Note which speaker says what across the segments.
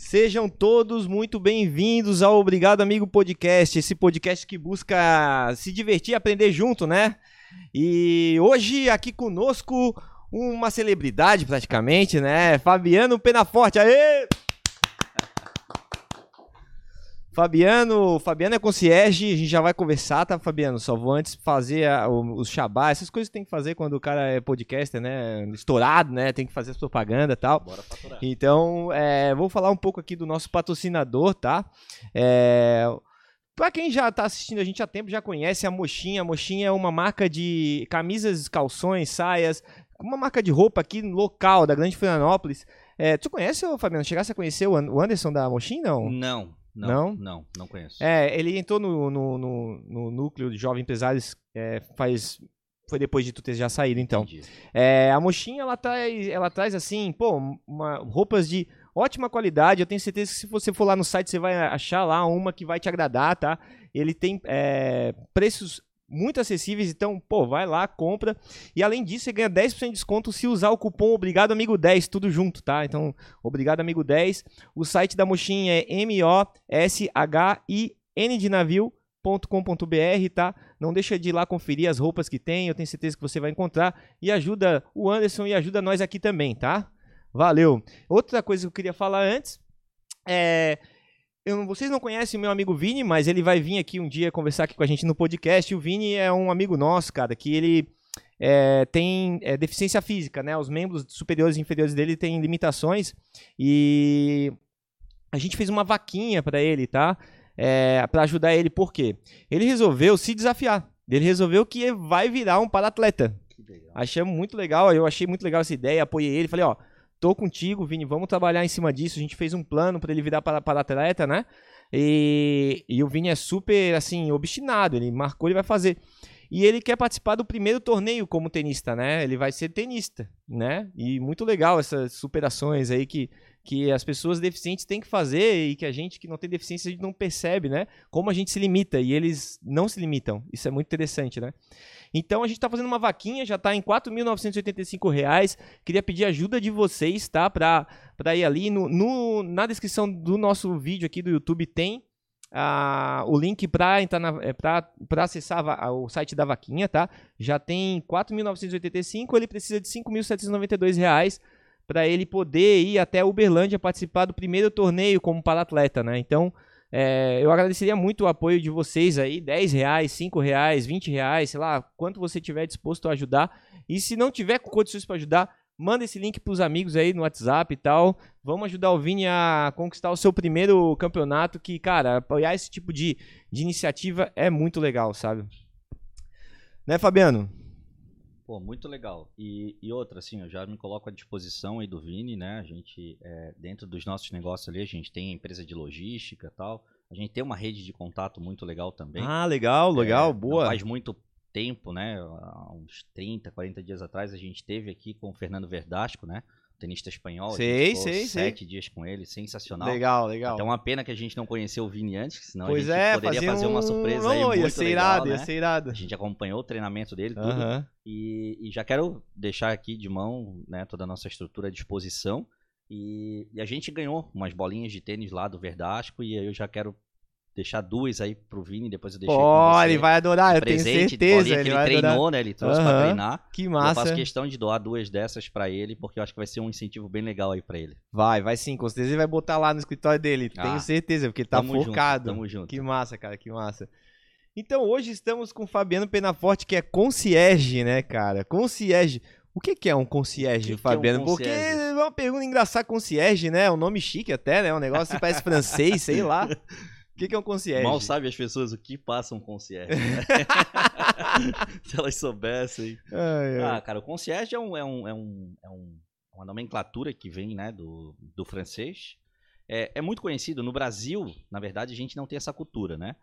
Speaker 1: Sejam todos muito bem-vindos ao Obrigado Amigo Podcast, esse podcast que busca se divertir e aprender junto, né? E hoje aqui conosco uma celebridade praticamente, né? Fabiano Penaforte, aê! Fabiano, Fabiano é concierge, a gente já vai conversar, tá, Fabiano? Só vou antes fazer a, o, os xabá, essas coisas que tem que fazer quando o cara é podcaster, né? Estourado, né? Tem que fazer as propaganda e tal. Bora faturar. Então, é, vou falar um pouco aqui do nosso patrocinador, tá? É, Pra quem já tá assistindo a gente há tempo, já conhece a Mochinha. A Mochinha é uma marca de camisas, calções, saias, uma marca de roupa aqui local da Grande Florianópolis. É, tu conhece, Fabiano? Chegasse a conhecer o Anderson da Mochinha, não?
Speaker 2: Não, não, não, não, não conheço.
Speaker 1: É, ele entrou no, no, no, no núcleo de jovens empresários é, faz foi depois de tu ter já saído, então. É, a mochinha, ela traz, ela traz assim, pô, uma, roupas de ótima qualidade. Eu tenho certeza que se você for lá no site, você vai achar lá uma que vai te agradar, tá? Ele tem é, preços muito acessíveis, então, pô, vai lá, compra. E além disso, você ganha 10% de desconto se usar o cupom Obrigado Amigo 10, tudo junto, tá? Então, Obrigado Amigo 10. O site da Mochinha é M-O-S-H-I-N de navio.com.br, tá? Não deixa de ir lá conferir as roupas que tem, eu tenho certeza que você vai encontrar. E ajuda o Anderson e ajuda nós aqui também, tá? Valeu. Outra coisa que eu queria falar antes é eu, vocês não conhecem o meu amigo Vini, mas ele vai vir aqui um dia conversar aqui com a gente no podcast. O Vini é um amigo nosso, cara, que ele é, tem é, deficiência física, né? Os membros superiores e inferiores dele têm limitações e a gente fez uma vaquinha para ele, tá? É, para ajudar ele, por quê? Ele resolveu se desafiar. Ele resolveu que vai virar um para-atleta. Achei muito legal, eu achei muito legal essa ideia, apoiei ele, falei, ó, tô contigo, Vini, vamos trabalhar em cima disso. A gente fez um plano para ele virar para, para atleta, né? E, e o Vini é super, assim, obstinado. Ele marcou, ele vai fazer. E ele quer participar do primeiro torneio como tenista, né? Ele vai ser tenista, né? E muito legal essas superações aí que, que as pessoas deficientes têm que fazer e que a gente que não tem deficiência a gente não percebe, né? Como a gente se limita e eles não se limitam. Isso é muito interessante, né? Então a gente está fazendo uma vaquinha, já está em R$ 4.985. Queria pedir ajuda de vocês, tá? Para ir ali no, no, na descrição do nosso vídeo aqui do YouTube tem o link para entrar é, para acessar o site da vaquinha, tá? Já tem 4.985, ele precisa de 5.792 reais para ele poder ir até Uberlândia participar do primeiro torneio como para-atleta, né? Então, é, eu agradeceria muito o apoio de vocês aí, 10 reais, 5 reais, 20 reais, sei lá, quanto você tiver disposto a ajudar. E se não tiver condições para ajudar, manda esse link para os amigos aí no WhatsApp e tal. Vamos ajudar o Vini a conquistar o seu primeiro campeonato, que, cara, apoiar esse tipo de, de iniciativa é muito legal, sabe? Né, Fabiano?
Speaker 2: Pô, muito legal. E, e outra, assim, eu já me coloco à disposição aí do Vini, né? A gente, é, dentro dos nossos negócios ali, a gente tem a empresa de logística e tal. A gente tem uma rede de contato muito legal também.
Speaker 1: Ah, legal, legal, é, boa.
Speaker 2: faz muito tempo, né? Há uns 30, 40 dias atrás, a gente teve aqui com o Fernando Verdasco, né? tenista espanhol.
Speaker 1: Sei, sei,
Speaker 2: sete sei. dias com ele, sensacional.
Speaker 1: Legal, legal.
Speaker 2: Então, uma pena que a gente não conheceu o Vini antes, senão
Speaker 1: pois
Speaker 2: a gente
Speaker 1: é,
Speaker 2: poderia fazer
Speaker 1: um...
Speaker 2: uma surpresa aí
Speaker 1: oh,
Speaker 2: muito
Speaker 1: ia ser
Speaker 2: legal,
Speaker 1: irado,
Speaker 2: né?
Speaker 1: ia ser irado.
Speaker 2: A gente acompanhou o treinamento dele, tudo.
Speaker 1: Uh -huh.
Speaker 2: e, e, já quero deixar aqui de mão né, toda a nossa estrutura à disposição. E, e, a gente ganhou umas bolinhas de tênis lá do Verdasco e eu já quero deixar duas aí pro Vini, depois eu deixei
Speaker 1: Pô, ele vai adorar, eu tenho certeza.
Speaker 2: Ele, ele treinou,
Speaker 1: adorar.
Speaker 2: né? Ele trouxe uhum, pra treinar.
Speaker 1: Que massa. Eu
Speaker 2: faço questão de doar duas dessas para ele, porque eu acho que vai ser um incentivo bem legal aí para ele.
Speaker 1: Vai, vai sim, com certeza ele vai botar lá no escritório dele, ah, tenho certeza, porque ele tá
Speaker 2: tamo
Speaker 1: focado.
Speaker 2: Junto, tamo junto.
Speaker 1: Que massa, cara, que massa. Então hoje estamos com o Fabiano Penaforte, que é concierge, né, cara? Concierge. O que, que é um concierge, que Fabiano? Que é um concierge? Porque é uma pergunta engraçada, concierge, né? É um nome chique até, né? Um negócio que parece francês, sei lá. O que, que é um concierge?
Speaker 2: Mal sabe as pessoas o que passa um concierge. Né? Se elas soubessem. Ai, ai. Ah, cara, o concierge é, um, é, um, é, um, é um, uma nomenclatura que vem né, do, do francês. É, é muito conhecido. No Brasil, na verdade, a gente não tem essa cultura, né?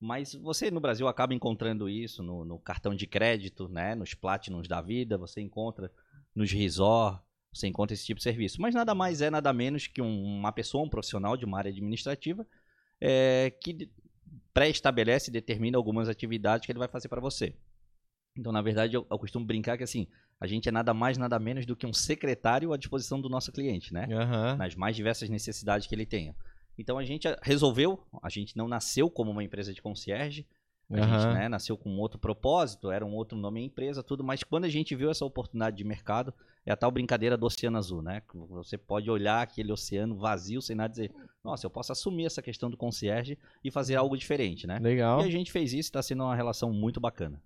Speaker 2: Mas você no Brasil acaba encontrando isso no, no cartão de crédito, né? Nos Platinums da vida, você encontra nos resort, você encontra esse tipo de serviço. Mas nada mais é, nada menos que um, uma pessoa, um profissional de uma área administrativa é, que pré-estabelece e determina algumas atividades que ele vai fazer para você. Então, na verdade, eu, eu, costumo brincar que assim, a gente é nada mais, nada menos do que um secretário à disposição do nosso cliente, né?
Speaker 1: Uhum.
Speaker 2: Nas mais diversas necessidades que ele tenha. Então a gente resolveu, a gente não nasceu como uma empresa de concierge, a uhum. gente né, nasceu com outro propósito, era um outro nome em empresa, tudo, mas quando a gente viu essa oportunidade de mercado, é a tal brincadeira do Oceano Azul, né? Você pode olhar aquele oceano vazio sem nada dizer, nossa, eu posso assumir essa questão do concierge e fazer algo diferente, né?
Speaker 1: Legal.
Speaker 2: E a gente fez isso, está sendo uma relação muito bacana.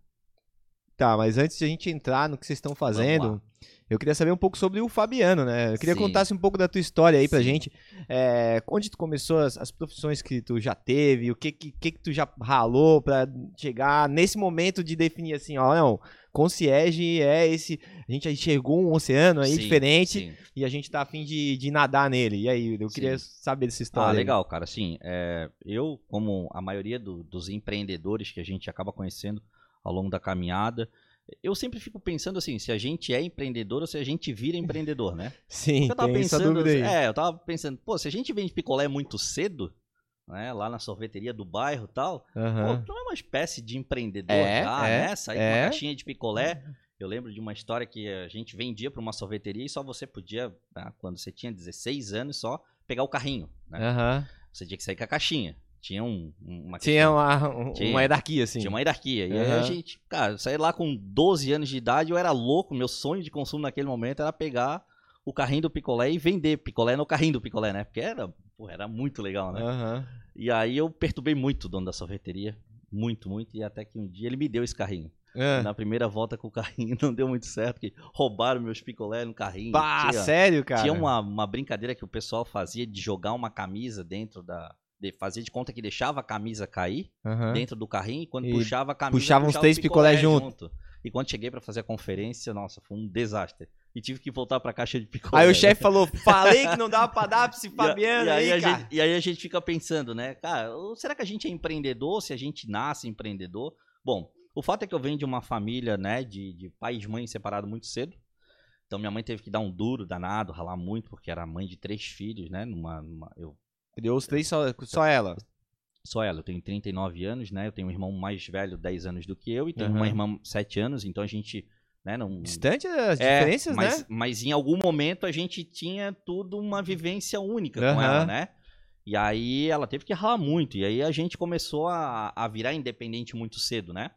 Speaker 1: Tá, mas antes de a gente entrar no que vocês estão fazendo, eu queria saber um pouco sobre o Fabiano, né? Eu queria Sim. contasse um pouco da tua história aí pra Sim. gente. É, onde tu começou, as, as, profissões que tu já teve, o que, que, que tu já ralou pra chegar nesse momento de definir assim, ó, não, concierge é esse. A gente enxergou um oceano aí sim, diferente sim. e a gente tá afim de, de nadar nele. E aí, eu queria sim. saber dessa história. Ah,
Speaker 2: legal, cara. Sim, é, eu, como a maioria do, dos empreendedores que a gente acaba conhecendo, ao longo da caminhada. Eu sempre fico pensando assim, se a gente é empreendedor ou se a gente vira empreendedor, né?
Speaker 1: Sim, eu tava pensando.
Speaker 2: É, eu tava pensando, pô, se a gente vende picolé muito cedo, né, lá na sorveteria do bairro e tal, uhum. pô, não é uma espécie de empreendedor
Speaker 1: é, já,
Speaker 2: é,
Speaker 1: né?
Speaker 2: Sair é. com uma caixinha de picolé. Eu lembro de uma história que a gente vendia para uma sorveteria e só você podia, né, quando você tinha 16 anos, só pegar o carrinho, né?
Speaker 1: Uhum.
Speaker 2: Você tinha que sair com a caixinha. Tinha um, uma
Speaker 1: Tinha uma, um, tinha, uma hierarquia, assim.
Speaker 2: Tinha uma hierarquia. E aí a gente, cara, saí lá com 12 anos de idade, eu era louco, meu sonho de consumo naquele momento era pegar o carrinho do picolé e vender picolé no carrinho do picolé, né? Porque era, pô, era muito legal, né?
Speaker 1: Uhum.
Speaker 2: E aí eu perturbei muito o dono da sorveteria. Muito, muito. E até que um dia ele me deu esse carrinho. É. Na primeira volta com o carrinho não deu muito certo, que roubaram meus picolé no carrinho.
Speaker 1: Pá, tinha, sério, cara?
Speaker 2: Tinha uma, uma brincadeira que o pessoal fazia de jogar uma camisa dentro da, de fazer de conta que deixava a camisa cair uhum. dentro do carrinho e quando e puxava a camisa
Speaker 1: puxava uns três picolé, picolé junto. junto.
Speaker 2: E quando cheguei para fazer a conferência, nossa, foi um desastre. E tive que voltar pra caixa de picolé.
Speaker 1: Aí o chefe falou: falei que não dava pra dar pra esse Fabiano e, e aí,
Speaker 2: aí
Speaker 1: cara.
Speaker 2: Gente, e aí a gente fica pensando, né, cara, será que a gente é empreendedor? Se a gente nasce empreendedor? Bom, o fato é que eu venho de uma família, né, de, de pai e mãe separado muito cedo. Então minha mãe teve que dar um duro danado, ralar muito, porque era mãe de três filhos, né? Numa, numa eu
Speaker 1: Criou os três só, só ela?
Speaker 2: Só ela. Eu tenho 39 anos, né? Eu tenho um irmão mais velho, 10 anos do que eu, e tenho uhum. uma irmã 7 anos, então a gente. Né, não...
Speaker 1: Distante as é, diferenças,
Speaker 2: mas,
Speaker 1: né?
Speaker 2: Mas em algum momento a gente tinha tudo uma vivência única uhum. com ela, né? E aí ela teve que ralar muito. E aí a gente começou a, a virar independente muito cedo, né?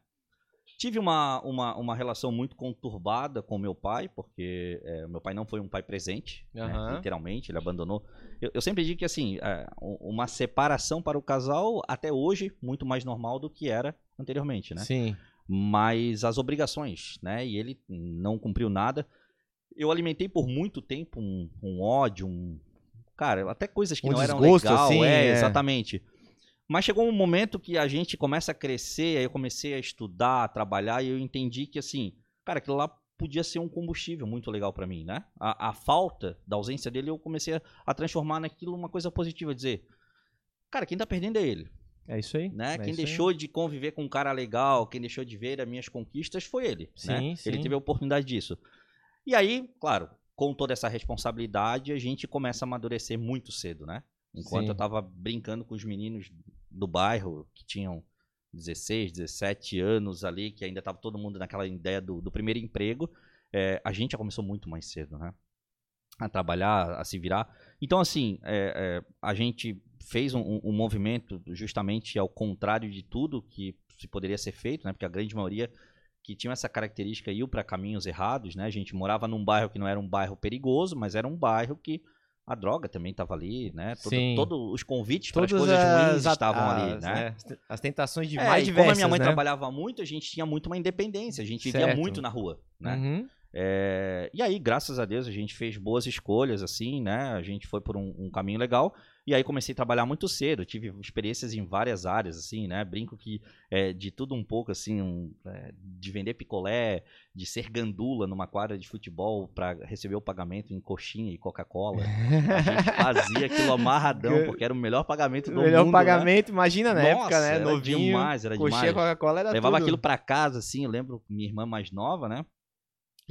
Speaker 2: Tive uma, uma, uma relação muito conturbada com meu pai, porque é, meu pai não foi um pai presente, uhum. né, literalmente, ele abandonou. Eu, eu, sempre digo que, assim, é, uma separação para o casal, até hoje, muito mais normal do que era anteriormente, né?
Speaker 1: Sim.
Speaker 2: Mas as obrigações, né? E ele não cumpriu nada. Eu alimentei por muito tempo um, um ódio, um. Cara, até coisas que um não eram legais. Assim, é, é, exatamente. Mas chegou um momento que a gente começa a crescer, aí eu comecei a estudar, a trabalhar, e eu entendi que, assim, cara, aquilo lá podia ser um combustível muito legal para mim, né? A, a, falta da ausência dele, eu comecei a, a, transformar naquilo uma coisa positiva, dizer, cara, quem tá perdendo é ele.
Speaker 1: É isso aí.
Speaker 2: Né?
Speaker 1: É
Speaker 2: quem deixou aí. de conviver com um cara legal, quem deixou de ver as minhas conquistas foi ele. Sim, né? sim. Ele teve a oportunidade disso. E aí, claro, com toda essa responsabilidade, a gente começa a amadurecer muito cedo, né? Enquanto sim. eu tava brincando com os meninos do bairro, que tinham 16, 17 anos ali, que ainda estava todo mundo naquela ideia do, do primeiro emprego, é, a gente já começou muito mais cedo, né? A trabalhar, a se virar. Então, assim, é, é, a gente fez um, um, movimento justamente ao contrário de tudo que se poderia ser feito, né? Porque a grande maioria que tinha essa característica iam para caminhos errados, né? A gente morava num bairro que não era um bairro perigoso, mas era um bairro que a droga também estava ali, né? Todos todo os convites para as coisas ruins estavam as, ali, né?
Speaker 1: É, as tentações de é, mais diversas,
Speaker 2: como a minha mãe
Speaker 1: né?
Speaker 2: trabalhava muito, a gente tinha muito uma independência, a gente vivia certo. muito na rua, né? Uhum. É, e aí, graças a Deus, a gente fez boas escolhas, assim, né? A gente foi por um, um caminho legal. E aí comecei a trabalhar muito cedo, tive experiências em várias áreas, assim, né? Brinco que é, de tudo um pouco, assim, um, é, de vender picolé, de ser gandula numa quadra de futebol para receber o pagamento em coxinha e Coca-Cola. A gente fazia aquilo amarradão, porque era o melhor pagamento do melhor mundo. Melhor
Speaker 1: né? pagamento, né? imagina na
Speaker 2: Nossa,
Speaker 1: época, né?
Speaker 2: Era Novinho, demais, era
Speaker 1: coxinha,
Speaker 2: demais.
Speaker 1: Coca-Cola era
Speaker 2: Levava
Speaker 1: tudo.
Speaker 2: aquilo para casa, assim, eu lembro minha irmã mais nova, né?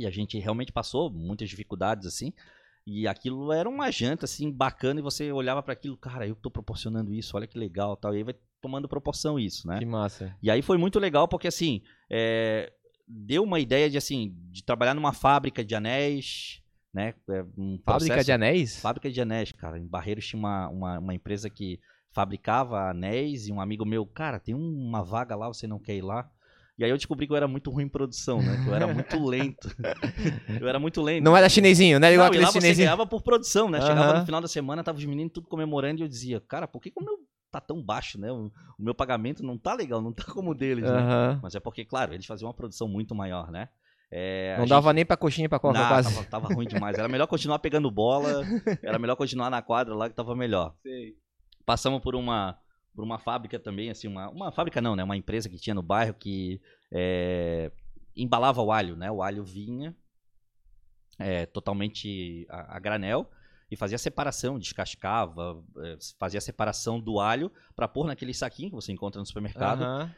Speaker 2: E a gente realmente passou muitas dificuldades, assim. E aquilo era uma janta, assim, bacana, e você olhava para aquilo, cara, eu tô proporcionando isso, olha que legal tal. E aí vai tomando proporção isso, né?
Speaker 1: Que massa.
Speaker 2: E aí foi muito legal, porque assim, é, deu uma ideia de assim, de trabalhar numa fábrica de anéis, né?
Speaker 1: É um fábrica de anéis?
Speaker 2: Fábrica de anéis, cara. Em Barreiros tinha uma, uma, uma, empresa que fabricava anéis e um amigo meu, cara, tem uma vaga lá, você não quer ir lá? E aí eu descobri que eu era muito ruim em produção, né? Que eu era muito lento. eu era muito lento.
Speaker 1: Não era chinesinho, né?
Speaker 2: Igual não, aquele lá chinesinho. você ganhava por produção, né? Chegava no final da semana, tava os meninos tudo comemorando e eu dizia, cara, por que, que o meu tá tão baixo, né? O, o, meu pagamento não tá legal, não tá como o deles, né? Mas é porque, claro, eles faziam uma produção muito maior, né?
Speaker 1: É, não dava gente... nem pra coxinha e pra coca, não, quase.
Speaker 2: Tava, tava ruim demais. Era melhor continuar pegando bola, era melhor continuar na quadra lá que tava melhor. Sei. Passamos por uma por uma fábrica também, assim, uma, uma fábrica não, né? Uma empresa que tinha no bairro que é, embalava o alho, né? O alho vinha é, totalmente a, a, granel e fazia separação, descascava, é, fazia separação do alho para pôr naquele saquinho que você encontra no supermercado. Uhum.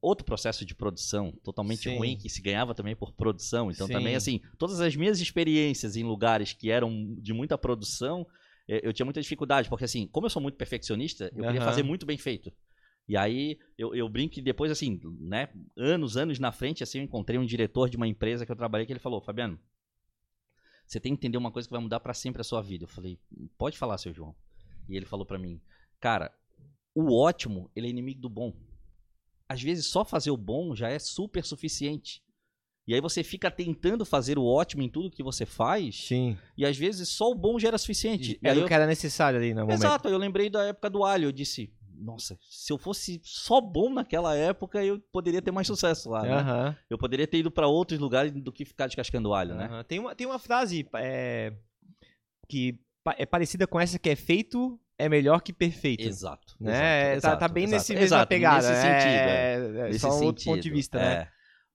Speaker 2: outro processo de produção totalmente Sim. ruim que se ganhava também por produção. Então Sim. também assim, todas as minhas experiências em lugares que eram de muita produção eu tinha muita dificuldade, porque assim, como eu sou muito perfeccionista, eu uhum. queria fazer muito bem feito. E aí eu, eu brinco que depois, assim, né, anos, anos na frente, assim, eu encontrei um diretor de uma empresa que eu trabalhei que ele falou, Fabiano, você tem que entender uma coisa que vai mudar para sempre a sua vida. Eu falei, pode falar, seu João. E ele falou para mim, cara, o ótimo, ele é inimigo do bom. Às vezes só fazer o bom já é super suficiente. E aí você fica tentando fazer o ótimo em tudo que você faz.
Speaker 1: Sim.
Speaker 2: E às vezes só o bom já era suficiente.
Speaker 1: Era
Speaker 2: o
Speaker 1: que era necessário ali no momento.
Speaker 2: Exato, eu lembrei da época do alho. Eu disse, nossa, se eu fosse só bom naquela época, eu poderia ter mais sucesso lá. Né? Uhum. Eu poderia ter ido para outros lugares do que ficar descascando alho, uhum. né?
Speaker 1: Tem uma, tem uma frase é, que é parecida com essa que é feito é melhor que perfeito.
Speaker 2: Exato.
Speaker 1: Né?
Speaker 2: Exato,
Speaker 1: tá, tá, bem exato, nesse mesma pegada.
Speaker 2: Nesse sentido. É,
Speaker 1: é, é só um sentido, outro ponto de vista, né?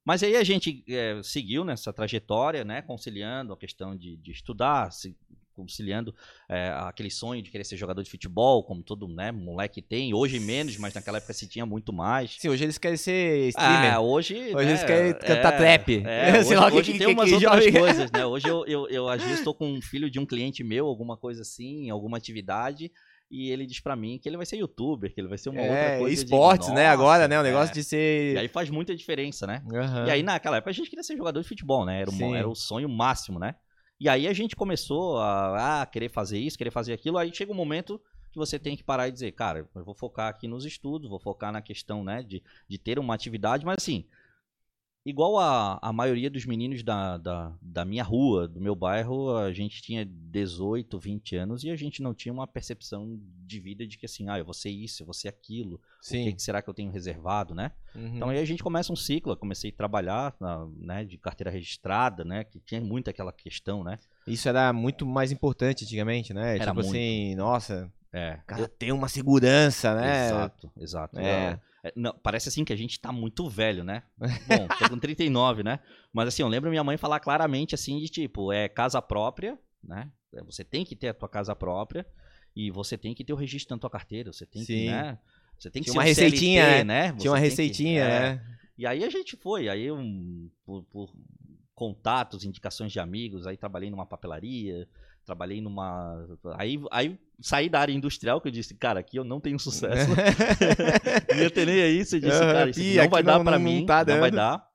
Speaker 2: Mas aí a gente é, seguiu nessa trajetória, né, conciliando a questão de, de estudar, se, conciliando é, aquele sonho de querer ser jogador de futebol, como todo né, moleque tem. Hoje menos, mas naquela época se tinha muito mais.
Speaker 1: Sim, hoje eles querem ser streamer.
Speaker 2: Ah, hoje.
Speaker 1: Hoje né, eles querem cantar é, trap.
Speaker 2: É, hoje, hoje que, tem que, umas que outras joga. coisas, né? Hoje eu, eu, eu às vezes estou com um filho de um cliente meu, alguma coisa assim, alguma atividade e ele diz para mim que ele vai ser youtuber, que ele vai ser uma é, outra coisa.
Speaker 1: Esportes, digo, né? Agora, né? O negócio é. de ser.
Speaker 2: E aí faz muita diferença, né? Uhum. E aí naquela época a gente queria ser jogador de futebol, né? Era, um, era o sonho máximo, né? E aí a gente começou a, a, querer fazer isso, querer fazer aquilo. Aí chega um momento que você tem que parar e dizer, cara, eu vou focar aqui nos estudos, vou focar na questão, né, de, de ter uma atividade, mas assim, igual a, a maioria dos meninos da, da, da, minha rua, do meu bairro, a gente tinha 18, 20 anos e a gente não tinha uma percepção de vida de que assim, ah, eu vou ser isso, eu vou ser aquilo, Sim. o que, que será que eu tenho reservado, né? Uhum. Então aí a gente começa um ciclo, eu comecei a trabalhar na, né, de carteira registrada, né, que tinha muito aquela questão, né?
Speaker 1: Isso era muito mais importante antigamente, né?
Speaker 2: Era
Speaker 1: tipo
Speaker 2: muito.
Speaker 1: assim, nossa, é. cara tem uma segurança, né?
Speaker 2: Exato, exato. É. É, não, parece assim que a gente tá muito velho, né? Bom, tô com 39, né? Mas assim, eu lembro minha mãe falar claramente assim de tipo, é casa própria, né? É, você tem que ter a tua casa própria e você tem que ter o registro na tua carteira, você tem Sim. que, né? Você tem que
Speaker 1: Tinha uma receitinha,
Speaker 2: CLT, né?
Speaker 1: Tinha uma receitinha, que, é. né?
Speaker 2: E aí a gente foi, aí um, por, por contatos, indicações de amigos, aí trabalhei numa papelaria, trabalhei numa. Aí, aí saí da área industrial, que eu disse, cara, aqui eu não tenho sucesso. não ter nem aí, você disse, cara, isso não vai dar para mim, tá não vai dar.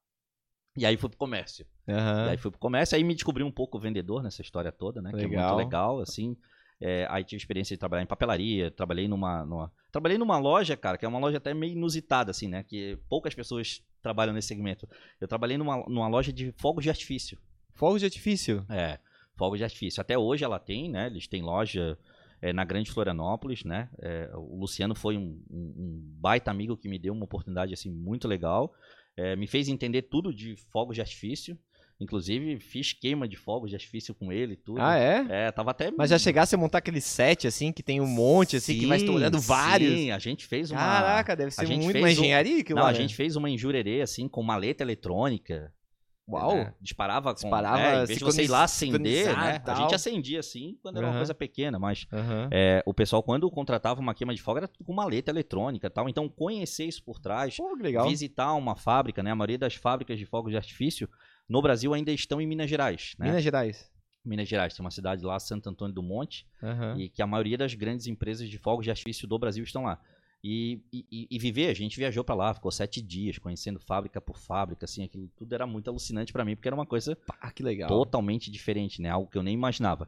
Speaker 2: E aí fui pro comércio. Uhum. E aí fui pro comércio, aí me descobri um pouco vendedor nessa história toda, né? Legal. Que é muito legal, assim. É, aí tive experiência de trabalhar em papelaria, trabalhei numa, numa, Trabalhei numa loja, cara, que é uma loja até meio inusitada, assim, né? Que poucas pessoas trabalham nesse segmento. Eu trabalhei numa, numa loja de fogos de artifício.
Speaker 1: Fogos de artifício?
Speaker 2: É fogos de artifício. Até hoje ela tem, né? Eles têm loja é, na Grande Florianópolis, né? É, o Luciano foi um, um, um, baita amigo que me deu uma oportunidade assim muito legal. É, me fez entender tudo de fogos de artifício. Inclusive, fiz queima de fogos de artifício com ele e tudo.
Speaker 1: Ah, é?
Speaker 2: É, tava até.
Speaker 1: Mas já chegasse a montar aquele set, assim, que tem um monte, assim, sim, que vai estourando vários. Sim,
Speaker 2: a gente fez uma.
Speaker 1: Caraca, deve ser muito uma engenharia que
Speaker 2: Não, a gente fez uma enjurerê, assim, com maleta eletrônica.
Speaker 1: Uau!
Speaker 2: Né? Disparava com.
Speaker 1: Disparava, é,
Speaker 2: em vez de você ir lá acender, né? A gente acendia assim quando era uhum. uma coisa pequena, mas uhum. é, o pessoal, quando contratava uma queima de fogo, era com maleta eletrônica tal. Então, conhecer isso por trás,
Speaker 1: Pô,
Speaker 2: visitar uma fábrica, né? A maioria das fábricas de fogos de artifício no Brasil ainda estão em Minas Gerais. Né?
Speaker 1: Minas Gerais.
Speaker 2: Minas Gerais, tem uma cidade lá, Santo Antônio do Monte, uhum. e que a maioria das grandes empresas de fogos de artifício do Brasil estão lá. E, e, e, viver, a gente viajou para lá, ficou sete dias conhecendo fábrica por fábrica, assim, aquilo tudo era muito alucinante para mim, porque era uma coisa
Speaker 1: ah, que legal.
Speaker 2: totalmente diferente, né? Algo que eu nem imaginava.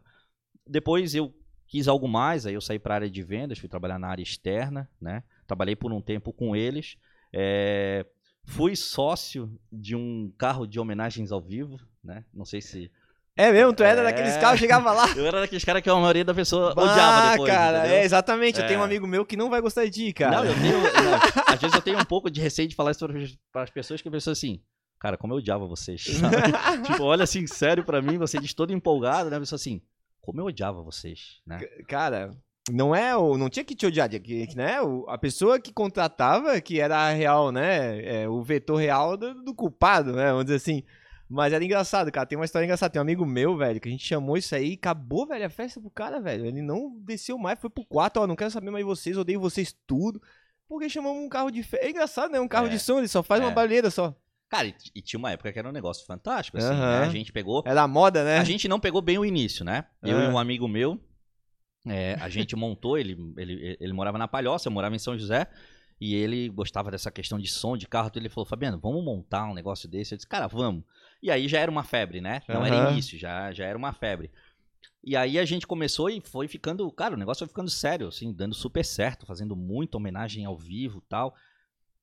Speaker 2: Depois eu quis algo mais, aí eu saí para a área de vendas, fui trabalhar na área externa, né? Trabalhei por um tempo com eles. É... Fui sócio de um carro de homenagens ao vivo, né? Não sei se
Speaker 1: é mesmo? Tu era é... daqueles caras que chegava lá?
Speaker 2: Eu era daqueles caras que a maioria da pessoa bah, odiava depois,
Speaker 1: cara, entendeu? é, exatamente. É. Eu tenho um é. amigo meu que não vai gostar de ti, cara.
Speaker 2: Não, eu tenho... Não, às vezes eu tenho um pouco de receio de falar isso para as pessoas que pensam assim... Cara, como eu odiava vocês. tipo, olha assim, sério para mim, você diz todo empolgado, né? A pessoa assim, como eu odiava vocês, né?
Speaker 1: Cara, não é o. Não tinha que te odiar, que, né? O, a pessoa que contratava, que era a real, né? É, o vetor real do, do culpado, né? Vamos dizer assim. Mas era engraçado, cara. Tem uma história engraçada. Tem um amigo meu, velho, que a gente chamou isso aí e acabou, velho, a festa pro cara, velho. Ele não desceu mais, foi pro quarto, ó, não quero saber mais vocês, odeio vocês tudo. Porque chamamos um carro de festa. É engraçado, né? Um carro é, de som, ele só faz é. uma baleira só.
Speaker 2: Cara, e, e, tinha uma época que era um negócio fantástico, assim, uhum. né? A gente pegou.
Speaker 1: Era a moda, né?
Speaker 2: A gente não pegou bem o início, né? Eu e um amigo meu, é, a gente montou, ele, ele, ele morava na Palhoça, eu morava em São José. E ele gostava dessa questão de som de carro. Então ele falou, Fabiano, vamos montar um negócio desse? Eu disse, cara, vamos. E aí já era uma febre, né? Não uhum. era início, já, já era uma febre. E aí a gente começou e foi ficando, cara, o negócio foi ficando sério, assim, dando super certo, fazendo muita homenagem ao vivo tal.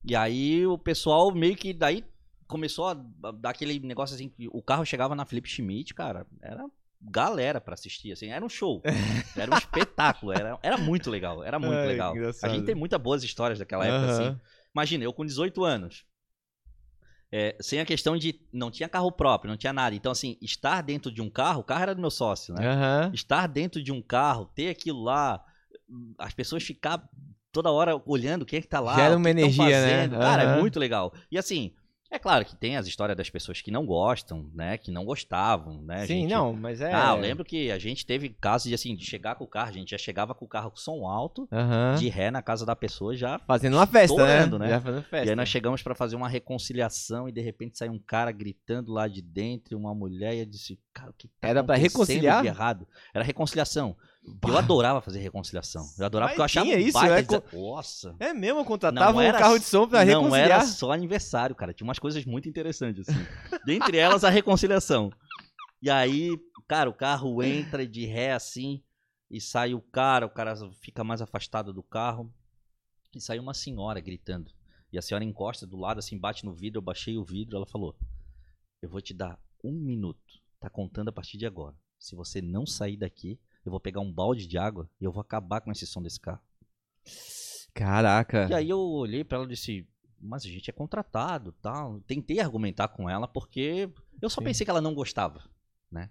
Speaker 2: E aí o pessoal meio que daí começou a dar aquele negócio assim, o carro chegava na Felipe Schmidt, cara, era galera para assistir, assim, era um show, era um espetáculo, era, era muito legal, era muito Ai, legal. Engraçado. A gente tem muitas boas histórias daquela época, uhum. assim. Imagina, eu com 18 anos, é, sem a questão de. Não tinha carro próprio, não tinha nada. Então, assim, estar dentro de um carro, o carro era do meu sócio, né? Uhum. Estar dentro de um carro, ter aquilo lá, as pessoas ficar toda hora olhando quem é que tá lá.
Speaker 1: Gera uma energia, né? Uhum.
Speaker 2: Cara, é muito legal. E assim, é claro que tem as histórias das pessoas que não gostam, né? Que não gostavam, né?
Speaker 1: Sim, gente... não, mas é.
Speaker 2: Ah, eu lembro que a gente teve casos de assim, de chegar com o carro, a gente já chegava com o carro com som alto, uhum. de ré na casa da pessoa já.
Speaker 1: Fazendo uma festa, né? né?
Speaker 2: Já fazendo festa. E aí nós chegamos para fazer uma reconciliação e de repente sai um cara gritando lá de dentro, uma mulher, e eu disse, cara, o que tá
Speaker 1: Era para reconciliar?
Speaker 2: De errado? Era reconciliação. Eu adorava fazer reconciliação. Eu adorava Mas porque eu achava
Speaker 1: tinha isso, é,
Speaker 2: co... Nossa.
Speaker 1: É mesmo, contratava um carro de som pra reconciliar. Não
Speaker 2: era só aniversário, cara. Tinha umas coisas muito interessantes, assim. Dentre elas, a reconciliação. E aí, cara, o carro entra de ré assim, e sai o cara, o cara fica mais afastado do carro, e sai uma senhora gritando. E a senhora encosta do lado, assim, bate no vidro, eu baixei o vidro, ela falou, eu vou te dar um minuto, tá contando a partir de agora. Se você não sair daqui, eu vou pegar um balde de água e eu vou acabar com esse som desse carro.
Speaker 1: Caraca.
Speaker 2: E aí eu olhei para ela e disse, mas a gente é contratado, tal. Tentei argumentar com ela porque eu só Sim. pensei que ela não gostava, né?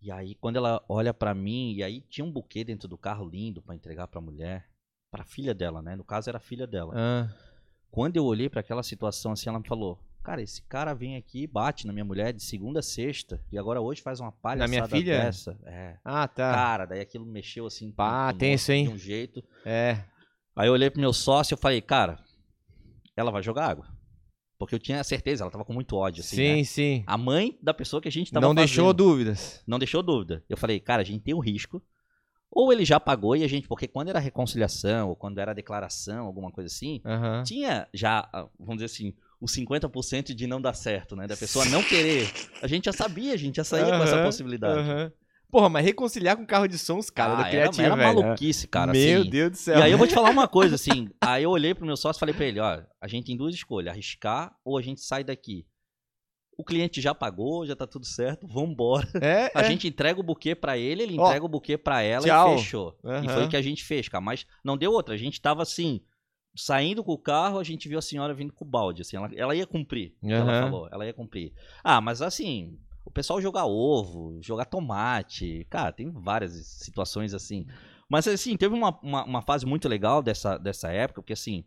Speaker 2: E aí quando ela olha para mim e aí tinha um buquê dentro do carro lindo para entregar para a mulher, para filha dela, né? No caso era a filha dela. Ah. Quando eu olhei para aquela situação assim, ela me falou: Cara, esse cara vem aqui, bate na minha mulher de segunda a sexta e agora hoje faz uma palhaçada
Speaker 1: na minha filha?
Speaker 2: dessa. É.
Speaker 1: Ah, tá.
Speaker 2: Cara, daí aquilo mexeu assim.
Speaker 1: Pá, com, tenso, hein?
Speaker 2: De um jeito.
Speaker 1: É.
Speaker 2: Aí eu olhei pro meu sócio e falei, cara, ela vai jogar água. Porque eu tinha certeza, ela tava com muito ódio, assim,
Speaker 1: Sim,
Speaker 2: né?
Speaker 1: sim.
Speaker 2: A mãe da pessoa que a gente tava
Speaker 1: Não
Speaker 2: fazendo,
Speaker 1: deixou dúvidas.
Speaker 2: Não deixou dúvida. Eu falei, cara, a gente tem um risco. Ou ele já pagou e a gente... Porque quando era reconciliação, ou quando era declaração, alguma coisa assim, uhum. tinha já, vamos dizer assim, o 50% de não dar certo, né? Da pessoa não querer. A gente já sabia, a gente já saía uhum, com essa possibilidade. Uhum.
Speaker 1: Porra, mas reconciliar com carro de sons, cara, ah, da criativa,
Speaker 2: era,
Speaker 1: era
Speaker 2: maluquice, cara.
Speaker 1: Meu
Speaker 2: assim.
Speaker 1: Deus do céu.
Speaker 2: E aí eu vou te falar uma coisa, assim. aí eu olhei pro meu sócio e falei pra ele, ó, a gente tem duas escolhas, arriscar ou a gente sai daqui. O cliente já pagou, já tá tudo certo, vambora. É, a é. gente entrega o buquê para ele, ele entrega ó, o buquê para ela tchau. e fechou. Uhum. E foi o que a gente fez, cara. Mas não deu outra. A gente tava assim, saindo com o carro, a gente viu a senhora vindo com o balde, assim, ela, ela ia cumprir, uhum. ela falou, ela ia cumprir. Ah, mas assim, o pessoal jogar ovo, jogar tomate, cara, tem várias situações assim. Mas assim, teve uma, uma, uma, fase muito legal dessa, dessa época, porque assim,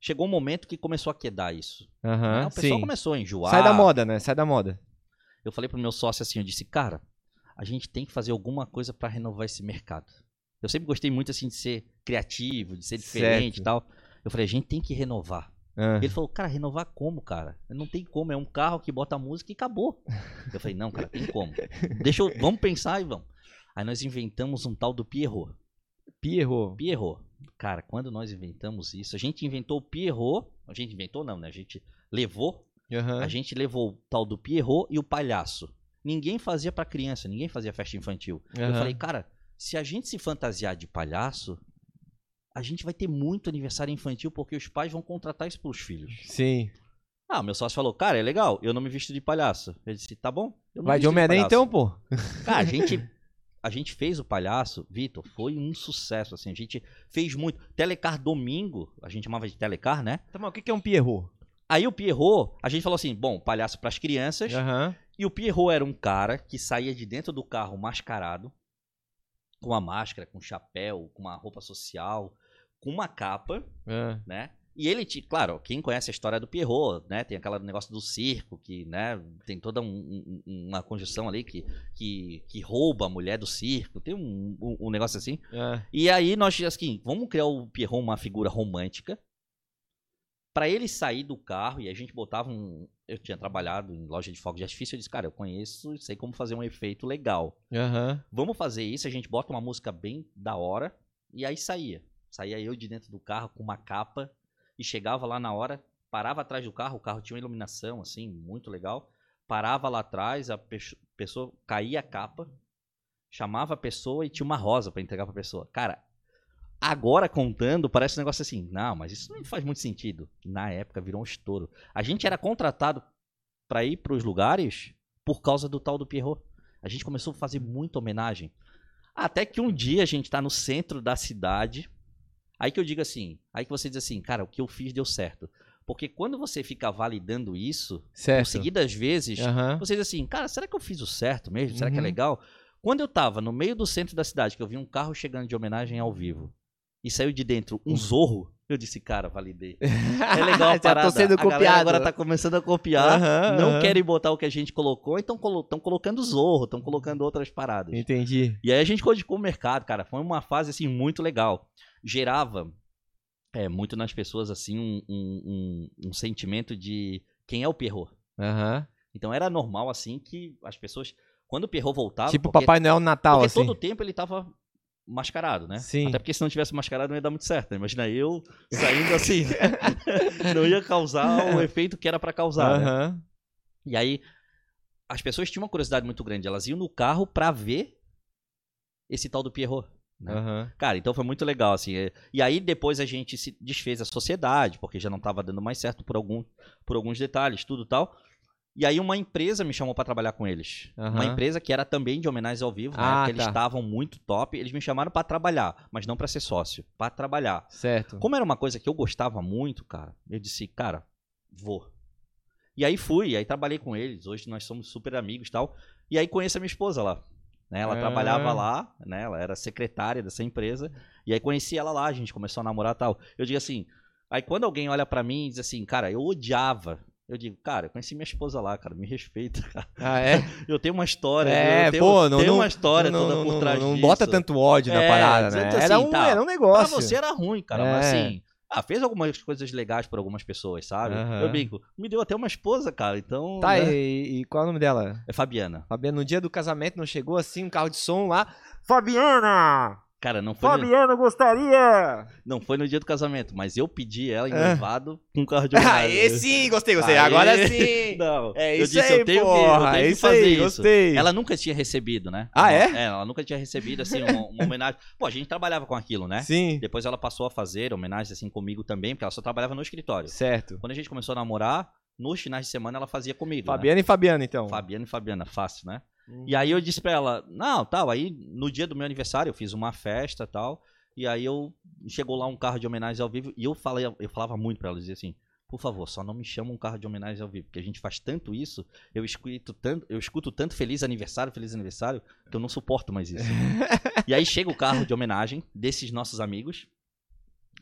Speaker 2: chegou um momento que começou a quedar isso.
Speaker 1: Uhum, né?
Speaker 2: O pessoal
Speaker 1: sim.
Speaker 2: começou a enjoar.
Speaker 1: Sai da moda, né? Sai da moda.
Speaker 2: Eu falei pro meu sócio assim, eu disse, cara, a gente tem que fazer alguma coisa para renovar esse mercado. Eu sempre gostei muito assim de ser criativo, de ser diferente certo. e tal. Eu falei, a gente tem que renovar. É. Ele falou, cara, renovar como, cara? Não tem como, é um carro que bota música e acabou. Eu falei, não, cara, tem como. Deixa eu, vamos pensar e vamos. Aí nós inventamos um tal do Pierrot.
Speaker 1: Pierrot?
Speaker 2: Pierrot. Cara, quando nós inventamos isso, a gente inventou o Pierrot. A gente inventou, não, né? A gente levou.
Speaker 1: Uhum.
Speaker 2: A gente levou o tal do Pierrot e o palhaço. Ninguém fazia para criança, ninguém fazia festa infantil. Uhum. Eu falei, cara, se a gente se fantasiar de palhaço, a gente vai ter muito aniversário infantil porque os pais vão contratar isso pros filhos.
Speaker 1: Sim.
Speaker 2: Ah, meu sócio falou, cara, é legal, eu não me visto de palhaço. Eu disse, tá bom.
Speaker 1: vai de Homem-Aranha então, pô.
Speaker 2: Cara, a gente a gente fez o palhaço, Vitor, foi um sucesso, assim, a gente fez muito. Telecar domingo, a gente chamava de Telecar, né?
Speaker 1: Tá, mas o que é um Pierrot?
Speaker 2: Aí o Pierrot, a gente falou assim, bom, palhaço para as crianças,
Speaker 1: uhum.
Speaker 2: e o Pierrot era um cara que saía de dentro do carro mascarado, com uma máscara, com um chapéu, com uma roupa social, com uma capa,
Speaker 1: uhum.
Speaker 2: né? E ele, claro, quem conhece a história do Pierrot, né? Tem aquele negócio do circo, que, né? Tem toda um, um, uma conjunção ali que, que, que rouba a mulher do circo. Tem um, um negócio assim.
Speaker 1: É.
Speaker 2: E aí nós, assim, vamos criar o Pierrot uma figura romântica. para ele sair do carro, e a gente botava um. Eu tinha trabalhado em loja de fogos de artifício. Eu disse, cara, eu conheço, sei como fazer um efeito legal.
Speaker 1: Uhum.
Speaker 2: Vamos fazer isso. A gente bota uma música bem da hora. E aí saía. Saía eu de dentro do carro com uma capa e chegava lá na hora, parava atrás do carro, o carro tinha uma iluminação assim, muito legal. Parava lá atrás, a pessoa caía a capa, chamava a pessoa e tinha uma rosa para entregar para a pessoa. Cara, agora contando, parece um negócio assim, não, mas isso não faz muito sentido. Na época virou um estouro. A gente era contratado para ir para os lugares por causa do tal do Pierrot. A gente começou a fazer muita homenagem. Até que um dia a gente está no centro da cidade, Aí que eu digo assim, aí que você diz assim, cara, o que eu fiz deu certo. Porque quando você fica validando isso,
Speaker 1: certo.
Speaker 2: seguidas vezes,
Speaker 1: uhum.
Speaker 2: você diz assim, cara, será que eu fiz o certo mesmo? Será uhum. que é
Speaker 1: Uhum.
Speaker 2: legal? Quando eu tava no meio do centro da cidade, que eu vi um carro chegando de homenagem ao vivo, e saiu de dentro um zorro, eu disse, cara, validei. É legal a parada.
Speaker 1: tô sendo copiado.
Speaker 2: agora tá começando a copiar,
Speaker 1: Uhum,
Speaker 2: não
Speaker 1: uhum.
Speaker 2: querem botar o que a gente colocou, então estão colocando zorro, estão colocando outras paradas.
Speaker 1: Entendi.
Speaker 2: E aí a gente codificou o mercado, cara. Foi uma fase, assim, muito legal. Gerava é, muito nas pessoas, assim, um, um, um, um sentimento de quem é o Pierrot.
Speaker 1: Aham.
Speaker 2: Então era normal, assim, que as pessoas... Quando o Pierrot voltava...
Speaker 1: Tipo
Speaker 2: porque,
Speaker 1: Papai Noel no Natal,
Speaker 2: porque
Speaker 1: assim.
Speaker 2: todo tempo ele tava mascarado, né?
Speaker 1: Sim.
Speaker 2: Até porque se não tivesse mascarado não ia dar muito certo. Né? Imagina eu saindo assim. não ia causar o efeito que era pra causar, né?
Speaker 1: Aham.
Speaker 2: E aí, as pessoas tinham uma curiosidade muito grande. Elas iam no carro pra ver esse tal do Pierrot. né?
Speaker 1: Aham.
Speaker 2: Cara, então foi muito legal, assim. é- E aí depois a gente se desfez a sociedade, porque já não tava dando mais certo por, algum, por alguns detalhes, tudo tal. E aí uma empresa me chamou pra trabalhar com eles. Uma
Speaker 1: Aham.
Speaker 2: empresa que era também de homenagens ao vivo, né?
Speaker 1: Ah,
Speaker 2: eles
Speaker 1: tá.
Speaker 2: estavam muito top. Eles me chamaram pra trabalhar, mas não pra ser sócio, pra trabalhar.
Speaker 1: Certo.
Speaker 2: Como era uma coisa que eu gostava muito, cara, eu disse, cara, vou. E aí fui, e aí trabalhei com eles. Hoje nós somos super amigos e tal. E aí conheço a minha esposa lá. Né? Ela
Speaker 1: Ah.
Speaker 2: trabalhava lá, né? Ela era secretária dessa empresa. E aí conheci ela lá, a gente começou a namorar e tal. Eu digo assim, aí quando alguém olha pra mim e diz assim, cara, eu odiava. Eu digo, cara, eu conheci minha esposa lá, cara, me respeita, cara.
Speaker 1: Ah, é?
Speaker 2: Eu tenho uma história,
Speaker 1: É,
Speaker 2: eu tenho,
Speaker 1: pô, não,
Speaker 2: tenho
Speaker 1: não,
Speaker 2: uma história
Speaker 1: não,
Speaker 2: toda
Speaker 1: não,
Speaker 2: por
Speaker 1: não,
Speaker 2: trás
Speaker 1: não,
Speaker 2: disso.
Speaker 1: bota tanto ódio na
Speaker 2: É,
Speaker 1: parada, né?
Speaker 2: dizendo
Speaker 1: Era
Speaker 2: assim,
Speaker 1: um,
Speaker 2: tá,
Speaker 1: era um
Speaker 2: Pra
Speaker 1: negócio.
Speaker 2: você era ruim, cara, mas
Speaker 1: É.
Speaker 2: assim. Ah, fez algumas coisas legais por algumas pessoas, sabe?
Speaker 1: Aham.
Speaker 2: Eu brinco. Me deu até uma esposa, cara, então.
Speaker 1: Tá,
Speaker 2: né?
Speaker 1: e, e qual é o nome dela?
Speaker 2: É Fabiana.
Speaker 1: Fabiana, no dia do casamento não chegou assim, um carro de som lá. Fabiana!
Speaker 2: Cara, não foi, no,
Speaker 1: Fabiana gostaria!
Speaker 2: não foi no dia do casamento, mas eu pedi ela em
Speaker 1: É.
Speaker 2: com um carro de.
Speaker 1: Aê, sim, gostei, gostei.
Speaker 2: Aê.
Speaker 1: Agora sim!
Speaker 2: Não,
Speaker 1: É
Speaker 2: eu
Speaker 1: isso
Speaker 2: disse,
Speaker 1: aí,
Speaker 2: eu tenho que, eu
Speaker 1: porra,
Speaker 2: tenho
Speaker 1: é
Speaker 2: que
Speaker 1: isso
Speaker 2: fazer
Speaker 1: aí,
Speaker 2: isso.
Speaker 1: gostei.
Speaker 2: Ela nunca tinha recebido, né?
Speaker 1: Ah, é?
Speaker 2: É, ela nunca tinha recebido, assim, uma, uma homenagem. Pô, a gente trabalhava com aquilo, né?
Speaker 1: Sim,
Speaker 2: Depois ela passou a fazer homenagens, assim, comigo também, porque ela só trabalhava no escritório.
Speaker 1: certo.
Speaker 2: Quando a gente começou a namorar, nos finais de semana ela fazia comigo. né?
Speaker 1: Fabiana e Fabiana, então.
Speaker 2: Fabiana e Fabiana, fácil, né?
Speaker 1: Hum.
Speaker 2: E aí eu disse pra ela, não, tal, aí no dia do meu aniversário eu fiz uma festa tal, e aí eu chegou lá um carro de homenagem ao vivo, e eu falei, eu falava muito pra ela, dizia assim, por favor, só não me chama um carro de homenagem ao vivo, porque a gente faz tanto isso, eu escuto tanto, eu escuto tanto feliz aniversário, feliz aniversário, que eu não suporto mais isso. e aí chega o carro de homenagem desses nossos amigos,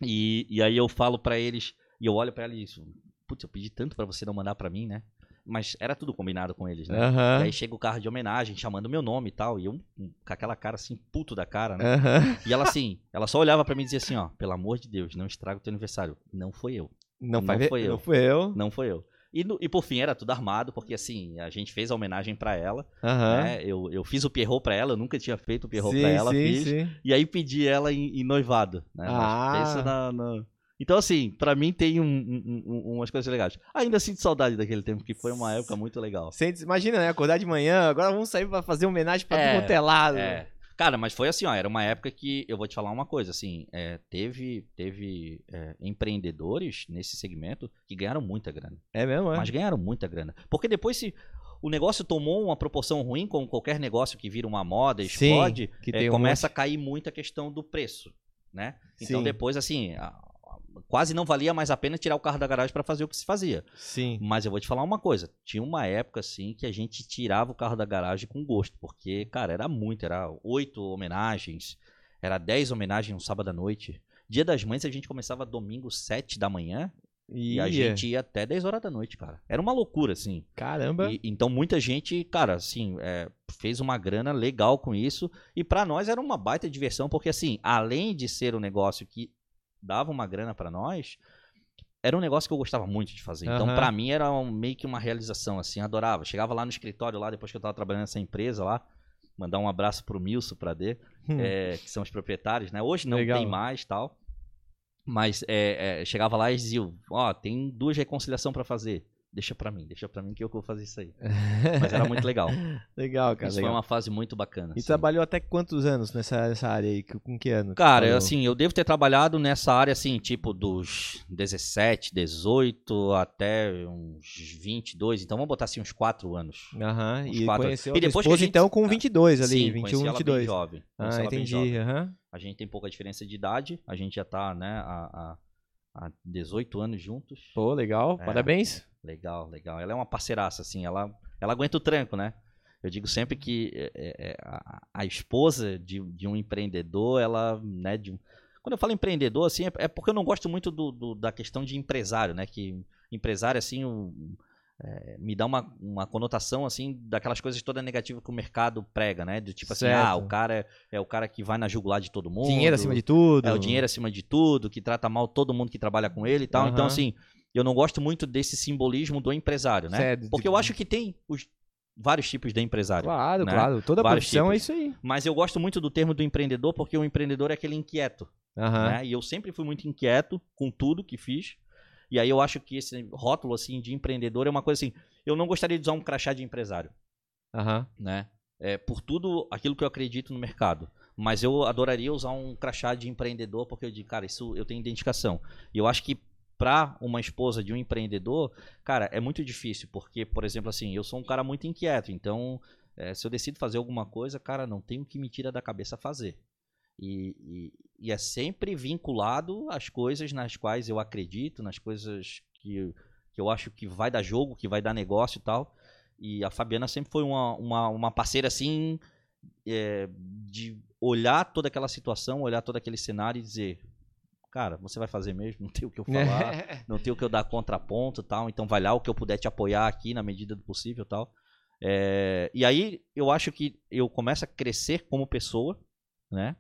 Speaker 2: e, e aí eu falo pra eles, e eu olho pra ela e digo, putz, eu pedi tanto pra você não mandar pra mim, né? Mas era tudo combinado com eles, né?
Speaker 1: Aham.
Speaker 2: E aí chega o carro de homenagem, chamando meu nome e tal. E eu, com aquela cara assim, puto da cara, né?
Speaker 1: Aham.
Speaker 2: E ela assim, ela só olhava pra mim e dizia assim, ó, pelo amor de Deus, não estraga o teu aniversário. Não foi eu.
Speaker 1: Não,
Speaker 2: Não foi eu.
Speaker 1: Não foi eu.
Speaker 2: Não foi eu. E, no, e por fim era tudo armado, porque assim, a gente fez a homenagem para ela.
Speaker 1: Uhum.
Speaker 2: Né? Eu, eu fiz o Pierrot pra ela, eu nunca tinha feito o Pierrot pra ela, sim, fiz. Sim. E aí pedi ela em, em noivado. Né? Ah. Pensa na, na, Então, assim, para mim tem um, um, um, umas coisas legais. Ainda sinto saudade daquele tempo, que foi uma época muito legal.
Speaker 1: Você imagina, né? Acordar de manhã, agora vamos sair pra fazer homenagem pra é, todo mundo lado.
Speaker 2: É. Cara, mas foi assim, ó, era uma época que, eu vou te falar uma coisa, assim, é, teve, teve é, empreendedores nesse segmento que ganharam muita grana.
Speaker 1: É mesmo, é?
Speaker 2: Mas ganharam muita grana. Porque depois se o negócio tomou uma proporção ruim, como qualquer negócio que vira uma moda, explode, Sim, é, começa um a cair muito a questão do preço, né? Então Sim. depois, assim, quase não valia mais a pena tirar o carro da garagem para fazer o que se fazia.
Speaker 1: Sim.
Speaker 2: Mas eu vou te falar uma coisa, tinha uma época assim que a gente tirava o carro da garagem com gosto, porque, cara, era muito, era oito homenagens, era dez homenagens um sábado à noite. Dia das Mães a gente começava domingo sete da manhã e a gente ia até 10 horas da noite, cara. Era uma loucura, assim.
Speaker 1: Caramba.
Speaker 2: E, então muita gente, cara, assim, é, fez uma grana legal com isso. E para nós era uma baita diversão, porque assim, além de ser um negócio que dava uma grana para nós, era um negócio que eu gostava muito de fazer. Então, para mim, era um, meio que uma realização, assim, adorava. Chegava lá no escritório, lá, depois que eu tava trabalhando nessa empresa lá, mandar um abraço pro Milson, pra D, hum. é, que são os proprietários, né? Hoje não Legal. tem mais tal. Mas é, é, chegava lá e dizia, ó, oh, tem duas reconciliação para fazer deixa pra mim, deixa pra mim que eu vou fazer isso aí. Mas era muito legal.
Speaker 1: legal, cara.
Speaker 2: Isso
Speaker 1: legal.
Speaker 2: foi uma fase muito bacana.
Speaker 1: E assim. trabalhou até quantos anos nessa, nessa área aí? Com que ano?
Speaker 2: Cara, assim, eu devo ter trabalhado nessa área, assim, tipo dos 17, 18 até uns 22. Então vamos botar assim uns 4 anos.
Speaker 1: Aham. E quatro conheceu e depois esposa, gente... então com 22 ali,
Speaker 2: Sim,
Speaker 1: 21, 22. Bem
Speaker 2: jovem.
Speaker 1: Ah, entendi. Aham.
Speaker 2: A gente tem pouca diferença de idade. A gente já tá, né, a, a há 18 anos juntos.
Speaker 1: Pô, legal. É, Parabéns.
Speaker 2: Legal, legal. Ela é uma parceiraça, assim. Ela, ela aguenta o tranco, né? Eu digo sempre que é, é, é a, a, esposa de, de um empreendedor, ela, né, de um... Quando eu falo empreendedor, assim, é, é porque eu não gosto muito do, do, da questão de empresário, né? Que empresário, assim, um, é, me dá uma, uma conotação assim daquelas coisas toda negativa que o mercado prega, né? Do tipo assim, certo. ah, o cara é, é, o cara que vai na jugular de todo mundo.
Speaker 1: Dinheiro acima de tudo.
Speaker 2: É o dinheiro acima de tudo, que trata mal todo mundo que trabalha com ele e tal. Uhum. Então, assim, eu não gosto muito desse simbolismo do empresário, né? Certo. Porque eu acho que tem os vários tipos de empresário.
Speaker 1: Claro,
Speaker 2: né?
Speaker 1: claro. Toda vários profissão tipos. é isso aí.
Speaker 2: Mas eu gosto muito do termo do empreendedor porque o empreendedor é aquele inquieto.
Speaker 1: Uhum.
Speaker 2: Né? E eu sempre fui muito inquieto com tudo que fiz. E aí eu acho que esse rótulo assim de empreendedor é uma coisa assim. Eu não gostaria de usar um crachá de empresário.
Speaker 1: Uhum.
Speaker 2: Né? É, por tudo aquilo que eu acredito no mercado. Mas eu adoraria usar um crachá de empreendedor, porque eu digo, cara, isso eu tenho identificação. E eu acho que para uma esposa de um empreendedor, cara, é muito difícil, porque, por exemplo, assim, eu sou um cara muito inquieto, então, é, se eu decido fazer alguma coisa, cara, não tenho que me tirar da cabeça fazer. E, e, e, é sempre vinculado às coisas nas quais eu acredito, nas coisas que, que eu acho que vai dar jogo, que vai dar negócio e tal. E a Fabiana sempre foi uma, uma, uma parceira assim, é, de olhar toda aquela situação, olhar todo aquele cenário e dizer: Cara, você vai fazer mesmo, não tem o que eu falar, não tem o que eu dar contraponto tal, então vai lá o que eu puder te apoiar aqui na medida do possível tal. É, e aí eu acho que eu começo a crescer como pessoa, né?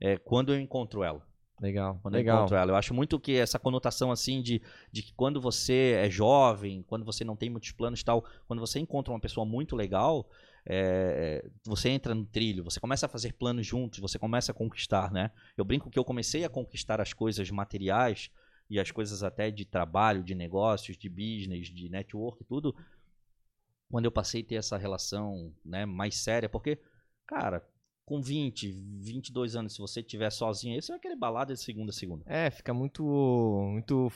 Speaker 2: é, quando eu encontro ela.
Speaker 1: Legal.
Speaker 2: Quando
Speaker 1: legal.
Speaker 2: eu encontro ela. Eu acho muito que essa conotação assim de, de que quando você é jovem, quando você não tem muitos planos e tal, quando você encontra uma pessoa muito legal, é, você entra no trilho, você começa a fazer planos juntos, você começa a conquistar, né? Eu brinco que eu comecei a conquistar as coisas materiais e as coisas até de trabalho, de negócios, de business, de network, tudo, quando eu passei a ter essa relação né, mais séria, porque, cara, com 20, 22 anos, se você estiver sozinho aí, você vai querer balada de segunda a segunda.
Speaker 1: É, fica muito muito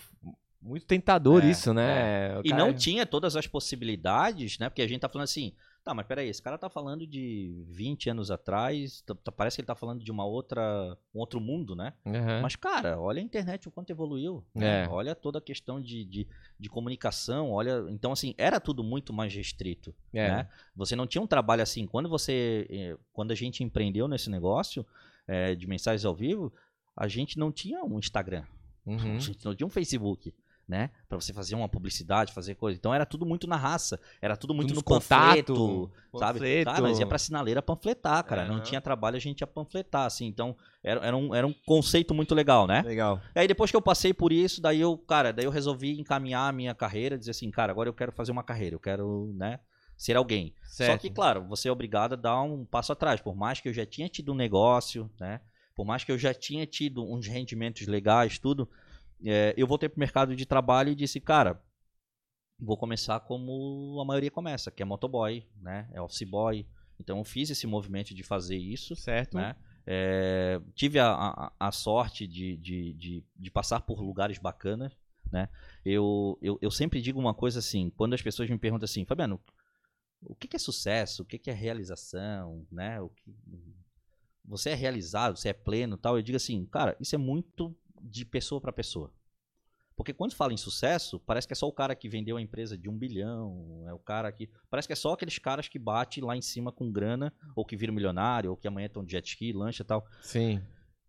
Speaker 1: muito tentador é, isso, né?
Speaker 2: É. E não tinha todas as possibilidades, né? Porque a gente tá falando assim, Tá, mas peraí, esse cara tá falando de 20 anos atrás, tá, tá, parece que ele tá falando de uma outra, um outro mundo, né?
Speaker 1: Uhum.
Speaker 2: Mas, cara, olha a internet o quanto evoluiu. Né? É. Olha toda a questão de, de, de, comunicação, olha. Então, assim, era tudo muito mais restrito. É. Né? Você não tinha um trabalho assim. Quando você. Eh, quando a gente empreendeu nesse negócio é, de mensagens ao vivo, a gente não tinha um Instagram.
Speaker 1: Uhum.
Speaker 2: A gente não tinha um Facebook. Né? Para você fazer uma publicidade, fazer coisa. Então era tudo muito na raça, era tudo muito tudo no contato, panfleto, sabe?
Speaker 1: Panfleto.
Speaker 2: Cara, nós ia pra sinaleira panfletar, cara. Não tinha trabalho, a gente ia panfletar, assim. Então era, era, um, era um conceito muito legal, né?
Speaker 1: Legal.
Speaker 2: E aí depois que eu passei por isso, daí eu, cara, daí eu resolvi encaminhar a minha carreira, dizer assim, cara, agora eu quero fazer uma carreira, eu quero, né? Ser alguém. Certo. Só que, claro, você é obrigado a dar um passo atrás. Por mais que eu já tinha tido um negócio, né? Por mais que eu já tinha tido uns rendimentos legais, tudo, é, eu voltei pro mercado de trabalho e disse, cara, vou começar como a maioria começa, que é motoboy, né? É office boy. Então eu fiz esse movimento de fazer isso.
Speaker 1: Certo.
Speaker 2: Né? É, tive a, a, a sorte de, de, de, de, passar por lugares bacanas. Né? Eu, eu, eu sempre digo uma coisa assim, quando as pessoas me perguntam assim, Fabiano, o que, que é sucesso? O que, que é realização? Né? O que, você é realizado, você é pleno tal? Eu digo assim, cara, isso é muito de pessoa para pessoa. Porque quando fala em sucesso, parece que é só o cara que vendeu a empresa de um bilhão, é o cara que. Parece que é só aqueles caras que bate lá em cima com grana, ou que viram milionário, ou que amanhã estão de jet ski, lancha e tal.
Speaker 1: Sim.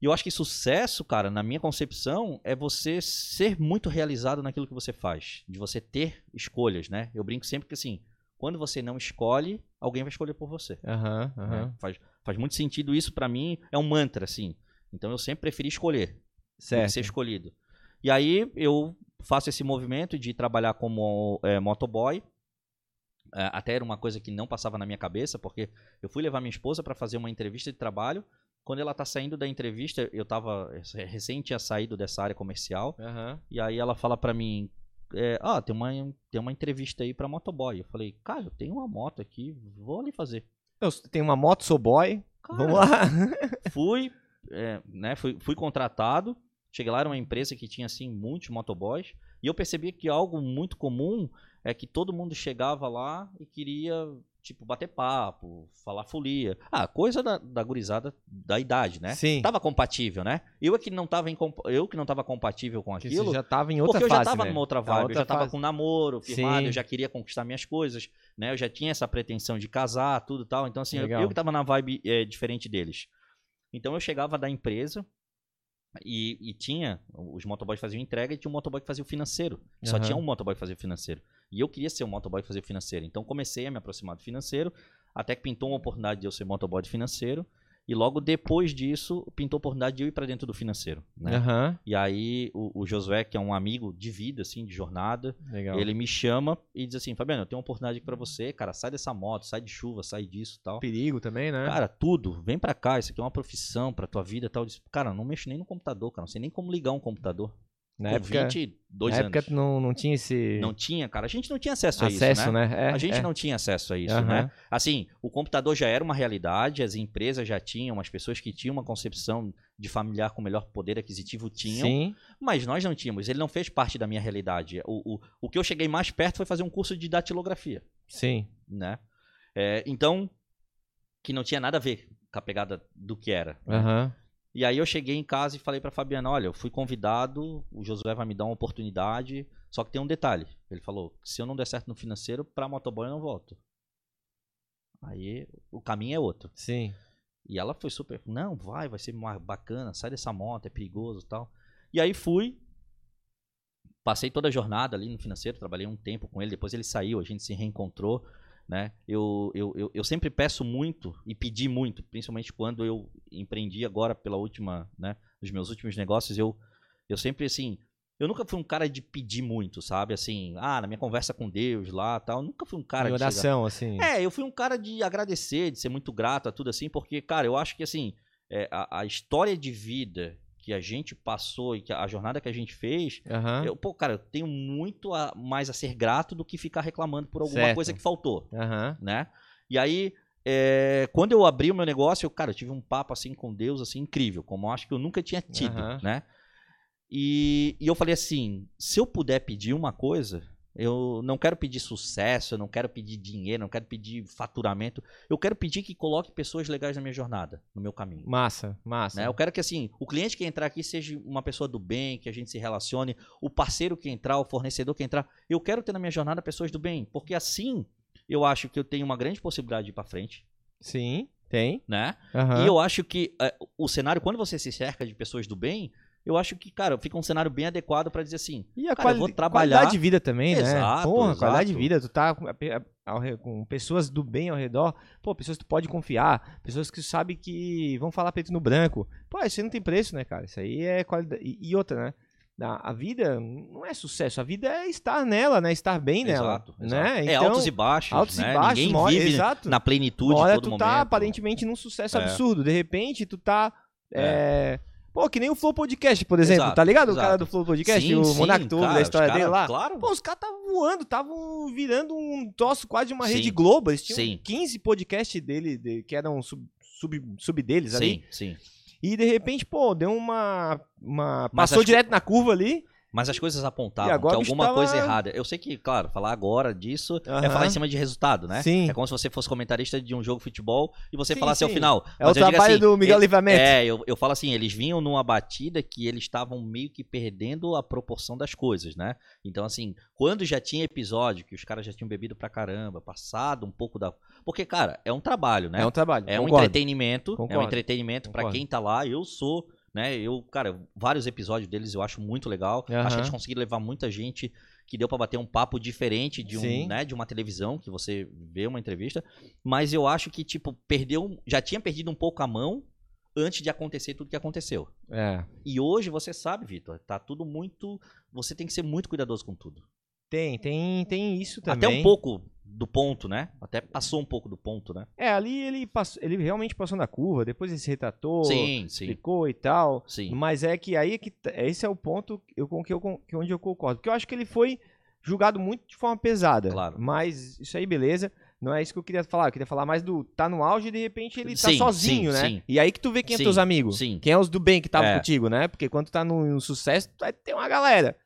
Speaker 2: E eu acho que sucesso, cara, na minha concepção, é você ser muito realizado naquilo que você faz. De você ter escolhas, né? Eu brinco sempre que assim, quando você não escolhe, alguém vai escolher por você.
Speaker 1: Aham, uhum, aham. Uhum.
Speaker 2: Faz, faz muito sentido isso para mim, é um mantra, assim. Então eu sempre preferi escolher.
Speaker 1: Certo.
Speaker 2: ser escolhido. E aí eu faço esse movimento de trabalhar como é, motoboy. É, até era uma coisa que não passava na minha cabeça, porque eu fui levar minha esposa para fazer uma entrevista de trabalho. Quando ela tá saindo da entrevista, eu tava recém tinha saído dessa área comercial.
Speaker 1: Uhum.
Speaker 2: E aí ela fala para mim, é, ah, tem uma, tem uma entrevista aí para motoboy. Eu falei, cara, eu tenho uma moto aqui, vou ali fazer.
Speaker 1: Eu tenho uma moto, sou boy. Cara, Vamos lá.
Speaker 2: fui, é, né, fui, fui contratado. Cheguei lá, era uma empresa que tinha, assim, muitos motoboys. E eu percebi que algo muito comum é que todo mundo chegava lá e queria, tipo, bater papo, falar folia. Ah, coisa da, da gurizada da idade, né?
Speaker 1: Sim.
Speaker 2: Tava compatível, né? Eu é que não tava, eu que não tava compatível com aquilo.
Speaker 1: Você já tava em outra
Speaker 2: porque
Speaker 1: fase,
Speaker 2: eu já tava
Speaker 1: né?
Speaker 2: numa outra vibe. Outra eu já tava
Speaker 1: fase.
Speaker 2: com namoro, firmado,
Speaker 1: Sim.
Speaker 2: eu já queria conquistar minhas coisas, né? Eu já tinha essa pretensão de casar, tudo tal. Então, assim, eu, eu que tava na vibe é, diferente deles. Então eu chegava da empresa, e, e, tinha, os motoboys faziam entrega e tinha um motoboy que fazia o financeiro. Só
Speaker 1: Aham.
Speaker 2: tinha um motoboy que fazia o financeiro. E eu queria ser um motoboy que fazia o financeiro. Então comecei a me aproximar do financeiro, até que pintou uma oportunidade de eu ser motoboy financeiro. E logo depois disso, pintou a oportunidade de eu ir para dentro do financeiro. Né?
Speaker 1: Aham,
Speaker 2: E aí o, o Josué, que é um amigo de vida, assim, de jornada,
Speaker 1: legal.
Speaker 2: ele me chama e diz assim, Fabiano, eu tenho uma oportunidade aqui para você, cara, sai dessa moto, sai de chuva, sai disso e tal.
Speaker 1: Perigo também, né?
Speaker 2: Cara, tudo, vem pra cá, isso aqui é uma profissão pra tua vida e tal. Eu disse, cara, não mexo nem no computador, cara, não sei nem como ligar um computador.
Speaker 1: Na
Speaker 2: Com
Speaker 1: época,
Speaker 2: 22
Speaker 1: na
Speaker 2: anos.
Speaker 1: época não, não tinha esse
Speaker 2: Não tinha, cara, a gente não tinha acesso,
Speaker 1: acesso,
Speaker 2: a isso, né?
Speaker 1: né? É,
Speaker 2: a gente
Speaker 1: é.
Speaker 2: não tinha acesso a isso,
Speaker 1: Aham.
Speaker 2: né? Assim, o computador já era uma realidade, as empresas já tinham, as pessoas que tinham uma concepção de familiar com melhor poder aquisitivo tinham,
Speaker 1: Sim,
Speaker 2: mas nós não tínhamos. Ele não fez parte da minha realidade. O, o, o que eu cheguei mais perto foi fazer um curso de datilografia.
Speaker 1: sim.
Speaker 2: né? É, então, que não tinha nada a ver com a pegada do que era. né? E aí eu cheguei em casa e falei pra Fabiana, olha, eu fui convidado, o Josué vai me dar uma oportunidade, só que tem um detalhe. Ele falou, se eu não der certo no financeiro, pra motoboy eu não volto. Aí o caminho é outro.
Speaker 1: Sim.
Speaker 2: E ela foi super, não, vai, vai ser mais bacana, sai dessa moto, é perigoso e tal. E aí fui, passei toda a jornada ali no financeiro, trabalhei um tempo com ele, depois ele saiu, a gente se reencontrou, né? Eu, eu, eu, eu sempre peço muito e pedi muito, principalmente quando eu empreendi agora pela última, né, nos meus últimos negócios, eu, eu sempre assim, eu nunca fui um cara de pedir muito, sabe? Assim, ah, na minha conversa com Deus lá, tal, eu nunca fui um cara de chegar-
Speaker 1: oração, assim.
Speaker 2: é, eu fui um cara de agradecer, de ser muito grato a tudo assim, porque, cara, eu acho que assim, é, a, a história de vida que a gente passou e que a, jornada que a gente fez,
Speaker 1: Aham.
Speaker 2: eu, pô, cara, eu tenho muito a- mais a ser grato do que ficar reclamando por alguma
Speaker 1: Certo.
Speaker 2: coisa que faltou,
Speaker 1: Aham.
Speaker 2: né? E aí, é, quando eu abri o meu negócio, eu, cara, eu tive um papo assim com Deus, assim, incrível, como eu acho que eu nunca tinha tido,
Speaker 1: Aham.
Speaker 2: né? E, e eu falei assim, se eu puder pedir uma coisa, eu não quero pedir sucesso, eu não quero pedir dinheiro, não quero pedir faturamento, eu quero pedir que coloque pessoas legais na minha jornada, no meu caminho.
Speaker 1: Massa, massa.
Speaker 2: Né? Eu quero que assim, o cliente que entrar aqui seja uma pessoa do bem, que a gente se relacione, o parceiro que entrar, o fornecedor que entrar, eu quero ter na minha jornada pessoas do bem, porque assim eu acho que eu tenho uma grande possibilidade de ir para frente,
Speaker 1: Sim, tem.
Speaker 2: né?
Speaker 1: Aham.
Speaker 2: E eu acho que eh, o cenário, quando você se cerca de pessoas do bem, eu acho que, cara, fica um cenário bem adequado para dizer assim,
Speaker 1: e a
Speaker 2: cara,
Speaker 1: quali
Speaker 2: eu vou trabalhar...
Speaker 1: qualidade de vida também, né?
Speaker 2: Exato,
Speaker 1: Porra,
Speaker 2: exato.
Speaker 1: qualidade de vida, tu tá com, com, pessoas do bem ao redor, pô, pessoas que tu pode confiar, pessoas que tu sabe que vão falar preto no branco. Pô, isso aí não tem preço, né, cara? Isso aí é qualidade. E, e outra, né? A, a vida não é sucesso, a vida é estar nela, né? Estar bem nela. Exato, exato. Né?
Speaker 2: Então, é altos e baixos.
Speaker 1: Altos
Speaker 2: né?
Speaker 1: e baixos,
Speaker 2: Ninguém
Speaker 1: mora,
Speaker 2: vive
Speaker 1: exato.
Speaker 2: na plenitude
Speaker 1: Olha, tu
Speaker 2: momento.
Speaker 1: tá aparentemente num sucesso
Speaker 2: É.
Speaker 1: absurdo. De repente, tu tá.
Speaker 2: É.
Speaker 1: é, Pô, que nem o Flow Podcast, por exemplo,
Speaker 2: Exato,
Speaker 1: tá ligado? O
Speaker 2: exato.
Speaker 1: cara do Flow Podcast,
Speaker 2: Sim,
Speaker 1: o
Speaker 2: sim,
Speaker 1: Monark
Speaker 2: cara,
Speaker 1: da história
Speaker 2: cara-
Speaker 1: dele lá.
Speaker 2: Claro.
Speaker 1: Pô, os caras estavam voando, estavam virando um troço quase de uma
Speaker 2: Sim.
Speaker 1: rede Globo. Eles tinham
Speaker 2: Sim.
Speaker 1: 15 podcasts dele, de- que eram sub, sub, sub deles ali.
Speaker 2: Sim, sim.
Speaker 1: E de repente, pô, deu uma. uma passou
Speaker 2: acho que-
Speaker 1: direto na curva ali.
Speaker 2: Mas as coisas apontavam
Speaker 1: agora
Speaker 2: que
Speaker 1: o
Speaker 2: alguma
Speaker 1: tava-
Speaker 2: coisa errada. Eu sei que, claro, falar agora disso é
Speaker 1: Aham.
Speaker 2: falar em cima de resultado, né?
Speaker 1: Sim.
Speaker 2: É como se você fosse comentarista de um jogo de futebol e você
Speaker 1: Sim,
Speaker 2: falasse ao
Speaker 1: sim.
Speaker 2: final.
Speaker 1: É o
Speaker 2: Mas eu digo
Speaker 1: trabalho
Speaker 2: assim,
Speaker 1: do Miguel
Speaker 2: ele-
Speaker 1: Livramento.
Speaker 2: É, eu, eu falo assim, eles vinham numa batida que eles estavam meio que perdendo a proporção das coisas, né? Então, assim, quando já tinha episódio que os caras já tinham bebido pra caramba, passado um pouco da. Porque, cara, é um trabalho, né?
Speaker 1: É um trabalho.
Speaker 2: É um
Speaker 1: concordo.
Speaker 2: entretenimento. É um
Speaker 1: Concordo.
Speaker 2: entretenimento pra
Speaker 1: Concordo.
Speaker 2: quem tá lá. Eu sou, né? Eu, cara, vários episódios deles eu acho muito legal.
Speaker 1: Aham.
Speaker 2: Acho que eles conseguiram levar muita gente que deu pra bater um papo diferente de um,
Speaker 1: Sim.
Speaker 2: né, de uma televisão, que você vê uma entrevista. Mas eu acho que, tipo, perdeu. Já tinha perdido um pouco a mão antes de acontecer tudo que aconteceu.
Speaker 1: É.
Speaker 2: E hoje você sabe, Vitor, tá tudo muito. Você tem que ser muito cuidadoso com tudo.
Speaker 1: Tem, tem, tem isso também.
Speaker 2: Até um pouco do ponto, né? Até passou um pouco do ponto, né?
Speaker 1: É, ali ele, passou, ele realmente passou na curva, depois ele se retratou,
Speaker 2: sim, sim,
Speaker 1: explicou e tal.
Speaker 2: sim.
Speaker 1: Mas é que aí é que t- esse é o ponto eu, com que eu, que onde eu concordo. Porque eu acho que ele foi julgado muito de forma pesada.
Speaker 2: Claro.
Speaker 1: Mas isso aí, beleza. Não é isso que eu queria falar. Eu queria falar mais do tá no auge e de repente ele tá
Speaker 2: Sim,
Speaker 1: sozinho,
Speaker 2: sim,
Speaker 1: né?
Speaker 2: sim.
Speaker 1: E aí que tu vê quem é teus amigos.
Speaker 2: sim.
Speaker 1: Quem é os do bem que estavam
Speaker 2: É.
Speaker 1: contigo, né? Porque quando tá no, no sucesso, tu vai ter uma galera.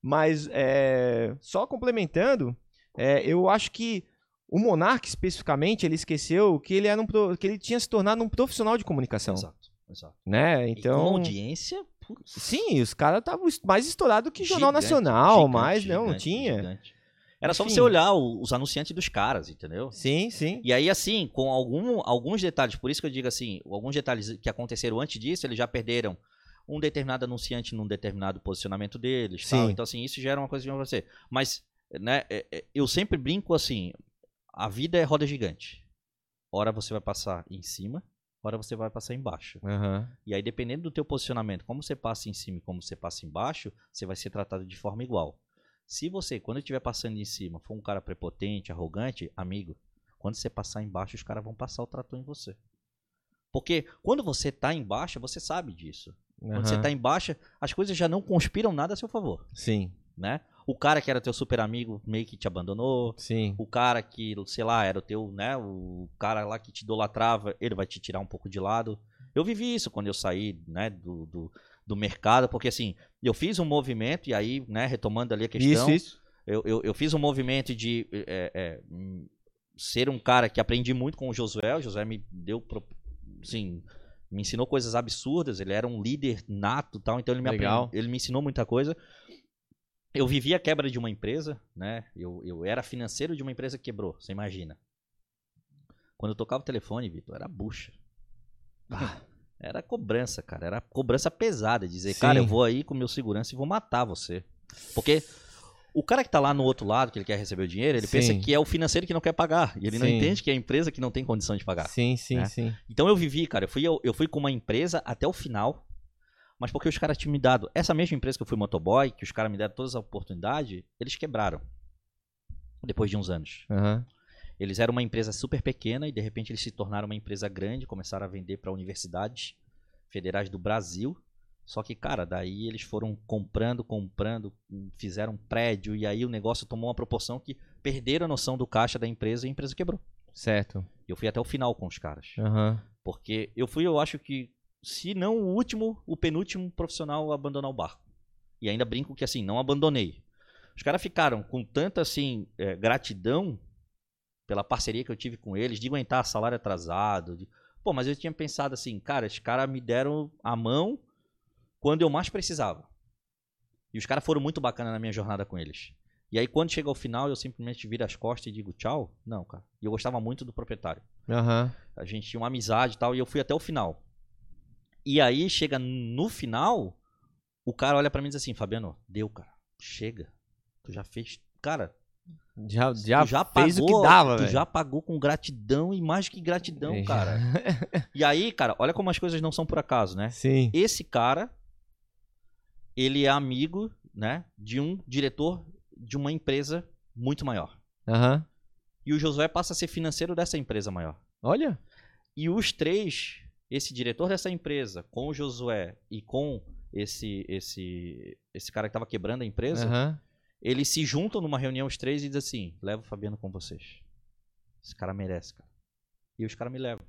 Speaker 1: Mas é, só complementando, é, eu acho que o Monark especificamente, ele esqueceu que ele, era um, pro- que ele tinha se tornado um profissional de comunicação.
Speaker 2: Exato, exato.
Speaker 1: Né?
Speaker 2: E com
Speaker 1: Então.
Speaker 2: audiência, putz,
Speaker 1: Sim, os caras estavam mais estourados que Jornal
Speaker 2: gigante,
Speaker 1: Nacional,
Speaker 2: gigante,
Speaker 1: mas não,
Speaker 2: gigante,
Speaker 1: tinha.
Speaker 2: gigante. Era só
Speaker 1: Enfim.
Speaker 2: você olhar os anunciantes dos caras, entendeu?
Speaker 1: Sim, sim.
Speaker 2: E aí, assim, com algum, alguns detalhes, por isso que eu digo assim, alguns detalhes que aconteceram antes disso, eles já perderam um determinado anunciante num determinado posicionamento deles. Tal.
Speaker 1: Sim.
Speaker 2: Então, assim, isso gera uma coisa de você. Mas, né, é- é- eu sempre brinco assim: a vida é roda gigante. Hora você vai passar em cima, hora você vai passar embaixo.
Speaker 1: Aham.
Speaker 2: E aí, dependendo do teu posicionamento, como você passa em cima e como você passa embaixo, você vai ser tratado de forma igual. Se você, quando estiver passando em cima, for um cara prepotente, arrogante, amigo, quando você passar embaixo, os caras vão passar o trator em você. Porque quando você tá embaixo, você sabe disso. Quando você
Speaker 1: aham.
Speaker 2: tá embaixo, as coisas já não conspiram nada a seu favor,
Speaker 1: Sim,
Speaker 2: né? O cara que era teu super amigo meio que te abandonou,
Speaker 1: sim.
Speaker 2: o cara que, sei lá, era o teu, né, o cara lá que te idolatrava, ele vai te tirar um pouco de lado. Eu vivi isso quando eu saí, né, do, do, do mercado, porque assim, eu fiz um movimento, e aí, né, retomando ali a questão,
Speaker 1: Isso, isso.
Speaker 2: Eu, eu, eu fiz um movimento de é, é, hum, ser um cara que aprendi muito com o Josué, o Josué me deu, pro- assim, me ensinou coisas absurdas, ele era um líder nato e tal, então ele me, aprend- ele me ensinou muita coisa. Eu vivi a quebra de uma empresa, né? Eu, eu era financeiro de uma empresa que quebrou, você imagina. Quando eu tocava o telefone, Vitor, era bucha. Era cobrança, cara. Era cobrança pesada. Dizer,
Speaker 1: Sim.
Speaker 2: cara, eu vou aí com meu segurança e vou matar você. Porque o cara que tá lá no outro lado, que ele quer receber o dinheiro, ele
Speaker 1: Sim.
Speaker 2: pensa que é o financeiro que não quer pagar. E ele não
Speaker 1: Sim.
Speaker 2: entende que é a empresa que não tem condição de pagar.
Speaker 1: Sim, sim,
Speaker 2: né?
Speaker 1: sim.
Speaker 2: Então eu vivi, cara. Eu fui, eu, eu fui com uma empresa até o final. Mas porque os caras tinham me dado. Essa mesma empresa que eu fui motoboy, que os caras me deram todas as oportunidades, eles quebraram. Depois de uns anos.
Speaker 1: Aham.
Speaker 2: Eles eram uma empresa super pequena e de repente eles se tornaram uma empresa grande, começaram a vender para universidades federais do Brasil. Só que, cara, daí eles foram comprando, comprando, fizeram um prédio e aí o negócio tomou uma proporção que perderam a noção do caixa da empresa e a empresa quebrou.
Speaker 1: Certo.
Speaker 2: Eu fui até o final com os caras.
Speaker 1: Aham.
Speaker 2: Porque eu fui, eu acho que, se não o último, o penúltimo profissional a abandonar o barco. E ainda brinco que assim, não abandonei. Os caras ficaram com tanta assim, eh, gratidão pela parceria que eu tive com eles, de aguentar salário atrasado. de- Pô, mas eu tinha pensado assim, cara, os caras me deram a mão quando eu mais precisava. E os caras foram muito bacanas na minha jornada com eles. E aí, quando chega ao final, eu simplesmente viro as costas e digo tchau? Não, cara. E eu gostava muito do proprietário.
Speaker 1: Aham.
Speaker 2: A gente tinha uma amizade e tal, e eu fui até o final. E aí chega no final, o cara olha para mim e diz assim, Fabiano, deu, cara. Chega. Tu já fez. Cara,
Speaker 1: já, já, já fez pagou, o que dava,
Speaker 2: Tu
Speaker 1: véio.
Speaker 2: já pagou com gratidão e mais que gratidão, é, cara. e aí, cara, olha como as coisas não são por acaso, né?
Speaker 1: Sim.
Speaker 2: Esse cara, ele é amigo, né, de um diretor de uma empresa muito maior.
Speaker 1: Uhum.
Speaker 2: E o Josué passa a ser financeiro dessa empresa maior.
Speaker 1: Olha.
Speaker 2: E os três, esse diretor dessa empresa, com o Josué e com esse esse esse cara que estava quebrando a empresa,
Speaker 1: uhum.
Speaker 2: eles se juntam numa reunião os três e dizem assim: leva o Fabiano com vocês. Esse cara merece, cara. E os caras me levam.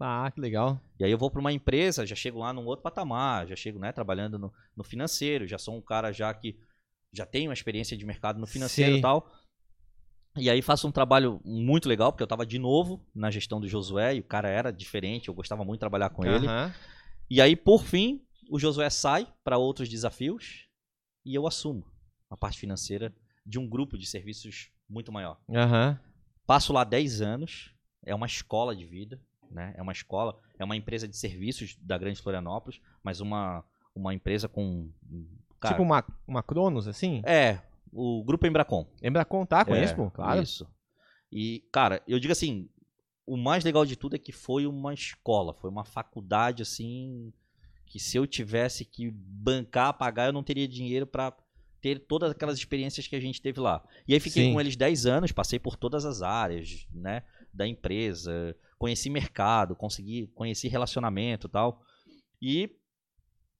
Speaker 1: Ah, que legal.
Speaker 2: E aí eu vou para uma empresa, já chego lá num outro patamar, já chego, né, trabalhando no, no financeiro, já sou um cara já que já tenho uma experiência de mercado no financeiro Sim. e tal. E aí faço um trabalho muito legal, porque eu estava de novo na gestão do Josué e o cara era diferente, eu gostava muito de trabalhar com uhum. ele. E aí, por fim, o Josué sai para outros desafios e eu assumo a parte financeira de um grupo de serviços muito maior.
Speaker 1: Uhum.
Speaker 2: Passo lá 10 anos, é uma escola de vida, né? É uma escola, é uma empresa de serviços da Grande Florianópolis, mas uma, uma empresa com.
Speaker 1: Cara, tipo uma, uma Cronos, assim?
Speaker 2: É, o grupo Embracon.
Speaker 1: Embracon, tá? Conheço,
Speaker 2: é,
Speaker 1: claro.
Speaker 2: Isso. E, cara, eu digo assim, o mais legal de tudo é que foi uma escola, foi uma faculdade, assim, que se eu tivesse que bancar, pagar, eu não teria dinheiro para ter todas aquelas experiências que a gente teve lá. E aí fiquei Sim. com eles 10 anos, passei por todas as áreas, né, da empresa, conheci mercado, consegui, conheci relacionamento, tal. E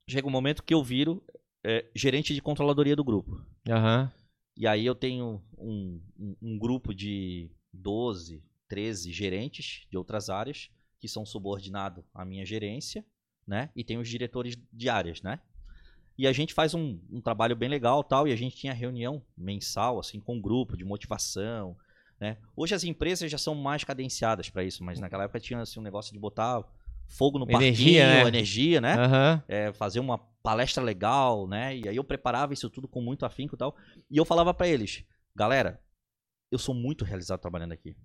Speaker 2: chega um momento que eu viro é, gerente de controladoria do grupo.
Speaker 1: Uhum.
Speaker 2: E aí eu tenho um, um, um grupo de 12, 13 gerentes de outras áreas que são subordinados à minha gerência né? E tem os diretores de áreas, né? E a gente faz um, um, trabalho bem legal tal, e a gente tinha reunião mensal, assim, com um grupo de motivação, né? Hoje as empresas já são mais cadenciadas para isso, mas naquela época tinha assim, um negócio de botar fogo no energia, parquinho, né? energia, né?
Speaker 1: Uhum.
Speaker 2: É, fazer uma palestra legal, né? E aí eu preparava isso tudo com muito afinco e tal. E eu falava para eles, galera, eu sou muito realizado trabalhando aqui.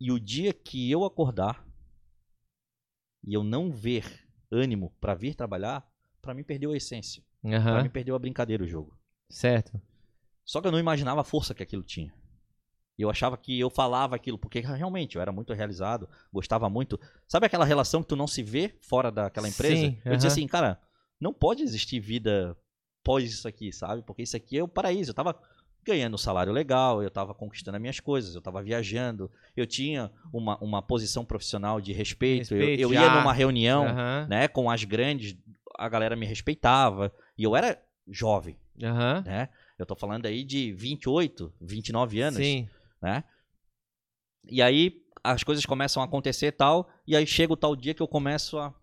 Speaker 2: E o dia que eu acordar e eu não ver ânimo para vir trabalhar, para mim perdeu a essência.
Speaker 1: Uhum.
Speaker 2: Para mim perdeu a brincadeira o jogo.
Speaker 1: Certo.
Speaker 2: Só que eu não imaginava a força que aquilo tinha. Eu achava que eu falava aquilo, porque realmente eu era muito realizado, gostava muito. Sabe aquela relação que tu não se vê fora daquela empresa?
Speaker 1: Sim,
Speaker 2: eu dizia assim, cara, não pode existir vida pós isso aqui, sabe? Porque isso aqui é o paraíso. Eu tava ganhando um salário legal, eu estava conquistando as minhas coisas, eu estava viajando, eu tinha uma, uma posição profissional de respeito, respeito eu, eu ia numa reunião uhum. né, com as grandes, a galera me respeitava, e eu era jovem,
Speaker 1: uhum.
Speaker 2: né? Eu tô falando aí de 28, 29 anos,
Speaker 1: Sim.
Speaker 2: Né? E aí as coisas começam a acontecer e tal, e aí chega o tal dia que eu começo a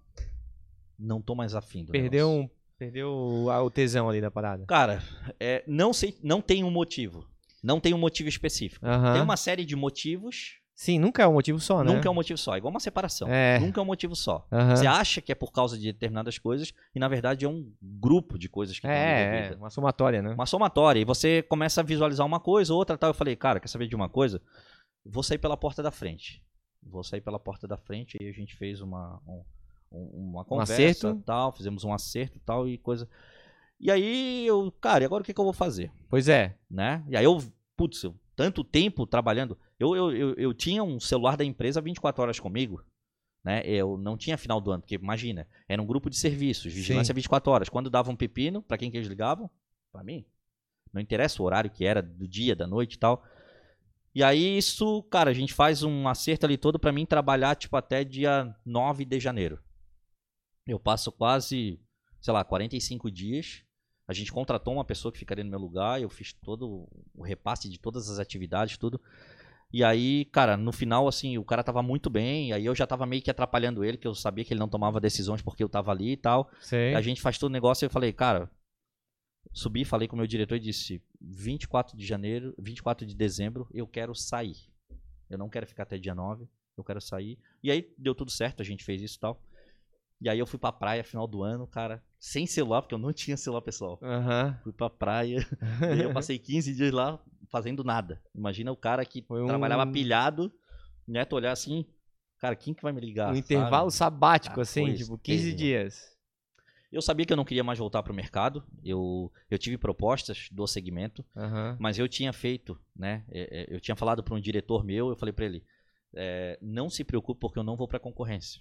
Speaker 2: não tô mais afim do
Speaker 1: Perdeu
Speaker 2: negócio.
Speaker 1: um Perdeu o tesão ali da parada.
Speaker 2: Cara, é, não sei, não tem um motivo. Não tem um motivo específico.
Speaker 1: Uhum.
Speaker 2: Tem uma série de motivos.
Speaker 1: Sim, nunca é um motivo só, né?
Speaker 2: Nunca é um motivo só. É igual uma separação.
Speaker 1: É.
Speaker 2: Nunca é um motivo só.
Speaker 1: Uhum.
Speaker 2: Você acha que é por causa de determinadas coisas e, na verdade, é um grupo de coisas que
Speaker 1: é, É, uma somatória, né?
Speaker 2: Uma somatória. E você começa a visualizar uma coisa, outra tal. Eu falei, cara, quer saber de uma coisa? Vou sair pela porta da frente. Vou sair pela porta da frente e a gente fez uma, um, uma conversa um acerto. tal. Fizemos um acerto tal e coisa... E aí eu, cara, e agora o que, que eu vou fazer?
Speaker 1: Pois é.
Speaker 2: Né? E aí eu, putz, eu, tanto tempo trabalhando. Eu, eu, eu, eu, tinha um celular da empresa 24 horas comigo. Né? Eu não tinha final do ano, porque imagina, era um grupo de serviços, vigilância Sim. 24 horas. Quando dava um pepino, para quem que eles ligavam? Para mim. Não interessa o horário que era, do dia, da noite e tal. E aí isso, cara, a gente faz um acerto ali todo para mim trabalhar tipo até dia 9 de janeiro. Eu passo quase, sei lá, 45 dias a gente contratou uma pessoa que ficaria no meu lugar, eu fiz todo o repasse de todas as atividades, tudo. E aí, cara, no final, assim, o cara tava muito bem, aí eu já tava meio que atrapalhando ele, que eu sabia que ele não tomava decisões porque eu tava ali e tal. A gente faz todo o negócio e eu falei, cara, subi, falei com o meu diretor e disse, 24 de janeiro, 24 de dezembro, eu quero sair. Eu não quero ficar até dia 9, eu quero sair. E aí deu tudo certo, a gente fez isso e tal. E aí eu fui pra praia final do ano, cara, sem celular, porque eu não tinha celular pessoal.
Speaker 1: Uhum.
Speaker 2: Fui pra praia, e aí eu passei 15 dias lá fazendo nada. Imagina o cara que um... trabalhava pilhado, né, tu olhar assim, cara, quem que vai me ligar?
Speaker 1: Um sabe? intervalo sabático, ah, assim, tipo, 15 terrível. dias.
Speaker 2: Eu sabia que eu não queria mais voltar para o mercado. Eu, eu tive propostas do segmento, uhum. mas eu tinha feito, né? É, é, eu tinha falado para um diretor meu, eu falei para ele, é, não se preocupe porque eu não vou para concorrência.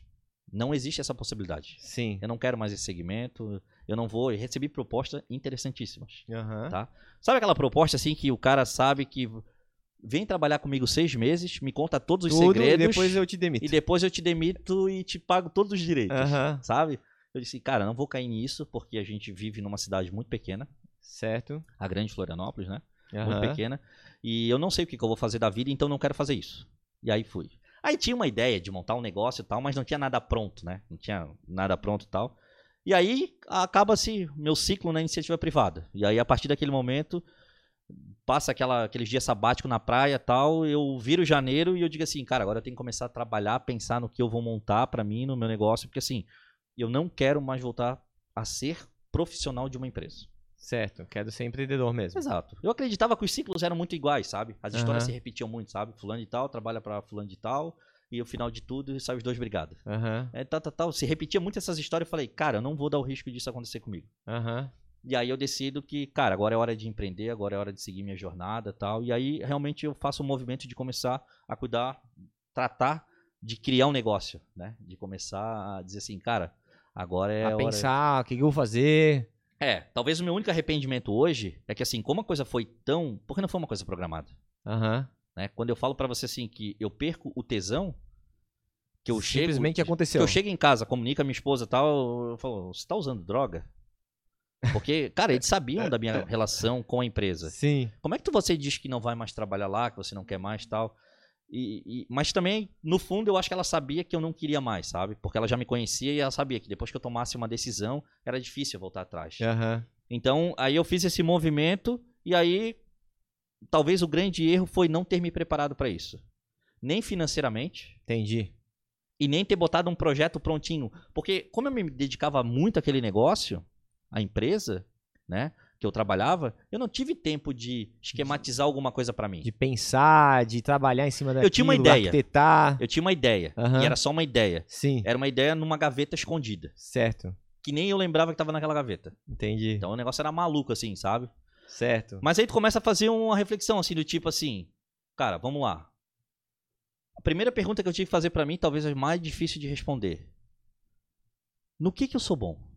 Speaker 2: Não existe essa possibilidade.
Speaker 1: Sim.
Speaker 2: Eu não quero mais esse segmento. Eu não vou. Eu recebi propostas interessantíssimas.
Speaker 1: Uhum.
Speaker 2: Tá? Sabe aquela proposta assim que o cara sabe que vem trabalhar comigo seis meses, me conta todos os Tudo, segredos.
Speaker 1: E depois eu te demito.
Speaker 2: E depois eu te demito e te pago todos os direitos. Uhum. Sabe? Eu disse, cara, não vou cair nisso, porque a gente vive numa cidade muito pequena.
Speaker 1: Certo.
Speaker 2: A grande Florianópolis, né? Uhum. Muito pequena. E eu não sei o que, que eu vou fazer da vida, então não quero fazer isso. E aí fui. Aí tinha uma ideia de montar um negócio e tal, mas não tinha nada pronto, né? Não tinha nada pronto e tal. E aí acaba-se meu ciclo na iniciativa privada. E aí a partir daquele momento passa aquela, aqueles dias sabáticos na praia tal, eu viro janeiro e eu digo assim, cara, agora eu tenho que começar a trabalhar, pensar no que eu vou montar para mim, no meu negócio, porque assim, eu não quero mais voltar a ser profissional de uma empresa.
Speaker 1: Certo, quero ser empreendedor mesmo.
Speaker 2: Exato. Eu acreditava que os ciclos eram muito iguais, sabe? As histórias se repetiam muito, sabe? Fulano de tal trabalha para fulano de tal e o final de tudo sai os dois brigados.
Speaker 1: Uhum.
Speaker 2: É, tal, tal, tal. Se repetia muito essas histórias, eu falei, cara, eu não vou dar o risco disso acontecer comigo.
Speaker 1: Uhum.
Speaker 2: E aí eu decido que, cara, agora é hora de empreender, agora é hora de seguir minha jornada tal. E aí realmente eu faço o um movimento de começar a cuidar, tratar de criar um negócio, né? De começar a dizer assim, cara, agora é.
Speaker 1: A pensar, o que eu vou fazer.
Speaker 2: É, talvez o meu único arrependimento hoje é que, assim, como a coisa foi tão. Porque não foi uma coisa programada.
Speaker 1: Aham.
Speaker 2: Né? Quando eu falo para você assim que eu perco o tesão, que eu
Speaker 1: Simplesmente
Speaker 2: chego.
Speaker 1: aconteceu.
Speaker 2: Que eu chego em casa, comunico a minha esposa e tal, eu falo, você tá usando droga? Porque, cara, eles sabiam da minha relação com a empresa.
Speaker 1: Sim.
Speaker 2: Como é que você diz que não vai mais trabalhar lá, que você não quer mais tal? E, e, mas também, no fundo, eu acho que ela sabia que eu não queria mais, sabe? Porque ela já me conhecia e ela sabia que depois que eu tomasse uma decisão, era difícil voltar atrás.
Speaker 1: Uhum.
Speaker 2: Então, aí eu fiz esse movimento e aí, talvez o grande erro foi não ter me preparado para isso. Nem financeiramente.
Speaker 1: Entendi.
Speaker 2: E nem ter botado um projeto prontinho. Porque como eu me dedicava muito àquele negócio, a empresa, né? Que eu trabalhava, eu não tive tempo de esquematizar alguma coisa para mim.
Speaker 1: De pensar, de trabalhar em cima daquilo,
Speaker 2: Eu tinha uma ideia.
Speaker 1: Arquitetar.
Speaker 2: Eu tinha uma ideia. Uhum. E era só uma ideia.
Speaker 1: Sim.
Speaker 2: Era uma ideia numa gaveta escondida.
Speaker 1: Certo.
Speaker 2: Que nem eu lembrava que tava naquela gaveta.
Speaker 1: Entendi.
Speaker 2: Então o negócio era maluco, assim, sabe?
Speaker 1: Certo.
Speaker 2: Mas aí tu começa a fazer uma reflexão, assim, do tipo assim, cara, vamos lá. A primeira pergunta que eu tive que fazer para mim, talvez a mais difícil de responder. No que que eu sou bom?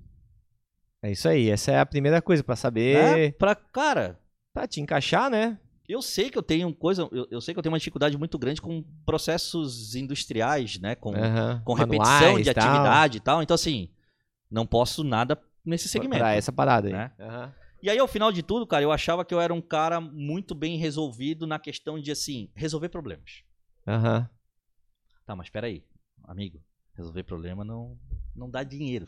Speaker 1: É isso aí, essa é a primeira coisa para saber.
Speaker 2: É, pra, cara.
Speaker 1: Pra te encaixar, né?
Speaker 2: Eu sei que eu tenho coisa, eu, eu, sei que eu tenho uma dificuldade muito grande com processos industriais, né? Com,
Speaker 1: uhum.
Speaker 2: com repetição de atividade e tal. Então, assim, não posso nada nesse segmento.
Speaker 1: Pra essa parada aí.
Speaker 2: Né?
Speaker 1: Uhum.
Speaker 2: E aí, ao final de tudo, cara, eu achava que eu era um cara muito bem resolvido na questão de, assim, resolver problemas.
Speaker 1: Aham. Uhum.
Speaker 2: Tá, mas peraí, amigo, resolver problema não, não dá dinheiro.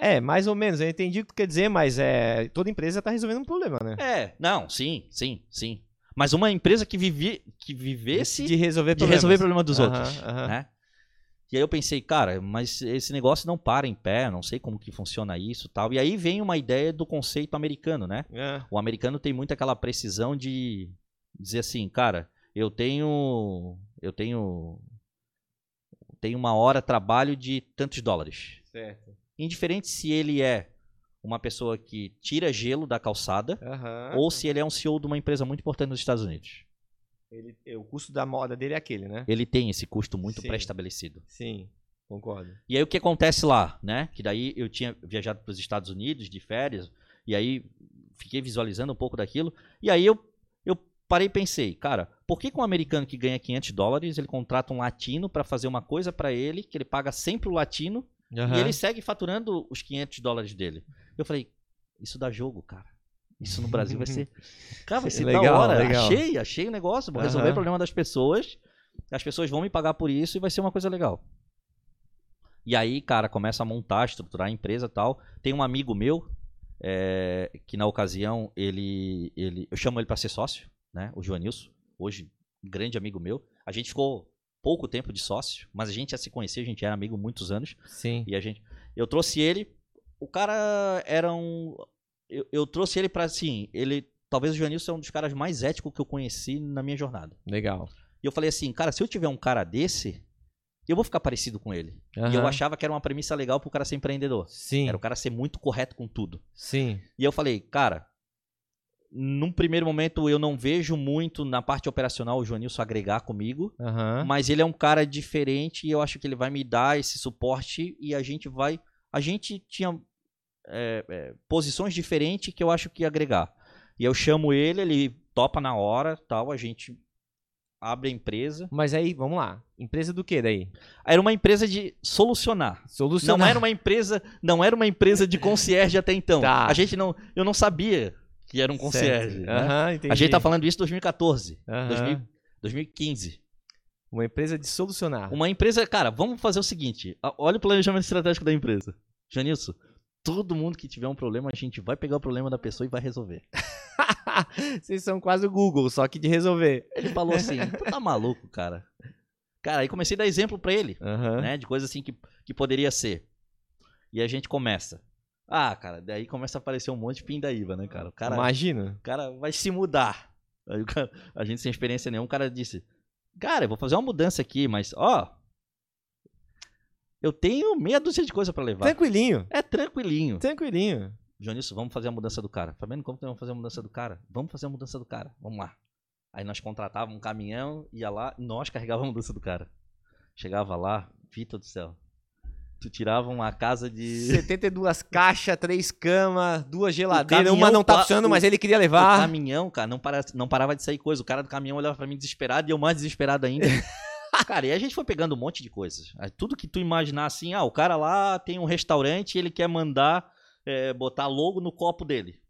Speaker 1: É, mais ou menos. Eu entendi o que tu quer dizer, mas é, toda empresa está resolvendo um problema, né?
Speaker 2: É, não, sim, sim, sim. Mas uma empresa que, vive, que vivesse
Speaker 1: de resolver
Speaker 2: de resolver problema dos outros, né? E aí eu pensei, cara, mas esse negócio não para em pé, não sei como que funciona isso tal. E aí vem uma ideia do conceito americano, né?
Speaker 1: É.
Speaker 2: O americano tem muito aquela precisão de dizer assim, cara, eu tenho. Eu tenho. Tenho uma hora trabalho de tantos dólares.
Speaker 1: Certo
Speaker 2: indiferente se ele é uma pessoa que tira gelo da calçada
Speaker 1: uhum.
Speaker 2: ou se ele é um CEO de uma empresa muito importante nos Estados Unidos.
Speaker 1: Ele, é, o custo da moda dele é aquele, né?
Speaker 2: Ele tem esse custo muito pré-estabelecido.
Speaker 1: Sim, concordo.
Speaker 2: E aí o que acontece lá, né? Que daí eu tinha viajado para os Estados Unidos de férias e aí fiquei visualizando um pouco daquilo e aí eu, eu parei e pensei, cara, por que, que um americano que ganha 500 dólares ele contrata um latino para fazer uma coisa para ele que ele paga sempre o latino Uhum. E ele segue faturando os 500 dólares dele. Eu falei, isso dá jogo, cara. Isso no Brasil vai ser. Cara, vai ser legal, da hora. Legal. Achei, achei o negócio. Vou resolver uhum. o problema das pessoas. As pessoas vão me pagar por isso e vai ser uma coisa legal. E aí, cara, começa a montar, estruturar a empresa e tal. Tem um amigo meu, é, que na ocasião, ele, ele. Eu chamo ele para ser sócio, né? O Joanilson. Hoje, grande amigo meu. A gente ficou pouco tempo de sócio, mas a gente já se conhecia, a gente era amigo muitos anos.
Speaker 1: Sim.
Speaker 2: E a gente. Eu trouxe ele. O cara era um. Eu, eu trouxe ele para assim. Ele. Talvez o Joanilson é um dos caras mais éticos que eu conheci na minha jornada.
Speaker 1: Legal.
Speaker 2: E eu falei assim, cara, se eu tiver um cara desse, eu vou ficar parecido com ele. Uhum. E eu achava que era uma premissa legal pro cara ser empreendedor.
Speaker 1: Sim.
Speaker 2: Era o cara ser muito correto com tudo.
Speaker 1: Sim.
Speaker 2: E eu falei, cara, num primeiro momento eu não vejo muito na parte operacional o Joanilson agregar comigo,
Speaker 1: uhum.
Speaker 2: mas ele é um cara diferente e eu acho que ele vai me dar esse suporte e a gente vai. A gente tinha é, é, posições diferentes que eu acho que ia agregar. E eu chamo ele, ele topa na hora, tal, a gente abre a empresa.
Speaker 1: Mas aí, vamos lá. Empresa do que daí?
Speaker 2: Era uma empresa de solucionar.
Speaker 1: Solucionar.
Speaker 2: Não era uma empresa, não era uma empresa de concierge até então. Tá. A gente não, eu não sabia que era um concierge. Né?
Speaker 1: Uhum,
Speaker 2: a gente tá falando isso em 2014, uhum. 2000, 2015.
Speaker 1: Uma empresa de solucionar.
Speaker 2: Uma empresa, cara, vamos fazer o seguinte. Olha o planejamento estratégico da empresa. Janilson, todo mundo que tiver um problema, a gente vai pegar o problema da pessoa e vai resolver.
Speaker 1: Vocês são quase o Google, só que de resolver.
Speaker 2: Ele falou assim: tu tá maluco, cara. Cara, aí comecei a dar exemplo para ele,
Speaker 1: uhum.
Speaker 2: né? De coisas assim que, que poderia ser. E a gente começa. Ah, cara, daí começa a aparecer um monte de pindaíba, né, cara? O cara
Speaker 1: Imagina.
Speaker 2: O cara vai se mudar. Aí cara, a gente sem experiência nenhuma, o cara disse: Cara, eu vou fazer uma mudança aqui, mas ó. Eu tenho meia dúzia de coisa para levar.
Speaker 1: Tranquilinho.
Speaker 2: É tranquilinho.
Speaker 1: Tranquilinho.
Speaker 2: Jonilson, vamos fazer a mudança do cara. Tá vendo como vamos fazer a mudança do cara? Vamos fazer a mudança do cara. Vamos lá. Aí nós contratávamos um caminhão, ia lá, nós carregávamos a mudança do cara. Chegava lá, Vitor do céu. Tu tirava uma casa de.
Speaker 1: 72 caixas, três camas, duas geladeiras. Uma não tá funcionando, mas ele queria levar.
Speaker 2: O caminhão, cara, não, para, não parava de sair coisa. O cara do caminhão olhava pra mim desesperado e eu mais desesperado ainda. cara, e a gente foi pegando um monte de coisas. Tudo que tu imaginar assim, ah, o cara lá tem um restaurante e ele quer mandar é, botar logo no copo dele.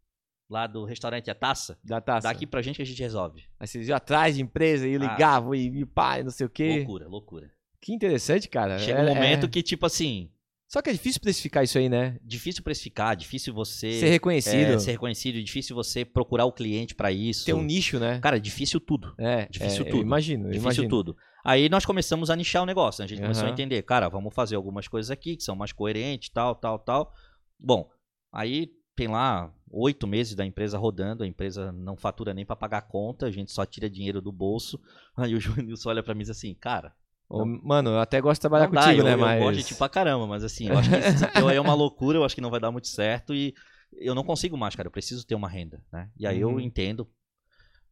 Speaker 2: Lá do restaurante A Taça.
Speaker 1: Da Taça.
Speaker 2: Daqui pra gente que a gente resolve.
Speaker 1: Aí vocês iam atrás de empresa e ah. ligavam ah, e, e pá, não sei o quê.
Speaker 2: Loucura, loucura.
Speaker 1: Que interessante, cara.
Speaker 2: Chega é, um momento é... que, tipo assim.
Speaker 1: Só que é difícil precificar isso aí, né?
Speaker 2: Difícil precificar, difícil você.
Speaker 1: Ser reconhecido.
Speaker 2: É, ser reconhecido, difícil você procurar o cliente para isso.
Speaker 1: Ter um nicho, né?
Speaker 2: Cara, difícil tudo.
Speaker 1: É.
Speaker 2: Difícil
Speaker 1: é,
Speaker 2: tudo.
Speaker 1: imagino.
Speaker 2: Difícil
Speaker 1: imagino.
Speaker 2: tudo. Aí nós começamos a nichar o negócio. Né? A gente uhum. começou a entender, cara, vamos fazer algumas coisas aqui que são mais coerentes, tal, tal, tal. Bom, aí tem lá oito meses da empresa rodando, a empresa não fatura nem para pagar a conta, a gente só tira dinheiro do bolso. Aí o Junilson olha para mim e diz assim, cara.
Speaker 1: Ô, mano, eu até gosto de trabalhar contigo,
Speaker 2: dá,
Speaker 1: né?
Speaker 2: Eu,
Speaker 1: mas...
Speaker 2: eu gosto de ti pra caramba, mas assim, eu acho que isso teu aí é uma loucura, eu acho que não vai dar muito certo e eu não consigo mais, cara. Eu preciso ter uma renda, né? E aí uhum. eu entendo,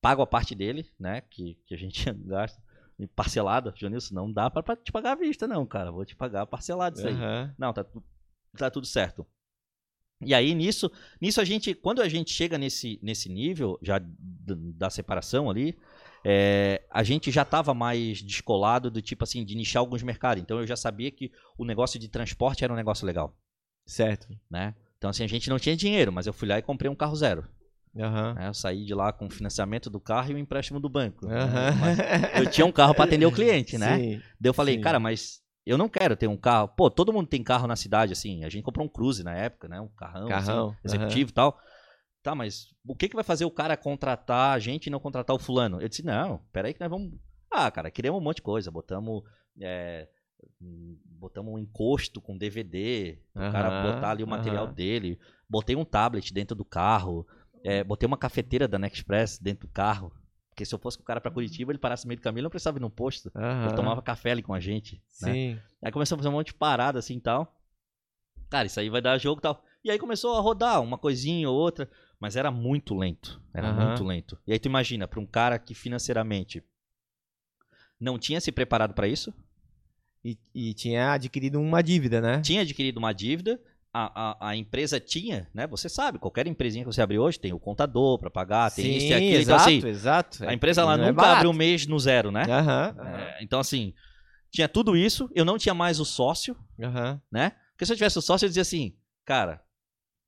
Speaker 2: pago a parte dele, né? Que, que a gente gasta parcelada. Janilson, não dá pra, pra, te pagar à vista, não, cara. Vou te pagar parcelado isso aí.
Speaker 1: Uhum.
Speaker 2: Não, tá, tá tudo certo. E aí, nisso, nisso a gente, quando a gente chega nesse, nesse nível já da separação ali, é, a gente já estava mais descolado do tipo assim, de nichar alguns mercados. Então eu já sabia que o negócio de transporte era um negócio legal.
Speaker 1: Certo.
Speaker 2: Né? Então assim, a gente não tinha dinheiro, mas eu fui lá e comprei um carro zero.
Speaker 1: Uhum.
Speaker 2: Né? Eu saí de lá com o financiamento do carro e o empréstimo do banco.
Speaker 1: Uhum.
Speaker 2: Né? Eu tinha um carro para atender o cliente, né?
Speaker 1: Sim,
Speaker 2: Daí eu falei,
Speaker 1: sim.
Speaker 2: cara, mas eu não quero ter um carro. Pô, todo mundo tem carro na cidade, assim. A gente comprou um Cruze na época, né? Um carrão,
Speaker 1: carrão
Speaker 2: assim, executivo e tal. Tá, mas o que, que vai fazer o cara contratar a gente e não contratar o fulano? Eu disse, não, peraí que nós vamos... Ah, cara, queremos um monte de coisa. Botamos... É, botamos um encosto com DVD, o uhum, cara botar ali o material uhum. dele. Botei um tablet dentro do carro. É, botei uma cafeteira da Nexpress dentro do carro. Porque se eu fosse com o cara pra Curitiba, ele parasse no meio do caminho, ele não precisava ir num posto.
Speaker 1: Uhum.
Speaker 2: Ele tomava café ali com a gente. Né?
Speaker 1: Sim.
Speaker 2: Né? Aí começamos a fazer um monte de parada assim e tal. Cara, isso aí vai dar jogo e tal. E aí começou a rodar uma coisinha ou outra, mas era muito lento. Era uhum. muito lento. E aí tu imagina, pra um cara que financeiramente não tinha se preparado para isso.
Speaker 1: E, e, tinha adquirido uma dívida, né?
Speaker 2: Tinha adquirido uma dívida a, a, a, empresa tinha, né? Você sabe, qualquer empresinha que você abrir hoje tem o contador para pagar, tem
Speaker 1: Sim,
Speaker 2: isso e aquilo.
Speaker 1: Exato,
Speaker 2: então, assim,
Speaker 1: exato.
Speaker 2: A empresa lá
Speaker 1: não
Speaker 2: nunca
Speaker 1: é
Speaker 2: abre um mês no zero, né?
Speaker 1: Uhum,
Speaker 2: é, então, assim, tinha tudo isso. Eu não tinha mais o sócio,
Speaker 1: uhum.
Speaker 2: né? Porque se eu tivesse o sócio, eu dizia assim, cara,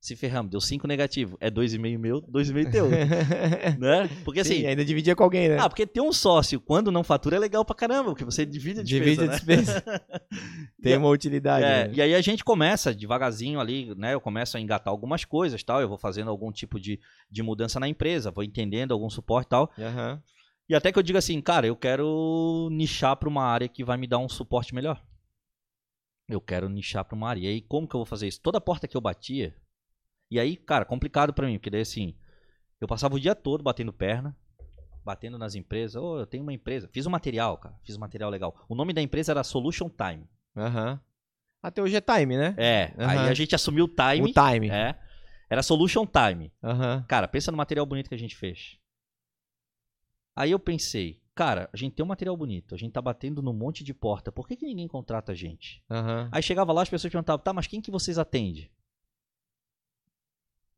Speaker 2: se ferramos, deu 5 negativo. É 2,5 meu, 2,5 teu. né? Porque assim. Sim,
Speaker 1: ainda dividia com alguém, né?
Speaker 2: Ah, porque ter um sócio quando não fatura é legal pra caramba, porque você divide a despesa. Divide a despesa. Né?
Speaker 1: Tem uma utilidade.
Speaker 2: É,
Speaker 1: né?
Speaker 2: E aí a gente começa devagarzinho ali, né? Eu começo a engatar algumas coisas tal. Eu vou fazendo algum tipo de, de mudança na empresa, vou entendendo algum suporte e tal.
Speaker 1: Uhum.
Speaker 2: E até que eu diga assim, cara, eu quero nichar pra uma área que vai me dar um suporte melhor. Eu quero nichar pra uma área. E aí, como que eu vou fazer isso? Toda porta que eu batia, e aí, cara, complicado para mim, porque daí assim, eu passava o dia todo batendo perna, batendo nas empresas. Ô, oh, eu tenho uma empresa. Fiz um material, cara. Fiz um material legal. O nome da empresa era Solution Time.
Speaker 1: Aham. Uhum. Até hoje é Time, né?
Speaker 2: É. Uhum. Aí a gente assumiu o Time.
Speaker 1: O Time.
Speaker 2: É. Era Solution Time.
Speaker 1: Uhum.
Speaker 2: Cara, pensa no material bonito que a gente fez. Aí eu pensei, cara, a gente tem um material bonito, a gente tá batendo num monte de porta, por que, que ninguém contrata a gente? Aí chegava lá, as pessoas perguntavam, tá, mas quem que vocês atendem?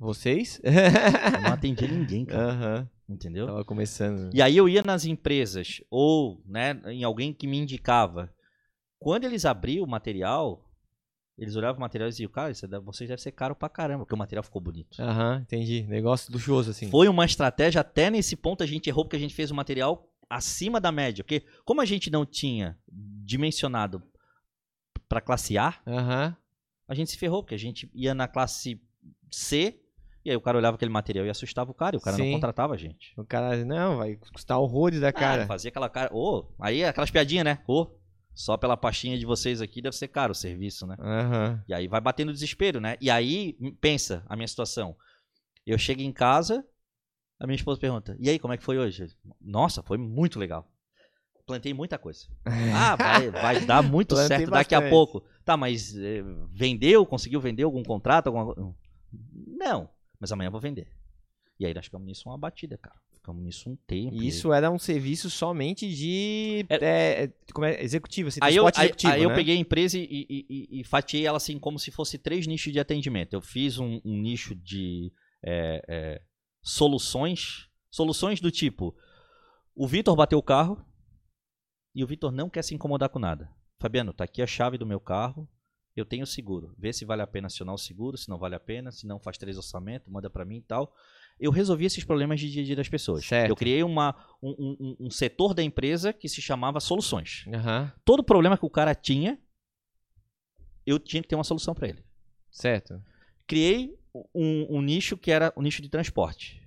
Speaker 1: Vocês?
Speaker 2: Eu não atendia ninguém, cara.
Speaker 1: Uhum.
Speaker 2: Entendeu?
Speaker 1: Tava começando.
Speaker 2: E aí eu ia nas empresas, ou né, em alguém que me indicava. Quando eles abriam o material, eles olhavam o material e diziam, cara, isso deve, vocês devem ser caro pra caramba, porque o material ficou bonito.
Speaker 1: Aham, uhum, entendi. Negócio luxuoso, assim.
Speaker 2: Foi uma estratégia, até nesse ponto a gente errou, porque a gente fez o material acima da média. Porque como a gente não tinha dimensionado para classe A,
Speaker 1: uhum.
Speaker 2: a gente se ferrou, porque a gente ia na classe C e aí o cara olhava aquele material e assustava o cara, e o cara Sim. não contratava a gente.
Speaker 1: O cara, não, vai custar horrores da cara. Ah,
Speaker 2: fazia aquela cara, ô, oh, aí aquelas piadinhas, né? Ô, oh, só pela pastinha de vocês aqui deve ser caro o serviço, né?
Speaker 1: Uhum.
Speaker 2: E aí vai batendo desespero, né? E aí, pensa a minha situação. Eu chego em casa, a minha esposa pergunta, e aí, como é que foi hoje? Nossa, foi muito legal. Plantei muita coisa. Ah, vai, vai dar muito certo bastante. daqui a pouco. Tá, mas eh, vendeu? Conseguiu vender algum contrato? Alguma... Não. Mas amanhã eu vou vender. E aí nós ficamos nisso uma batida, cara. Ficamos nisso um tempo.
Speaker 1: E isso era um serviço somente de é, é, como é, executivo, assim,
Speaker 2: aí eu,
Speaker 1: executivo,
Speaker 2: aí,
Speaker 1: né?
Speaker 2: eu peguei a empresa e, e, e, e, fatiei ela assim como se fosse três nichos de atendimento. Eu fiz um, um nicho de é, é soluções, soluções do tipo, o Vitor bateu o carro e o Vitor não quer se incomodar com nada. Fabiano, tá aqui a chave do meu carro, eu tenho seguro. Vê se vale a pena acionar o seguro, se não vale a pena, se não faz três orçamentos, manda para mim e tal. Eu resolvi esses problemas de dia a dia das pessoas.
Speaker 1: Certo.
Speaker 2: Eu criei uma, um, um, um, setor da empresa que se chamava soluções.
Speaker 1: Uhum.
Speaker 2: Todo problema que o cara tinha, eu tinha que ter uma solução para ele.
Speaker 1: Certo.
Speaker 2: Criei um, um, nicho que era o nicho de transporte.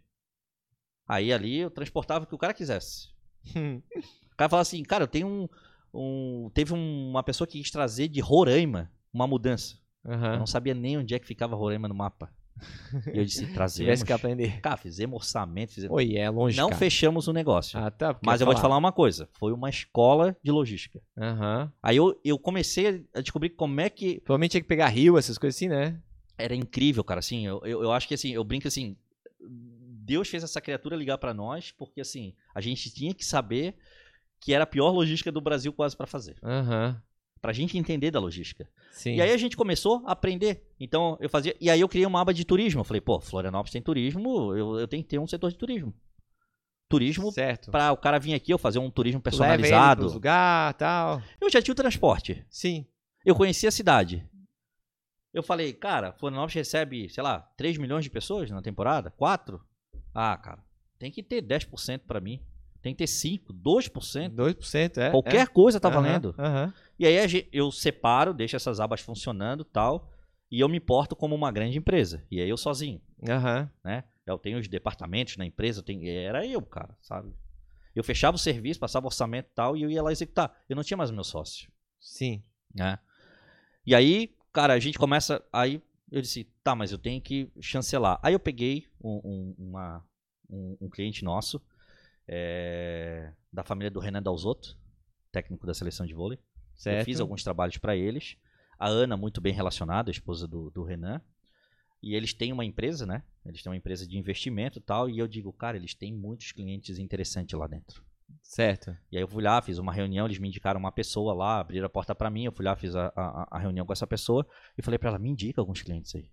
Speaker 2: Aí ali eu transportava o que o cara quisesse. o cara falava assim, cara, eu tenho um. um teve uma pessoa que quis trazer de Roraima uma mudança.
Speaker 1: Uhum.
Speaker 2: Eu não sabia nem onde é que ficava Roraima no mapa. E eu disse, trazemos.
Speaker 1: Tivesse que aprender.
Speaker 2: Cara, fizemos orçamento, fizemos.
Speaker 1: Oi, é longe.
Speaker 2: Não
Speaker 1: cara.
Speaker 2: fechamos o negócio.
Speaker 1: Ah, tá.
Speaker 2: Mas eu, vou te falar uma coisa: foi uma escola de logística.
Speaker 1: Uhum.
Speaker 2: Aí eu, eu comecei a descobrir como é que.
Speaker 1: Provavelmente tinha que pegar rio, essas coisas assim, né?
Speaker 2: Era incrível, cara. Assim, eu, eu, eu acho que assim, eu brinco assim. Deus fez essa criatura ligar para nós, porque assim, a gente tinha que saber que era a pior logística do Brasil quase para fazer.
Speaker 1: Aham. Uhum
Speaker 2: pra gente entender da logística.
Speaker 1: Sim.
Speaker 2: E aí a gente começou a aprender. Então eu fazia. E aí eu criei uma aba de turismo. Eu falei, pô, Florianópolis tem turismo, eu, eu tenho que ter um setor de turismo. Turismo
Speaker 1: certo.
Speaker 2: para o cara vir aqui, eu fazer um turismo personalizado. Leva
Speaker 1: lugar, tal.
Speaker 2: Eu já tinha o transporte.
Speaker 1: Sim.
Speaker 2: Eu conhecia a cidade. Eu falei, cara, Florianópolis recebe, sei lá, 3 milhões de pessoas na temporada? 4? Ah, cara, tem que ter 10% para mim. Tem que ter 5, 2%.
Speaker 1: 2%, é.
Speaker 2: Qualquer
Speaker 1: é.
Speaker 2: coisa tá valendo.
Speaker 1: Uhum.
Speaker 2: E aí eu separo, deixo essas abas funcionando tal, e eu me porto como uma grande empresa. E aí eu sozinho.
Speaker 1: Uhum.
Speaker 2: Né? Eu tenho os departamentos na empresa, tenho... era eu, cara, sabe? Eu fechava o serviço, passava o orçamento e tal, e eu ia lá executar. Eu não tinha mais meu sócio.
Speaker 1: Sim.
Speaker 2: Né? E aí, cara, a gente começa. Aí eu disse, tá, mas eu tenho que chancelar. Aí eu peguei um, um, uma, um, um cliente nosso, é, da família do Renan Dalzotto, técnico da seleção de vôlei.
Speaker 1: Certo.
Speaker 2: Eu fiz alguns trabalhos para eles. A Ana, muito bem relacionada, a esposa do, do Renan. E eles têm uma empresa, né? Eles têm uma empresa de investimento e tal. E eu digo, cara, eles têm muitos clientes interessantes lá dentro.
Speaker 1: Certo.
Speaker 2: E aí eu fui lá, fiz uma reunião, eles me indicaram uma pessoa lá, abriram a porta para mim, eu fui lá, fiz a, a, a reunião com essa pessoa e falei para ela, me indica alguns clientes aí.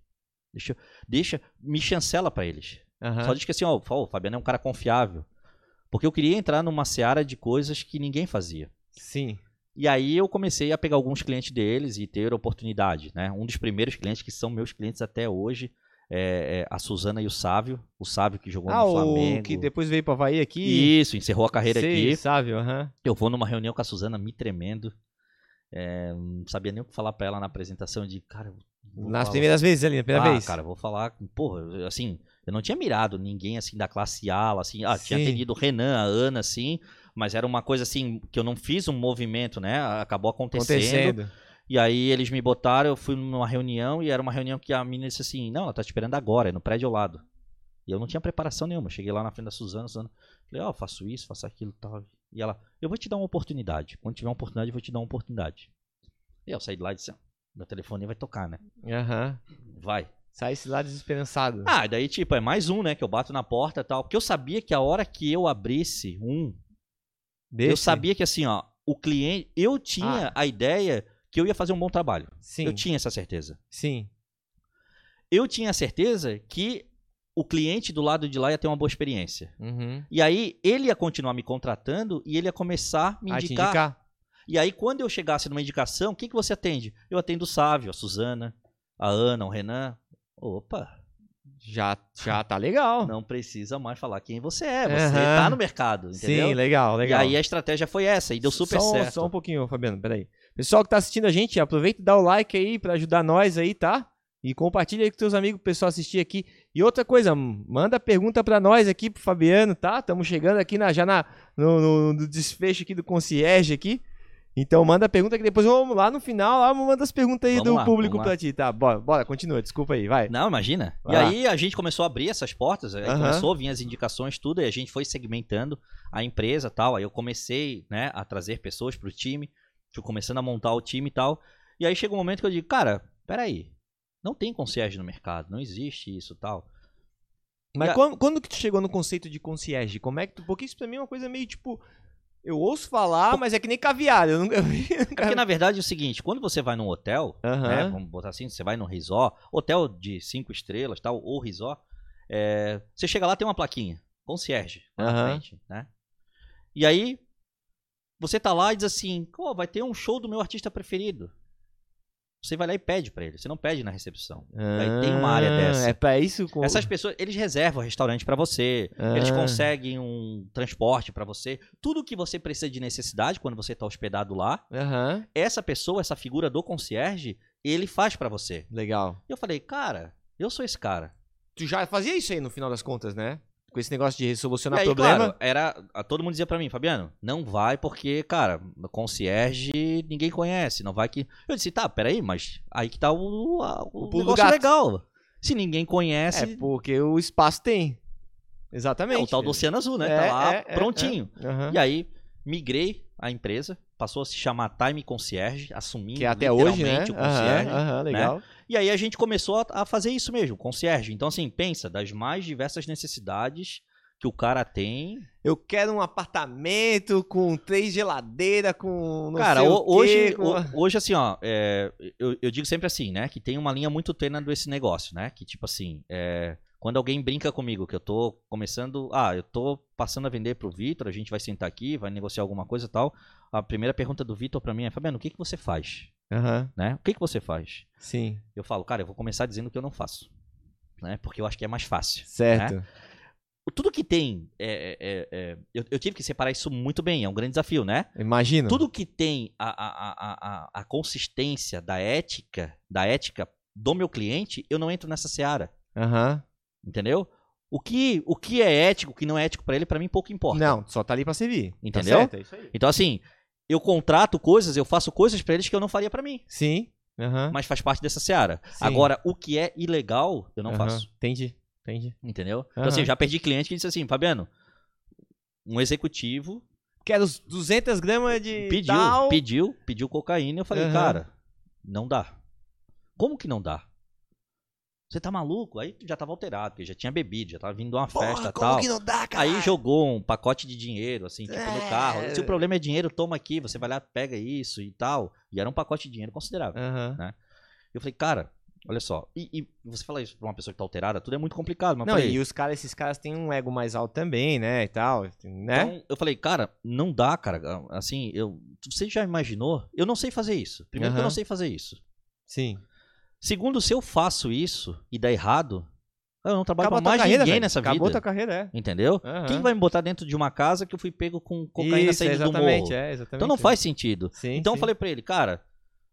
Speaker 2: Deixa, deixa me chancela para eles.
Speaker 1: Uhum.
Speaker 2: Só diz que assim, ó, o Fabiano é um cara confiável. Porque eu queria entrar numa seara de coisas que ninguém fazia.
Speaker 1: Sim.
Speaker 2: E aí eu comecei a pegar alguns clientes deles e ter oportunidade, né? Um dos primeiros clientes que são meus clientes até hoje é, é a Suzana e o Sávio, o Sávio que jogou
Speaker 1: ah,
Speaker 2: no Flamengo.
Speaker 1: O que depois veio para Havaí aqui.
Speaker 2: Isso, encerrou a carreira
Speaker 1: Sei,
Speaker 2: aqui.
Speaker 1: Sávio. Uhum.
Speaker 2: Eu vou numa reunião com a Suzana me tremendo. É, não sabia nem o que falar para ela na apresentação de, cara,
Speaker 1: nas falar... primeiras vezes ali, na primeira
Speaker 2: ah,
Speaker 1: vez.
Speaker 2: cara, vou falar, porra, assim, eu não tinha mirado ninguém assim da classe A, assim, ah, Sim. tinha atendido o Renan, a Ana, assim, mas era uma coisa assim que eu não fiz um movimento, né? Acabou acontecendo. acontecendo. E aí eles me botaram, eu fui numa reunião e era uma reunião que a menina disse assim: "Não, ela tá te esperando agora, é no prédio ao lado". E eu não tinha preparação nenhuma. Cheguei lá na frente da Suzana, Suzana falei, ó, oh, faço isso, faço aquilo e tal. E ela, eu vou te dar uma oportunidade. Quando tiver uma oportunidade, eu vou te dar uma oportunidade. E eu saí de lá e disse, ah, meu telefone vai tocar, né?
Speaker 1: Aham.
Speaker 2: Uhum. Vai.
Speaker 1: Sai-se lá desesperançado.
Speaker 2: Ah, daí, tipo, é mais um, né? Que eu bato na porta e tal. Porque eu sabia que a hora que eu abrisse um. Eu sabia que assim, ó, o cliente. Eu tinha ah. a ideia que eu ia fazer um bom trabalho. Sim. Eu tinha essa certeza.
Speaker 1: Sim.
Speaker 2: Eu tinha a certeza que o cliente do lado de lá ia ter uma boa experiência. Uhum. E aí ele ia continuar me contratando e ele ia começar a me indicar. indicar. E aí, quando eu chegasse numa indicação, quem que você atende? Eu atendo o Sávio, a Suzana, a Ana, o Renan. Opa!
Speaker 1: Já, já tá legal.
Speaker 2: Não precisa mais falar quem você é. Você uhum. tá no mercado, entendeu?
Speaker 1: Sim, legal, legal.
Speaker 2: E aí a estratégia foi essa e deu super
Speaker 1: só,
Speaker 2: certo.
Speaker 1: Só um pouquinho, Fabiano, peraí. Pessoal que tá assistindo a gente, aproveita e dá o like aí para ajudar nós aí, tá? E compartilha aí com seus amigos, o pessoal assistir aqui. E outra coisa, manda pergunta para nós aqui, pro Fabiano, tá? Estamos chegando aqui na, já na, no, no, no desfecho aqui do concierge aqui. Então manda pergunta que depois vamos lá no final, lá manda as perguntas aí vamos do lá, público pra ti, tá? Bora, bora, continua, desculpa aí, vai.
Speaker 2: Não, imagina. Vai e lá. aí a gente começou a abrir essas portas, aí uhum. começou a vir as indicações, tudo, e a gente foi segmentando a empresa tal. Aí eu comecei, né, a trazer pessoas pro time, fui começando a montar o time e tal. E aí chega um momento que eu digo, cara, peraí, não tem concierge no mercado, não existe isso tal.
Speaker 1: Mas a... quando, quando que tu chegou no conceito de concierge? Como é que tu, porque isso pra mim é uma coisa meio tipo eu ouço falar, mas é que nem caviar. Eu nunca vi.
Speaker 2: É porque, na verdade, é o seguinte: quando você vai num hotel, uhum. né, vamos botar assim, você vai num resort, hotel de cinco estrelas, tal, ou resort, é, você chega lá tem uma plaquinha, concierge, uhum. na frente, né? E aí, você tá lá e diz assim: oh, vai ter um show do meu artista preferido. Você vai lá e pede para ele. Você não pede na recepção. Ah, Aí tem uma área dessa.
Speaker 1: É para isso. Com...
Speaker 2: Essas pessoas, eles reservam restaurante para você. Ah. Eles conseguem um transporte para você. Tudo que você precisa de necessidade quando você tá hospedado lá. Uhum. Essa pessoa, essa figura do concierge, ele faz para você.
Speaker 1: Legal.
Speaker 2: E eu falei, cara, eu sou esse cara.
Speaker 1: Tu já fazia isso aí no final das contas, né? Com esse negócio de solucionar aí, problema. Claro,
Speaker 2: era, todo mundo dizia para mim, Fabiano, não vai porque, cara, concierge ninguém conhece, não vai que. Eu disse, tá, peraí, mas aí que tá o, o, o negócio legal. Se ninguém conhece.
Speaker 1: É porque o espaço tem. Exatamente. É
Speaker 2: o tal do Oceano Azul, né? Tá é, tá lá é, é prontinho. Uhum. E aí, migrei a empresa, passou a se chamar Time Concierge, assumindo
Speaker 1: que é até hoje, né?
Speaker 2: o concierge.
Speaker 1: Uhum, uhum, legal.
Speaker 2: Né? E aí a gente começou a, a fazer isso mesmo, concierge. Então, assim, pensa, das mais diversas necessidades que o cara tem.
Speaker 1: Eu quero um apartamento com três geladeiras, com.
Speaker 2: cara, hoje, quê, com... hoje, assim, ó, é, eu, eu, digo sempre assim, né? Que tem uma linha muito tênue desse negócio, né? Que, tipo assim, é, quando alguém brinca comigo, que eu tô começando. Ah, eu tô passando a vender pro Vitor, a gente vai sentar aqui, vai negociar alguma coisa e tal. A primeira pergunta do Vitor para mim é: Fabiano, o que, que você faz? Uhum. Né? O que, que você faz?
Speaker 1: Sim.
Speaker 2: Eu falo, cara, eu vou começar dizendo que eu não faço. Né? Porque eu acho que é mais fácil.
Speaker 1: Certo.
Speaker 2: Né? Tudo que tem. É, é, é, eu, eu, tive que separar isso muito bem, é um grande desafio, né?
Speaker 1: Imagino.
Speaker 2: Tudo que tem a, a, a, a, consistência da ética, da ética do meu cliente, eu não entro nessa seara.
Speaker 1: Uhum.
Speaker 2: Entendeu? O que, o que é ético, o que não é ético para ele, para mim pouco importa.
Speaker 1: Não, só tá ali para servir.
Speaker 2: Entendeu?
Speaker 1: Tá certo,
Speaker 2: é então, assim, eu contrato coisas, eu faço coisas para eles que eu não faria para mim.
Speaker 1: Sim. Uhum.
Speaker 2: Mas faz parte dessa seara. Sim. Agora, o que é ilegal, eu não uhum. faço.
Speaker 1: Entendi. Entendi.
Speaker 2: Entendeu? Uhum. Então, assim, eu já perdi cliente que disse assim, Fabiano, um executivo.
Speaker 1: Quero 200 gramas de.
Speaker 2: Pediu,
Speaker 1: tal.
Speaker 2: pediu, pediu cocaína. Eu falei, cara, não dá. Como que não dá? Você tá maluco? Aí já tava alterado, porque já tinha bebido, já tava vindo de uma Porra, festa e tal.
Speaker 1: Que não dá, cara?
Speaker 2: Aí jogou um pacote de dinheiro, assim, tipo, é... no carro. Se o problema é dinheiro, toma aqui, você vai lá, pega isso e tal. E era um pacote de dinheiro considerável, uhum. né? Eu falei, cara, olha só. E, e, você fala isso pra uma pessoa que tá alterada, tudo é muito complicado. Mas
Speaker 1: não,
Speaker 2: falei,
Speaker 1: e os caras, esses caras têm um ego mais alto também, né? E tal, né?
Speaker 2: Então, eu falei, cara, não dá, cara. Assim, eu. Você já imaginou? Eu não sei fazer isso. Primeiro uhum. que eu não sei fazer isso.
Speaker 1: Sim.
Speaker 2: Segundo, se eu faço isso e dá errado, eu não trabalho Acaba pra mais carreira, ninguém nessa vida.
Speaker 1: Acabou tua carreira, é.
Speaker 2: Entendeu? Uhum. Quem vai me botar dentro de uma casa que eu fui pego com cocaína isso, saindo do morro? É, exatamente. Então não faz sentido. Sim, então sim. eu falei pra ele, cara,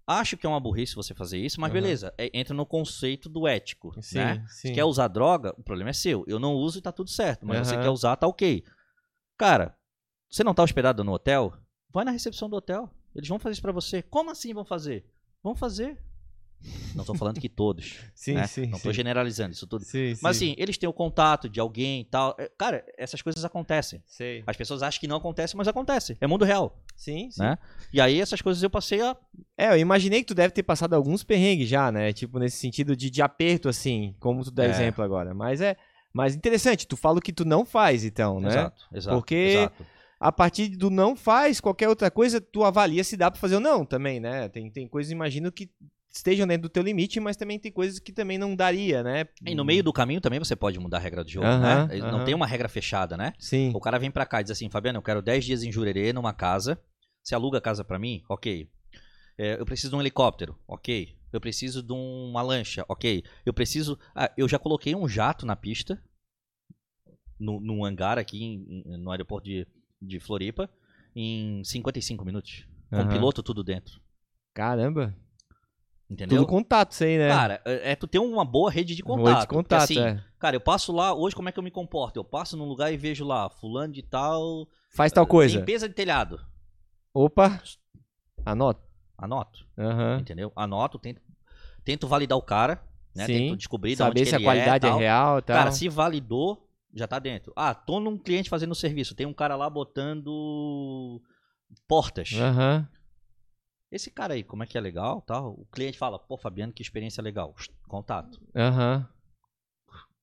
Speaker 2: acho que é uma burrice você fazer isso, mas uhum. beleza, é, entra no conceito do ético, sim, né? Sim. Se quer usar droga, o problema é seu. Eu não uso e tá tudo certo, mas uhum. você quer usar, tá ok. Cara, você não tá hospedado no hotel? Vai na recepção do hotel. Eles vão fazer isso pra você. Como assim vão fazer? Vão fazer. Não estou falando que todos.
Speaker 1: sim,
Speaker 2: né?
Speaker 1: sim.
Speaker 2: Não estou generalizando isso tudo.
Speaker 1: Sim,
Speaker 2: Mas
Speaker 1: sim.
Speaker 2: assim, eles têm o contato de alguém e tal. É, Cara, essas coisas acontecem.
Speaker 1: Sei.
Speaker 2: As pessoas acham que não acontece, mas acontece. É mundo real,
Speaker 1: Sim, sim.
Speaker 2: né? E aí essas coisas eu passei a.
Speaker 1: É, eu imaginei que tu deve ter passado alguns perrengues já, né? Tipo, nesse sentido de, de aperto, assim, como tu dá
Speaker 2: É.
Speaker 1: exemplo agora. Mas é. Mas interessante, tu fala o que tu não faz, então, né?
Speaker 2: Exato, exato.
Speaker 1: Porque-
Speaker 2: exato.
Speaker 1: A partir do não faz, qualquer outra coisa, tu avalia se dá pra fazer ou não também, né? Tem, tem coisas, imagino, que estejam dentro do teu limite, mas também tem coisas que também não daria, né?
Speaker 2: E no meio do caminho também você pode mudar a regra do jogo, né? Não tem uma regra fechada, né?
Speaker 1: Sim.
Speaker 2: O cara vem pra cá e diz assim, Fabiano, eu quero 10 dias em Jurerê, numa casa. Você aluga a casa pra mim? Ok. É, eu preciso de um helicóptero? Ok. Eu preciso de uma lancha? Ok. Eu preciso... Ah, eu já coloquei um jato na pista, no, num hangar aqui em- no aeroporto de, de Floripa, em 55 minutos. Com piloto tudo dentro.
Speaker 1: Caramba.
Speaker 2: Entendeu?
Speaker 1: Tudo contato isso aí, né?
Speaker 2: Cara, é é tu ter uma boa rede de contato.
Speaker 1: olho de contato,
Speaker 2: assim,
Speaker 1: é.
Speaker 2: Cara, eu passo lá, hoje como é que eu me comporto? Eu passo num lugar e vejo lá, fulano de tal.
Speaker 1: Faz tal coisa.
Speaker 2: Limpeza de telhado.
Speaker 1: Opa. Anota.
Speaker 2: Anoto,
Speaker 1: Aham.
Speaker 2: entendeu? Anoto, tento, tento validar o cara, né?
Speaker 1: Sim.
Speaker 2: Tento descobrir de
Speaker 1: Saber
Speaker 2: que
Speaker 1: se a
Speaker 2: ele
Speaker 1: qualidade
Speaker 2: é,
Speaker 1: é, real e tal.
Speaker 2: Cara, se validou, já tá dentro. Ah, tô num cliente fazendo serviço, tem um cara lá botando portas.
Speaker 1: Aham.
Speaker 2: Esse cara aí, como é que é legal, tal? O cliente fala, pô, Fabiano, que experiência legal. Contato.
Speaker 1: Aham.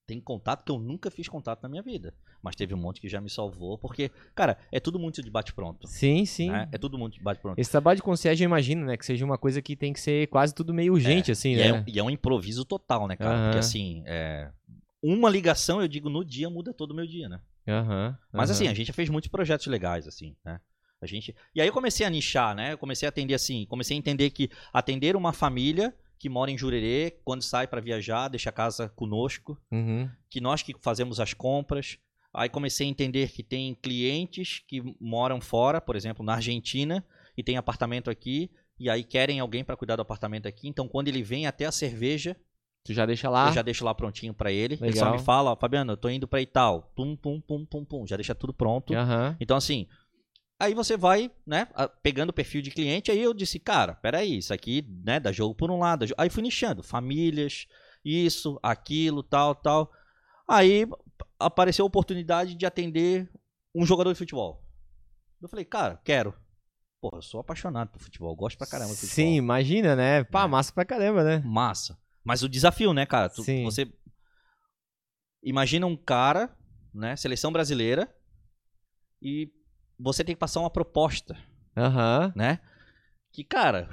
Speaker 2: Tem contato que eu nunca fiz contato na minha vida. Mas teve um monte que já me salvou, porque, cara, é tudo muito de bate-pronto.
Speaker 1: Sim, sim.
Speaker 2: né? É tudo muito de bate-pronto.
Speaker 1: Esse trabalho de concierge, eu imagino, né? Que seja uma coisa que tem que ser quase tudo meio urgente, assim,
Speaker 2: E
Speaker 1: né?
Speaker 2: é, um- e é um improviso total, né, cara?
Speaker 1: Aham.
Speaker 2: Porque assim, é, uma ligação, eu digo, no dia muda todo o meu dia, né?
Speaker 1: Aham.
Speaker 2: Mas assim, a gente já fez muitos projetos legais, assim, né? A gente... E aí eu comecei a nichar, né? Eu comecei a atender assim, comecei a entender que atender uma família que mora em Jurerê, quando sai pra viajar, deixa a casa conosco,
Speaker 1: Uhum.
Speaker 2: que nós que fazemos as compras. Aí comecei a entender que tem clientes que moram fora, por exemplo, na Argentina, e tem apartamento aqui, e aí querem alguém para cuidar do apartamento aqui. Então, quando ele vem até a cerveja,
Speaker 1: Tu já deixa lá.
Speaker 2: eu já deixo lá prontinho para ele. Ele só
Speaker 1: Legal.
Speaker 2: me fala, ó, Fabiano, eu tô indo para Ital. Pum, pum, pum, pum, pum. Já deixa tudo pronto.
Speaker 1: Aham.
Speaker 2: Então, assim, aí você vai, né, pegando o perfil de cliente, aí eu disse, cara, peraí, isso aqui, né, dá jogo por um lado. Aí fui nichando, famílias, isso, aquilo, tal, tal. Aí apareceu a oportunidade de atender um jogador de futebol. Eu falei, cara, quero. Porra, eu sou apaixonado por futebol, gosto pra caramba de futebol.
Speaker 1: Sim, imagina, né? Pá,
Speaker 2: É.
Speaker 1: massa pra caramba, né?
Speaker 2: Massa. Mas o desafio, né, cara? Tu-
Speaker 1: Sim.
Speaker 2: Você imagina um cara, né, seleção brasileira, e você tem que passar uma proposta,
Speaker 1: Aham.
Speaker 2: né? Que, cara,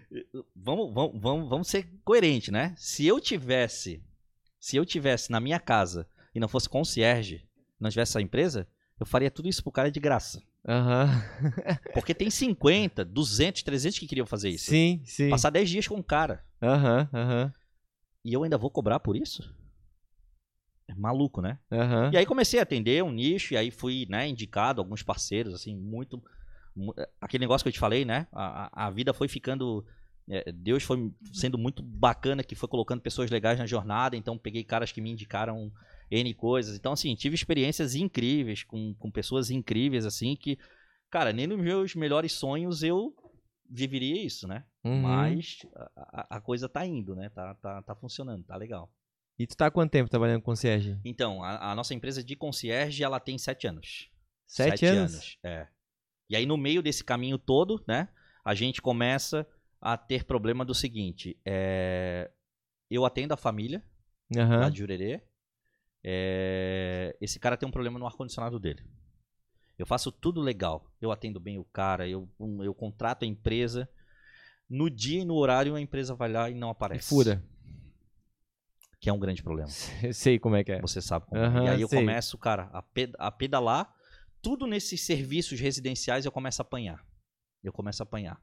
Speaker 2: vamos, vamos, vamos, vamos ser coerente, né? Se eu tivesse, se eu tivesse na minha casa e não fosse concierge, não tivesse essa empresa, eu faria tudo isso pro cara de graça.
Speaker 1: Aham.
Speaker 2: Porque tem 50, 200, 300 que queriam fazer isso.
Speaker 1: Sim, sim.
Speaker 2: Passar 10 dias com um cara.
Speaker 1: Aham, aham.
Speaker 2: E eu ainda vou cobrar por isso? É maluco, né?
Speaker 1: Aham.
Speaker 2: E aí comecei a atender um nicho, e aí fui, né, indicado alguns parceiros, assim, muito. mu- Aquele negócio que eu te falei, né? A, a- vida foi ficando. é, Deus foi sendo muito bacana, que foi colocando pessoas legais na jornada, então peguei caras que me indicaram N coisas. Então, assim, tive experiências incríveis com, com pessoas incríveis, assim, que, cara, nem nos meus melhores sonhos eu viveria isso, né?
Speaker 1: Uhum.
Speaker 2: Mas a, a- a coisa tá indo, né? Tá, tá, tá funcionando, tá legal.
Speaker 1: E tu tá há quanto tempo trabalhando com concierge?
Speaker 2: Então, a, a nossa empresa de concierge, ela tem sete anos.
Speaker 1: Sete, anos?
Speaker 2: É. E aí, no meio desse caminho todo, né, a gente começa a ter problema do seguinte: é, eu atendo a família lá
Speaker 1: Aham.
Speaker 2: de Jurerê. é, esse cara tem um problema no ar-condicionado dele. Eu faço tudo legal. Eu atendo bem o cara, eu, eu contrato a empresa. No dia e no horário, a empresa vai lá e não
Speaker 1: E
Speaker 2: aparece.
Speaker 1: fura.
Speaker 2: Que é um grande problema.
Speaker 1: Sei como é que é.
Speaker 2: Você sabe como é.
Speaker 1: Aham,
Speaker 2: E aí eu
Speaker 1: sei.
Speaker 2: começo, cara, a, ped- a pedalar. Tudo nesses serviços residenciais eu começo a apanhar. Eu começo a apanhar.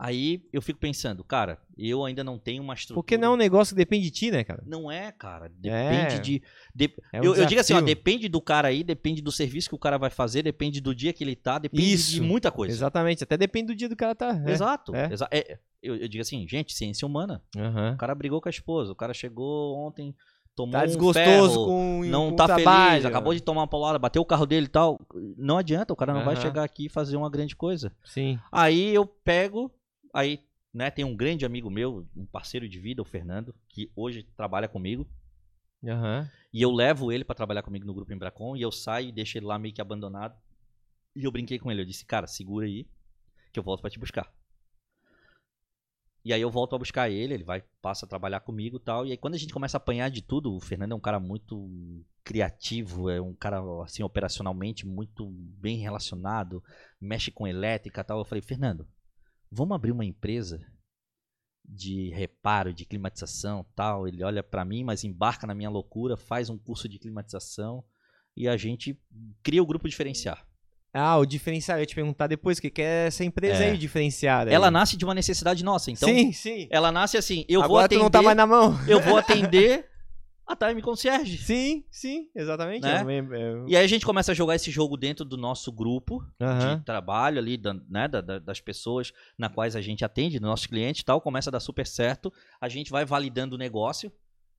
Speaker 2: Aí eu fico pensando, cara, eu ainda não tenho uma estrutura.
Speaker 1: Porque não é um negócio que depende de ti, né, cara?
Speaker 2: Não é, cara. Depende
Speaker 1: É.
Speaker 2: de. de-
Speaker 1: É um
Speaker 2: eu, eu digo assim, ó, depende do cara aí, depende do serviço que o cara vai fazer, depende do dia que ele tá, depende de
Speaker 1: Isso.
Speaker 2: muita coisa.
Speaker 1: Exatamente. Até depende do dia do cara tá. é.
Speaker 2: Exato.
Speaker 1: é.
Speaker 2: exa- é, eu, eu digo assim, gente, ciência humana.
Speaker 1: Aham.
Speaker 2: O cara brigou com a esposa, o cara chegou ontem, tomou
Speaker 1: Tá
Speaker 2: um
Speaker 1: desgostoso
Speaker 2: ferro,
Speaker 1: com
Speaker 2: não
Speaker 1: com
Speaker 2: tá
Speaker 1: trabalho.
Speaker 2: feliz, acabou de tomar uma paulada, bateu o carro dele e tal. Não adianta, o cara não vai
Speaker 1: Aham.
Speaker 2: chegar aqui e fazer uma grande coisa.
Speaker 1: Sim.
Speaker 2: Aí eu pego, aí né? Tem um grande amigo meu, um parceiro de vida, o Fernando, que hoje trabalha comigo.
Speaker 1: Uhum.
Speaker 2: E eu levo ele para trabalhar comigo no grupo Embracon e eu saio e deixo ele lá meio que abandonado. E eu brinquei com ele, eu disse, cara, segura aí, que eu volto para te buscar. E aí eu volto a buscar ele, ele vai, passa a trabalhar comigo e tal. E aí quando a gente começa a apanhar de tudo, o Fernando é um cara muito criativo, é um cara, assim, operacionalmente muito bem relacionado, mexe com elétrica e tal. Eu falei, Fernando, vamos abrir uma empresa de reparo, de climatização tal. Ele olha para mim, mas embarca na minha loucura, faz um curso de climatização e a gente cria o grupo diferenciar.
Speaker 1: Ah, o diferencial, eu ia te perguntar depois, o que, que é essa empresa é. aí diferenciada?
Speaker 2: Ela nasce de uma necessidade nossa, então.
Speaker 1: Sim, sim.
Speaker 2: Ela nasce assim, eu
Speaker 1: Agora
Speaker 2: vou atender.
Speaker 1: tu não tá mais na mão.
Speaker 2: Eu vou atender a Time Concierge.
Speaker 1: Sim, sim, exatamente.
Speaker 2: Né?
Speaker 1: É, é...
Speaker 2: E aí a gente começa a jogar esse jogo dentro do nosso grupo
Speaker 1: Aham.
Speaker 2: de trabalho ali, da- né, da- da- das pessoas na quais a gente atende, nossos clientes e tal, começa a dar super certo, a gente vai validando o negócio.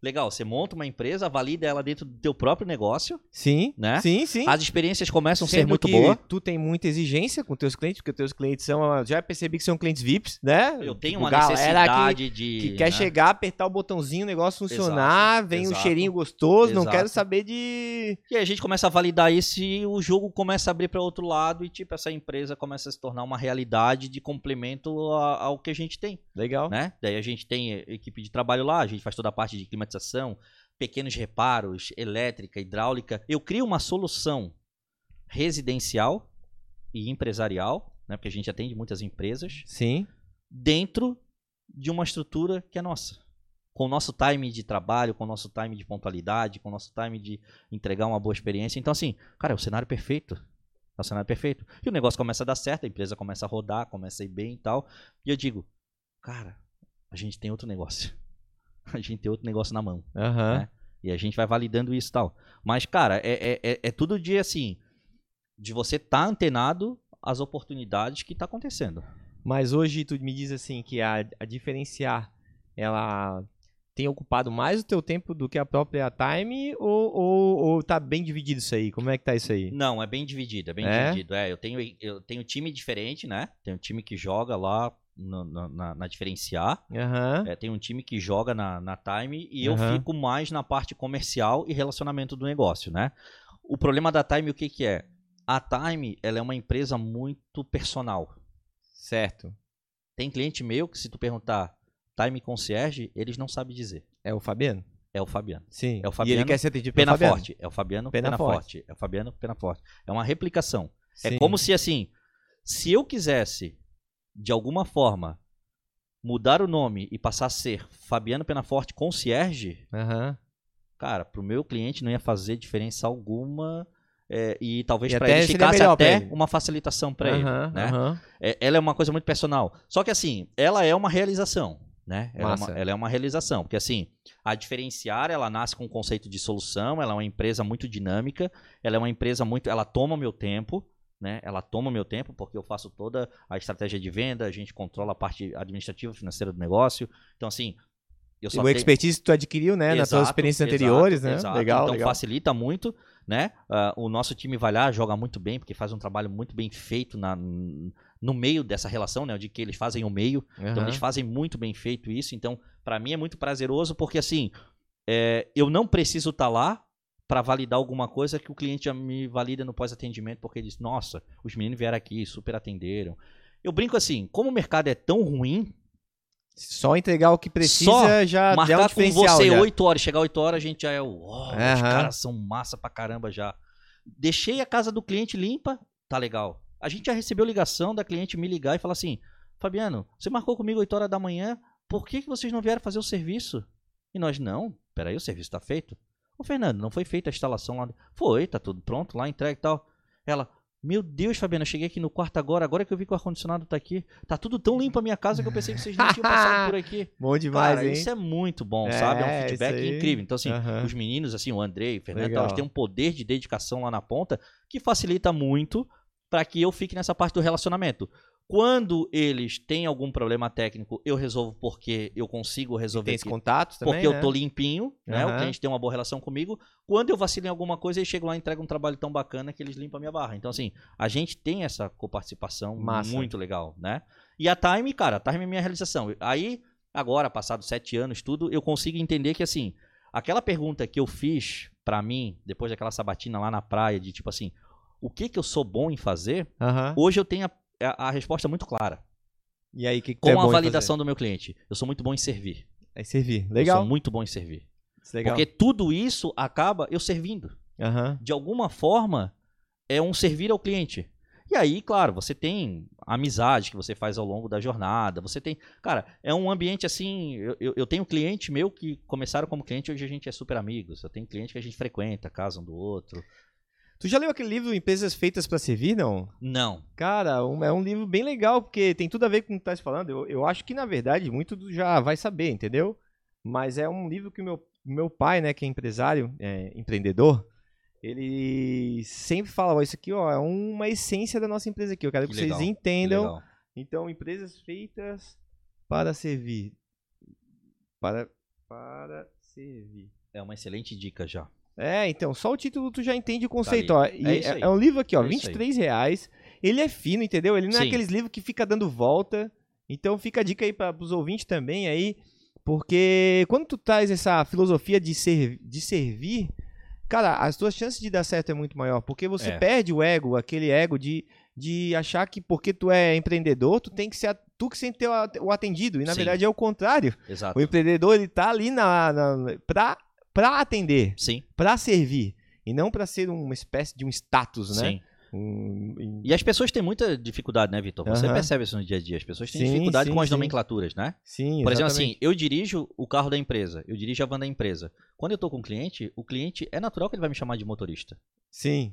Speaker 2: Legal, você monta uma empresa, valida ela dentro do teu próprio negócio,
Speaker 1: Sim,
Speaker 2: né?
Speaker 1: sim, sim.
Speaker 2: As experiências começam a ser muito boas.
Speaker 1: tu tem muita exigência com teus clientes, porque teus clientes são, já percebi que são clientes VIPs, né?
Speaker 2: Eu tenho
Speaker 1: Tipo,
Speaker 2: uma necessidade
Speaker 1: que,
Speaker 2: de.
Speaker 1: que quer
Speaker 2: né?
Speaker 1: chegar, apertar o botãozinho, o negócio funcionar, vem um
Speaker 2: exato,
Speaker 1: cheirinho gostoso, não
Speaker 2: exato.
Speaker 1: quero saber de...
Speaker 2: E aí a gente começa a validar isso e o jogo começa a abrir para outro lado e tipo essa empresa começa a se tornar uma realidade de complemento ao que a gente tem,
Speaker 1: Legal.
Speaker 2: né? Daí a gente tem equipe de trabalho lá, a gente faz toda a parte de climatização, pequenos reparos, elétrica, hidráulica. Eu crio uma solução residencial e empresarial, né? Porque a gente atende muitas empresas
Speaker 1: Sim.
Speaker 2: dentro de uma estrutura que é nossa. Com o nosso time de trabalho, com o nosso time de pontualidade, com o nosso time de entregar uma boa experiência. Então, assim, cara, é o cenário perfeito. É o cenário perfeito. E o negócio começa a dar certo, a empresa começa a rodar, começa a ir bem e tal. E eu digo, cara, a gente tem outro negócio. A gente tem outro negócio na mão.
Speaker 1: Aham.
Speaker 2: né? E a gente vai validando isso e tal. Mas, cara, é, é, é, é tudo de assim. De você estar antenado às oportunidades que tá acontecendo.
Speaker 1: Mas hoje tu me diz assim que a, a diferenciar, ela tem ocupado mais o teu tempo do que a própria Time ou, ou, ou tá bem dividido isso aí? Como é que tá isso aí?
Speaker 2: Não, é bem dividido, é bem
Speaker 1: É?
Speaker 2: dividido. É, eu tenho, eu tenho time diferente, né? Tem um time que joga lá no- na, na diferenciar.
Speaker 1: Aham.
Speaker 2: É, tem um time que joga na, na Time e eu
Speaker 1: Aham.
Speaker 2: fico mais na parte comercial e relacionamento do negócio, né? O problema da Time, o que que é? A Time, ela é uma empresa muito personal.
Speaker 1: Certo.
Speaker 2: Tem cliente meu que se tu perguntar Time Concierge, eles não sabem dizer.
Speaker 1: É o Fabiano?
Speaker 2: É o Fabiano.
Speaker 1: Sim.
Speaker 2: É o
Speaker 1: E
Speaker 2: Fabiano,
Speaker 1: ele quer ser atendido pelo
Speaker 2: Pena
Speaker 1: Fabiano?
Speaker 2: Forte. É o Fabiano
Speaker 1: Pena
Speaker 2: Pena,
Speaker 1: Forte.
Speaker 2: Forte. É o Fabiano Pena Forte. É uma replicação. É
Speaker 1: Sim.
Speaker 2: como se assim, se eu quisesse, de alguma forma, mudar o nome e passar a ser Fabiano Penaforte Concierge,
Speaker 1: Aham.
Speaker 2: cara, pro meu cliente não ia fazer diferença alguma. é, e talvez para
Speaker 1: até
Speaker 2: ele ficasse até
Speaker 1: ele.
Speaker 2: uma facilitação para ele.
Speaker 1: Aham,
Speaker 2: né?
Speaker 1: aham.
Speaker 2: É, ela é uma coisa muito personal. Só que assim, ela é uma realização, né? Ela é uma, ela é uma realização, porque assim, a diferenciar, ela nasce com um conceito de solução, ela é uma empresa muito dinâmica, ela é uma empresa muito, ela toma meu tempo, né? Ela toma meu tempo porque eu faço toda a estratégia de venda, a gente controla a parte administrativa, financeira do negócio. Então assim, eu só
Speaker 1: o
Speaker 2: tenho-
Speaker 1: expertise que tu adquiriu, né? nas tuas
Speaker 2: Exato,
Speaker 1: experiências
Speaker 2: exato,
Speaker 1: anteriores, né?
Speaker 2: exato.
Speaker 1: Legal,
Speaker 2: então
Speaker 1: legal.
Speaker 2: facilita muito, né? Ah, o nosso time vai lá, joga muito bem, porque faz um trabalho muito bem feito na, no meio dessa relação, né? De que eles fazem o meio. Então
Speaker 1: Aham.
Speaker 2: eles fazem muito bem feito isso. Então, pra mim é muito prazeroso, porque assim, é, eu não preciso estar lá para validar alguma coisa que o cliente já me valida no pós-atendimento, porque ele diz, nossa, os meninos vieram aqui, super atenderam. Eu brinco assim, como o mercado é tão ruim,
Speaker 1: Só entregar o que precisa
Speaker 2: Só
Speaker 1: já é um
Speaker 2: marcar com você
Speaker 1: já.
Speaker 2: 8 horas, chegar 8 horas, a gente já é o. Oh, Os caras são massa pra caramba já. Deixei a casa do cliente limpa, tá legal. A gente já recebeu ligação da cliente me ligar e falar assim: Fabiano, você marcou comigo 8 horas da manhã, por que, que vocês não vieram fazer o serviço? E nós, não, peraí, o serviço tá feito. Ô Fernando, não foi feita a instalação lá? Foi, tá tudo pronto lá, entregue e tal. Ela, meu Deus, Fabiano, eu cheguei aqui no quarto agora, agora que eu vi que o ar-condicionado tá aqui. Tá tudo tão limpo a minha casa que eu pensei que vocês não tinham passado por aqui.
Speaker 1: Bom demais,
Speaker 2: Cara,
Speaker 1: hein?
Speaker 2: isso é muito bom,
Speaker 1: É,
Speaker 2: sabe? É um feedback incrível. Então, assim,
Speaker 1: Aham.
Speaker 2: os meninos, assim, o Andrei, o Fernando, eles têm um poder de dedicação lá na ponta que facilita muito para que eu fique nessa parte do relacionamento. Quando eles têm algum problema técnico, eu resolvo porque eu consigo
Speaker 1: Tem
Speaker 2: resolver
Speaker 1: esse
Speaker 2: aqui,
Speaker 1: contato também,
Speaker 2: porque
Speaker 1: né?
Speaker 2: eu tô limpinho, né? O
Speaker 1: Aham.
Speaker 2: cliente tem uma boa relação comigo. Quando eu vacilo em alguma coisa, eles chegam lá e entregam um trabalho tão bacana que eles limpam a minha barra. Então, assim, a gente tem essa coparticipação
Speaker 1: Massa.
Speaker 2: muito legal, né? E a Time, cara, a Time é minha realização. Aí, agora, passados sete anos, tudo, eu consigo entender que, assim, aquela pergunta que eu fiz para mim, depois daquela sabatina lá na praia, de tipo assim, o que que eu sou bom em fazer,
Speaker 1: Aham.
Speaker 2: hoje eu tenho a, a- a resposta muito clara.
Speaker 1: E aí, o que, que
Speaker 2: Com
Speaker 1: é
Speaker 2: a validação do meu cliente. Eu sou muito bom em servir.
Speaker 1: É servir.
Speaker 2: Eu
Speaker 1: Legal.
Speaker 2: sou muito bom em servir.
Speaker 1: É legal.
Speaker 2: Porque tudo isso acaba eu servindo.
Speaker 1: Aham.
Speaker 2: De alguma forma, é um servir ao cliente. E aí, claro, você tem amizade que você faz ao longo da jornada. Você tem. Cara, é um ambiente assim. Eu, eu, eu tenho cliente meu que começaram como cliente, hoje a gente é super amigos. Eu tenho cliente que a gente frequenta, casa um do outro.
Speaker 1: Tu já leu aquele livro Empresas Feitas para Servir, não?
Speaker 2: Não.
Speaker 1: Cara, um- é um livro bem legal, porque tem tudo a ver com o que tu tá falando. Eu, eu acho que, na verdade, muito já vai saber, entendeu? Mas é um livro que o meu, meu pai, né, que é empresário, é, empreendedor, ele sempre fala, ó, isso aqui, ó, é uma essência da nossa empresa aqui. Eu quero que,
Speaker 2: Que
Speaker 1: vocês
Speaker 2: legal, que
Speaker 1: entendam.
Speaker 2: legal.
Speaker 1: Então, empresas feitas para servir. Para, para servir.
Speaker 2: É uma excelente dica já.
Speaker 1: É, então, só o título tu já entende o conceito,
Speaker 2: Tá
Speaker 1: ó.
Speaker 2: É
Speaker 1: É, é um livro aqui, ó,
Speaker 2: É isso aí.
Speaker 1: 23 reais. Ele é fino, entendeu? Ele não é
Speaker 2: Sim.
Speaker 1: aqueles livros que fica dando volta. Então fica a dica aí para os ouvintes também aí, porque quando tu traz essa filosofia de, ser, de servir, cara, as tuas chances de dar certo é muito maior, porque você
Speaker 2: É.
Speaker 1: perde o ego, aquele ego de, de achar que porque tu é empreendedor, tu tem que ser tu que tem que ter o atendido, e na
Speaker 2: Sim.
Speaker 1: verdade é o contrário.
Speaker 2: Exato.
Speaker 1: O empreendedor ele tá ali na, na pra, pra atender,
Speaker 2: Sim,
Speaker 1: pra servir e não pra ser uma espécie de um status, né?
Speaker 2: sim.
Speaker 1: Um-
Speaker 2: E as pessoas têm muita dificuldade, né, Vitor? Você
Speaker 1: Aham.
Speaker 2: percebe isso no dia a dia. As pessoas têm
Speaker 1: Sim,
Speaker 2: dificuldade
Speaker 1: sim,
Speaker 2: com as
Speaker 1: sim.
Speaker 2: nomenclaturas, né?
Speaker 1: Sim,
Speaker 2: Por exemplo, assim,
Speaker 1: exatamente.
Speaker 2: eu dirijo o carro da empresa, eu dirijo a van da empresa. Quando eu tô com o cliente, o cliente é natural que ele vai me chamar de motorista.
Speaker 1: Sim.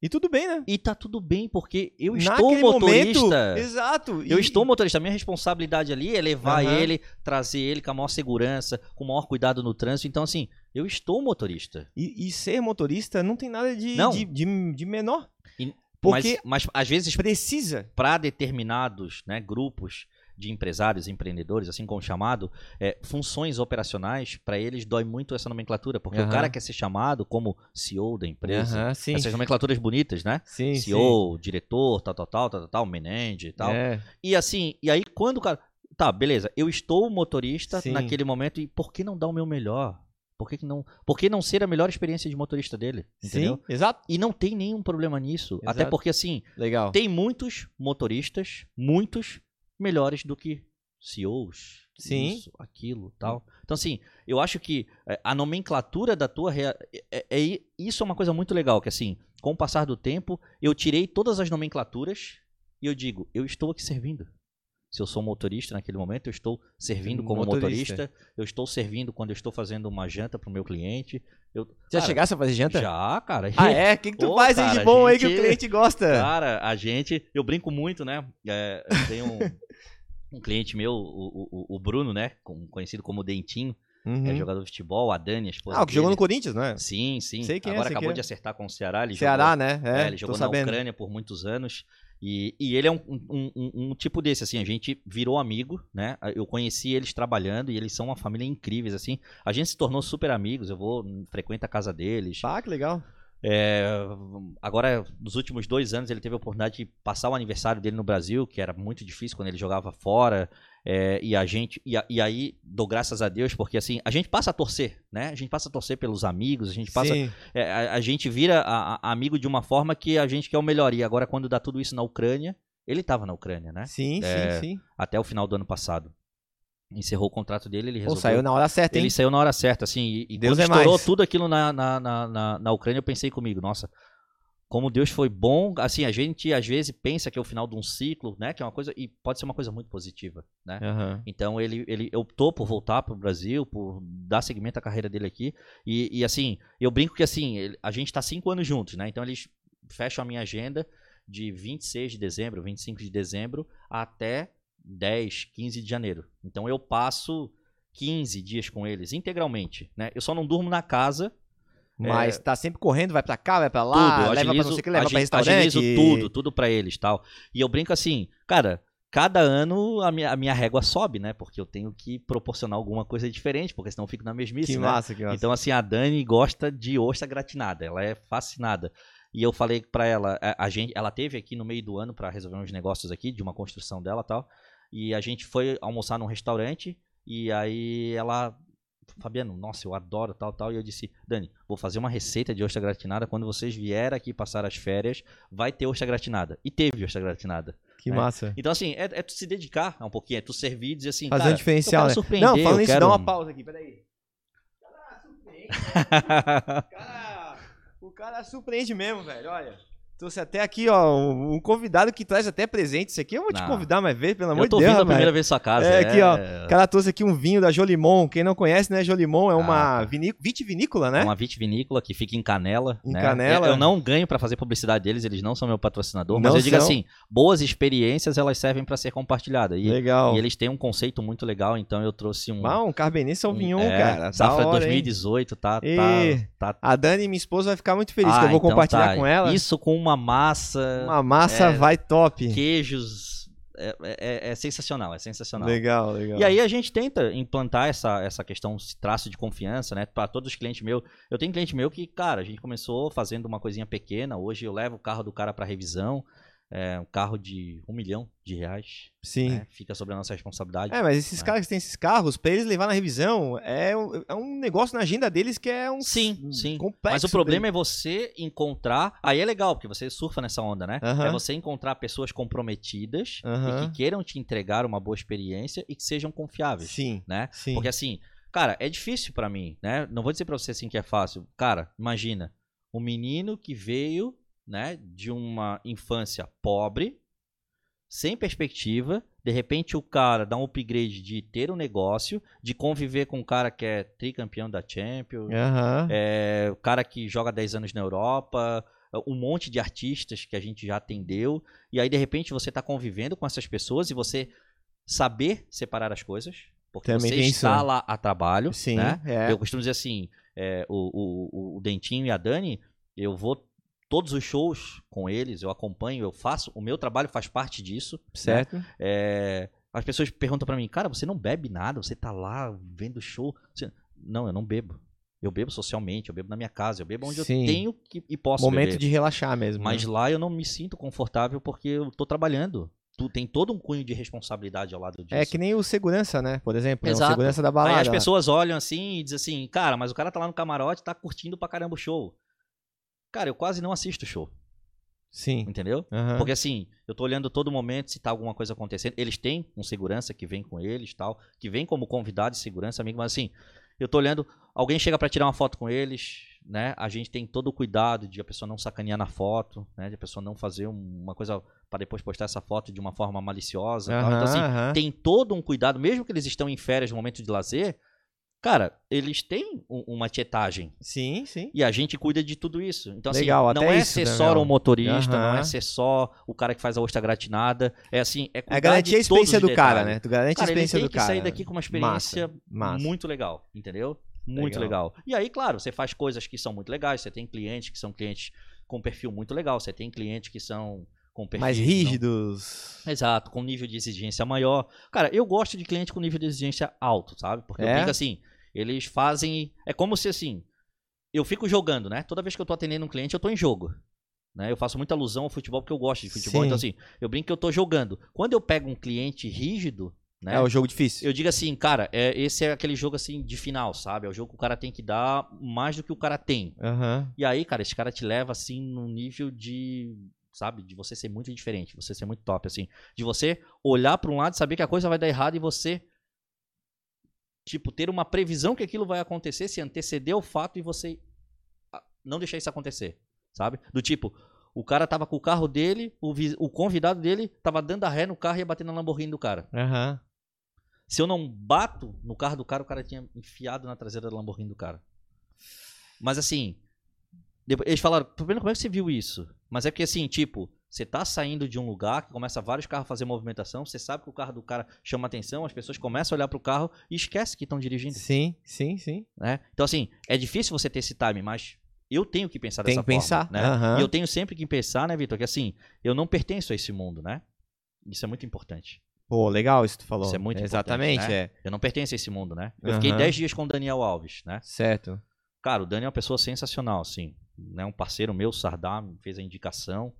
Speaker 1: E tudo bem, né?
Speaker 2: E tá tudo bem, porque eu estou
Speaker 1: Naquele
Speaker 2: motorista.
Speaker 1: momento, exato.
Speaker 2: Eu
Speaker 1: E-
Speaker 2: estou motorista. A minha responsabilidade ali é levar
Speaker 1: Aham.
Speaker 2: ele, trazer ele com a maior segurança, com o maior cuidado no trânsito. Então, assim, eu estou motorista.
Speaker 1: E, e ser motorista não tem nada de,
Speaker 2: Não.
Speaker 1: de, de, de menor.
Speaker 2: E-
Speaker 1: Porque
Speaker 2: Mas, mas às vezes,
Speaker 1: precisa.
Speaker 2: para determinados né, grupos de empresários, empreendedores, assim como chamado, é, funções operacionais, para eles dói muito essa nomenclatura, porque
Speaker 1: Aham.
Speaker 2: o cara quer ser chamado como CEO da empresa.
Speaker 1: Sim.
Speaker 2: Essas nomenclaturas bonitas, né?
Speaker 1: Sim,
Speaker 2: CEO, diretor, tal, tal, tal, tal, tal, tal, manager e
Speaker 1: sim.
Speaker 2: tal.
Speaker 1: É.
Speaker 2: E assim, e aí quando o cara. Tá, beleza, eu estou motorista
Speaker 1: Sim.
Speaker 2: naquele momento e por que não dar o meu melhor? Por que, que não. Por que não ser a melhor experiência de motorista dele? Entendeu?
Speaker 1: Sim, exato.
Speaker 2: E não tem nenhum problema nisso.
Speaker 1: Exato.
Speaker 2: Até porque, assim,
Speaker 1: Legal.
Speaker 2: tem muitos motoristas, muitos melhores do que CEOs.
Speaker 1: Sim.
Speaker 2: Isso, aquilo, tal. Então, assim, eu acho que é, a nomenclatura da tua. rea- É, é- é- isso é uma coisa muito legal, que assim, com o passar do tempo, eu tirei todas as nomenclaturas e eu digo, eu estou aqui servindo. Se eu sou motorista naquele momento, eu estou servindo como
Speaker 1: Motorista.
Speaker 2: motorista. Eu estou servindo quando eu estou fazendo uma janta para o meu cliente. Eu,
Speaker 1: Já
Speaker 2: cara,
Speaker 1: chegasse a fazer janta?
Speaker 2: Já, cara.
Speaker 1: Ah, é? O que, que tu
Speaker 2: Ô,
Speaker 1: faz aí
Speaker 2: cara,
Speaker 1: de bom aí que
Speaker 2: gente-
Speaker 1: o cliente gosta?
Speaker 2: Cara, a gente. Eu brinco muito, né? É, tenho um, um cliente meu, o, o, o Bruno, né? Conhecido como Dentinho.
Speaker 1: Uhum.
Speaker 2: É jogador de futebol, a Dani, a esposa
Speaker 1: Ah, que jogou no. Corinthians, não é?
Speaker 2: Sim, sim.
Speaker 1: Sei quem é,
Speaker 2: Agora
Speaker 1: sei
Speaker 2: acabou
Speaker 1: quem é.
Speaker 2: de acertar com o Ceará. Ele
Speaker 1: Ceará,
Speaker 2: jogou,
Speaker 1: né?
Speaker 2: é,
Speaker 1: É,
Speaker 2: ele jogou na
Speaker 1: sabendo.
Speaker 2: Ucrânia por muitos anos. E, e ele é um, um, um- um tipo desse, assim, a gente virou amigo, né? Eu conheci eles trabalhando e eles são uma família incríveis, assim. A gente se tornou super amigos, eu vou, frequento a casa deles.
Speaker 1: Ah, que legal.
Speaker 2: É, agora, nos últimos dois anos, ele teve a oportunidade de passar o aniversário dele no Brasil, que era muito difícil quando ele jogava fora. É, e a gente. E, a- e aí, dou graças a Deus, porque assim, a gente passa a torcer, né? A gente passa a torcer pelos amigos, a gente passa. É, a, a gente vira a- amigo de uma forma que a gente quer o melhor. E agora, quando dá tudo isso na Ucrânia, ele estava na Ucrânia, né?
Speaker 1: Sim,
Speaker 2: É,
Speaker 1: sim, sim.
Speaker 2: Até o final do ano passado. Encerrou o contrato dele, ele
Speaker 1: Pô,
Speaker 2: resolveu.
Speaker 1: saiu na hora certa, hein?
Speaker 2: Ele saiu na hora certa, assim, e, e
Speaker 1: Deus
Speaker 2: quando
Speaker 1: é
Speaker 2: estourou
Speaker 1: mais.
Speaker 2: tudo aquilo na, na, na, na, na Ucrânia, eu pensei comigo, nossa, como Deus foi bom, assim, a gente às vezes pensa que é o final de um ciclo, né, que é uma coisa, e pode ser uma coisa muito positiva, né.
Speaker 1: Aham.
Speaker 2: Então ele, ele optou por voltar pro Brasil, por dar seguimento à carreira dele aqui, e, e assim, eu brinco que assim, ele- a gente tá cinco anos juntos, né, então eles fecham a minha agenda de 26 de dezembro, 25 de dezembro, até 10, 15 de janeiro. Então eu passo 15 dias com eles integralmente, né? Eu só não durmo na casa,
Speaker 1: Mas tá sempre correndo, vai pra cá, vai pra lá,
Speaker 2: tudo,
Speaker 1: leva pra
Speaker 2: agilizo,
Speaker 1: não sei o que, leva pra restaurante.
Speaker 2: agilizo tudo, tudo pra eles, tal. E eu brinco assim, cara, cada ano a minha, a minha régua sobe, né? Porque eu tenho que proporcionar alguma coisa diferente, porque senão eu fico na mesmice,
Speaker 1: Que
Speaker 2: né?
Speaker 1: massa, que massa.
Speaker 2: Então, assim, a Dani gosta de ostra gratinada, ela é fascinada. E eu falei pra ela, a, a gente, ela teve aqui no meio do ano pra resolver uns negócios aqui, de uma construção dela e tal. E a gente foi almoçar num restaurante e aí ela Fabiano, nossa, eu adoro tal, tal. E eu disse, Dani, vou fazer uma receita de ostra gratinada. Quando vocês vierem aqui passar as férias, vai ter ostra gratinada. E teve ostra gratinada.
Speaker 1: Que né? massa.
Speaker 2: Então, assim, é, é, tu se dedicar um pouquinho, é tu servir e dizer assim,
Speaker 1: Fazer cara, um diferencial, né?
Speaker 2: Não, falando isso, quero... dá
Speaker 1: uma pausa aqui, peraí. Cara, surpreende. cara, o cara surpreende mesmo, velho, olha. Trouxe até aqui, ó, um convidado que traz até presente. Isso aqui eu vou te convidar mais vezes, pelo amor de Deus.
Speaker 2: Eu tô vindo a primeira vez sua casa.
Speaker 1: É, é, aqui, ó. O cara trouxe aqui um vinho da Jolimon. Quem não conhece, né? Jolimon é uma ah, vitivinícola, né? É
Speaker 2: uma vitivinícola que fica em Canela.
Speaker 1: Em
Speaker 2: né?
Speaker 1: Canela.
Speaker 2: Eu, eu, não ganho para fazer publicidade deles, eles não são meu patrocinador. Mas não eu digo são. assim, boas experiências, elas servem para ser compartilhadas. E,
Speaker 1: legal.
Speaker 2: E eles têm um conceito muito legal, então eu trouxe um...
Speaker 1: Ah, um Cabernet Sauvignon, um, é,
Speaker 2: cara. Safra hora, 2018, tá,
Speaker 1: e... tá, tá, A Dani, minha esposa, vai ficar muito feliz ah, que eu vou então compartilhar
Speaker 2: tá.
Speaker 1: com ela.
Speaker 2: Isso com uma massa
Speaker 1: uma massa é, vai top.
Speaker 2: Queijos. É, é, é, sensacional, é sensacional.
Speaker 1: Legal, legal.
Speaker 2: E aí a gente tenta implantar essa, essa questão, esse traço de confiança, né? Para todos os clientes meus. Eu tenho cliente meu que, cara, a gente começou fazendo uma coisinha pequena. Hoje eu levo o carro do cara para revisão é, um carro de um milhão de reais.
Speaker 1: Sim.
Speaker 2: Né? Fica sobre a nossa responsabilidade.
Speaker 1: É, mas esses né? caras que têm esses carros, para eles levar na revisão, é, é, um negócio na agenda deles que é um.
Speaker 2: Sim, sim. Complexo. Mas o problema dele. é você encontrar. Aí é legal, porque você surfa nessa onda, né? É você encontrar pessoas comprometidas e que queiram te entregar uma boa experiência e que sejam confiáveis.
Speaker 1: Sim.
Speaker 2: Né?
Speaker 1: Sim.
Speaker 2: Porque assim, cara, é difícil para mim, né? Não vou dizer pra você assim que é fácil. Cara, imagina. Um menino que veio né, de uma infância pobre, sem perspectiva, de repente o cara dá um upgrade de ter um negócio, de conviver com um cara que é tricampeão da Champions,
Speaker 1: uhum.
Speaker 2: é, o cara que joga 10 anos na Europa, um monte de artistas que a gente já atendeu, e aí de repente você está convivendo com essas pessoas e você saber separar as coisas, porque Também você está isso. lá a trabalho,
Speaker 1: Sim,
Speaker 2: né?
Speaker 1: É.
Speaker 2: Eu costumo dizer assim, é, o, o, o Dentinho e a Dani, eu vou todos os shows com eles, eu acompanho, eu faço, o meu trabalho faz parte disso.
Speaker 1: Né? Certo.
Speaker 2: Né? É, as pessoas perguntam para mim, cara, você não bebe nada, você tá lá vendo show. Você... Não, eu não bebo. Eu bebo socialmente, eu bebo na minha casa, eu bebo onde Sim. eu tenho que, e posso
Speaker 1: Momento
Speaker 2: beber.
Speaker 1: de relaxar mesmo.
Speaker 2: Mas
Speaker 1: né?
Speaker 2: lá eu não me sinto confortável porque eu tô trabalhando. Tu tem todo um cunho de responsabilidade ao lado disso.
Speaker 1: É que nem o segurança, né? Por exemplo, Exato. É o segurança da balada.
Speaker 2: Aí as pessoas olham assim e dizem assim, cara, mas o cara tá lá no camarote, tá curtindo pra caramba o show. Cara, eu quase não assisto show.
Speaker 1: Sim.
Speaker 2: Entendeu?
Speaker 1: Uhum.
Speaker 2: Porque assim, eu tô olhando todo momento se tá alguma coisa acontecendo. Eles têm um segurança que vem com eles tal, que vem como convidado de segurança, amigo, mas assim, eu tô olhando, alguém chega para tirar uma foto com eles, né? A gente tem todo o cuidado de a pessoa não sacanear na foto, né? De a pessoa não fazer uma coisa para depois postar essa foto de uma forma maliciosa.
Speaker 1: Uhum,
Speaker 2: Então, assim,
Speaker 1: uhum.
Speaker 2: tem todo um cuidado, mesmo que eles estão em férias no momento de lazer, Cara, eles têm uma tietagem.
Speaker 1: Sim, sim.
Speaker 2: E a gente cuida de tudo isso. Então, assim,
Speaker 1: Legal,
Speaker 2: assim, não é
Speaker 1: isso,
Speaker 2: ser só o motorista, uhum. não é ser só o cara que faz a ostra gratinada. É assim, é
Speaker 1: É garantir a experiência do cara, né? Tu garante
Speaker 2: cara,
Speaker 1: a experiência
Speaker 2: do
Speaker 1: cara.
Speaker 2: sair daqui com uma experiência massa, massa. muito legal, entendeu? Muito legal. legal. E aí, claro, você faz coisas que são muito legais. Você tem clientes que são clientes com perfil muito legal. Você tem clientes que são com perfis
Speaker 1: mais rígidos.
Speaker 2: Não... Exato, com nível de exigência maior. Cara, eu gosto de cliente com nível de exigência alto, sabe? Porque é? eu digo assim, eles fazem. É como se assim. Eu fico jogando, né? Toda vez que eu tô atendendo um cliente, eu tô em jogo. Né? Eu faço muita alusão ao futebol porque eu gosto de futebol.
Speaker 1: Sim.
Speaker 2: Então, assim, eu brinco que eu tô jogando. Quando eu pego um cliente rígido. Né?
Speaker 1: É o jogo difícil.
Speaker 2: Eu digo assim, cara, é, esse é aquele jogo assim de final, sabe? É o jogo que o cara tem que dar mais do que o cara tem.
Speaker 1: Uhum.
Speaker 2: E aí, cara, esse cara te leva assim no nível de sabe? De você ser muito diferente, você ser muito top, assim. De você olhar para um lado e saber que a coisa vai dar errado e você Tipo, ter uma previsão que aquilo vai acontecer, se anteceder o fato e você ah, não deixar isso acontecer, sabe? Do tipo, o cara tava com o carro dele, o, o convidado dele tava dando a ré no carro e ia bater na Lamborghini do cara.
Speaker 1: Uhum.
Speaker 2: Se eu não bato no carro do cara, o cara tinha enfiado na traseira da Lamborghini do cara. Mas assim, eles falaram, como é que você viu isso? Mas é porque assim, tipo, você tá saindo de um lugar que começa vários carros a fazer movimentação, você sabe que o carro do cara chama atenção, as pessoas começam a olhar pro carro e esquece que estão dirigindo.
Speaker 1: Sim, sim, sim.
Speaker 2: Né? Então, assim, é difícil você ter esse time, mas eu tenho que pensar
Speaker 1: Tem
Speaker 2: dessa
Speaker 1: que
Speaker 2: forma.
Speaker 1: pensar.
Speaker 2: Né?
Speaker 1: Uhum.
Speaker 2: E eu tenho sempre que pensar, né, Vitor, que assim, eu não pertenço a esse mundo, né? Isso é muito importante.
Speaker 1: Pô, legal isso que tu falou.
Speaker 2: Isso é muito
Speaker 1: Exatamente,
Speaker 2: importante. Né?
Speaker 1: é.
Speaker 2: Eu não pertenço a esse mundo, né? Eu
Speaker 1: Uhum.
Speaker 2: fiquei 10 dias com o Daniel Alves, né?
Speaker 1: Certo.
Speaker 2: Cara, o Daniel é uma pessoa sensacional, assim. Né? Um parceiro meu, Sardar, me fez a indicação.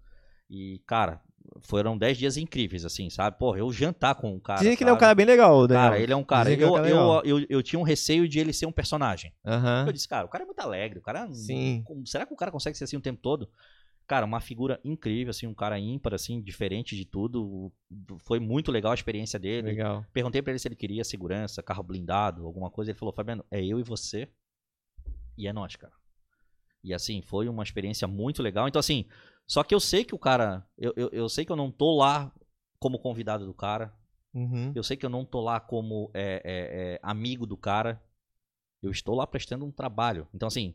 Speaker 2: E, cara, foram 10 dias incríveis, assim, sabe? Pô, eu jantar com o cara.
Speaker 1: Dizem que ele é um cara bem legal,
Speaker 2: Daniel. Cara, ele é um cara. Eu, é um cara eu, eu, eu, tinha um receio de ele ser um personagem.
Speaker 1: Uhum.
Speaker 2: Eu disse, cara, o cara é muito alegre. O cara.
Speaker 1: Sim.
Speaker 2: Será que o cara consegue ser assim o tempo todo? Cara, uma figura incrível, assim, um cara ímpar, assim, diferente de tudo. Foi muito legal a experiência dele.
Speaker 1: Legal.
Speaker 2: Perguntei para ele se ele queria segurança, carro blindado, alguma coisa. Ele falou, Fabiano, é eu e você. E é nós, cara. E assim, foi uma experiência muito legal. Então, assim, só que eu sei que o cara. Eu, eu, eu sei que eu não tô lá como convidado do cara.
Speaker 1: Uhum.
Speaker 2: Eu sei que eu não tô lá como é, é, é, amigo do cara. Eu estou lá prestando um trabalho. Então, assim,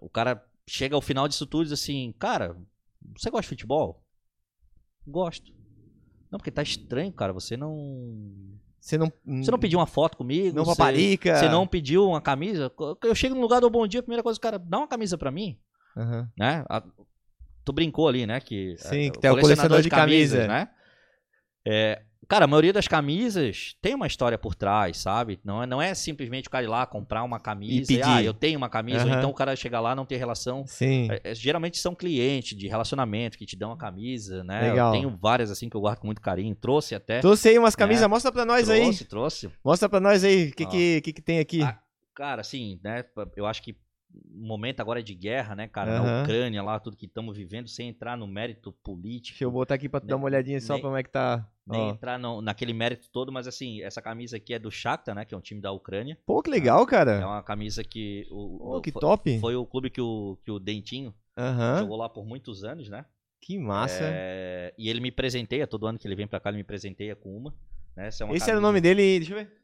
Speaker 2: o cara chega ao final disso tudo e diz assim: Cara, você gosta de futebol? Gosto. Não, porque tá estranho, cara. Você não.
Speaker 1: Você não,
Speaker 2: você não pediu uma foto comigo?
Speaker 1: Não paparica?
Speaker 2: Você não pediu uma camisa? Eu chego no lugar do bom dia, a primeira coisa, cara, dá uma camisa pra mim.
Speaker 1: Uhum.
Speaker 2: Né? A, tu brincou ali, né? Que,
Speaker 1: Sim, é, que tem o colecionador, de, de camisas, camisa.
Speaker 2: né? É, Cara, a maioria das camisas tem uma história por trás, sabe? Não é, não é simplesmente o cara ir lá comprar uma camisa
Speaker 1: e, e
Speaker 2: ah, eu tenho uma camisa,
Speaker 1: uhum.
Speaker 2: ou então o cara chegar lá não ter relação.
Speaker 1: Sim.
Speaker 2: É, é, geralmente são clientes de relacionamento que te dão a camisa, né?
Speaker 1: Legal.
Speaker 2: Eu tenho várias assim que eu guardo com muito carinho. Trouxe até.
Speaker 1: Trouxe aí umas camisas, né? mostra pra nós
Speaker 2: trouxe,
Speaker 1: aí.
Speaker 2: Trouxe, trouxe.
Speaker 1: Mostra pra nós aí o que, que, que, que tem aqui. Ah,
Speaker 2: cara, assim, né? Eu acho que momento agora de guerra, né, cara, uhum. na Ucrânia lá, tudo que estamos vivendo, sem entrar no mérito político.
Speaker 1: Deixa eu botar aqui pra tu nem, dar uma olhadinha só nem, como é que tá.
Speaker 2: Nem entrar no, naquele mérito todo, mas assim, essa camisa aqui é do Shakhtar, né, que é um time da Ucrânia.
Speaker 1: Pô, que legal, cara.
Speaker 2: É uma camisa que... O,
Speaker 1: Pô, que
Speaker 2: foi,
Speaker 1: top.
Speaker 2: Foi o clube que o, que o Dentinho
Speaker 1: uhum.
Speaker 2: jogou lá por muitos anos, né.
Speaker 1: Que massa.
Speaker 2: É, e ele me presenteia, todo ano que ele vem pra cá, ele me presenteia com uma. Né, essa é uma
Speaker 1: Esse
Speaker 2: camisa...
Speaker 1: era o nome dele, deixa eu ver.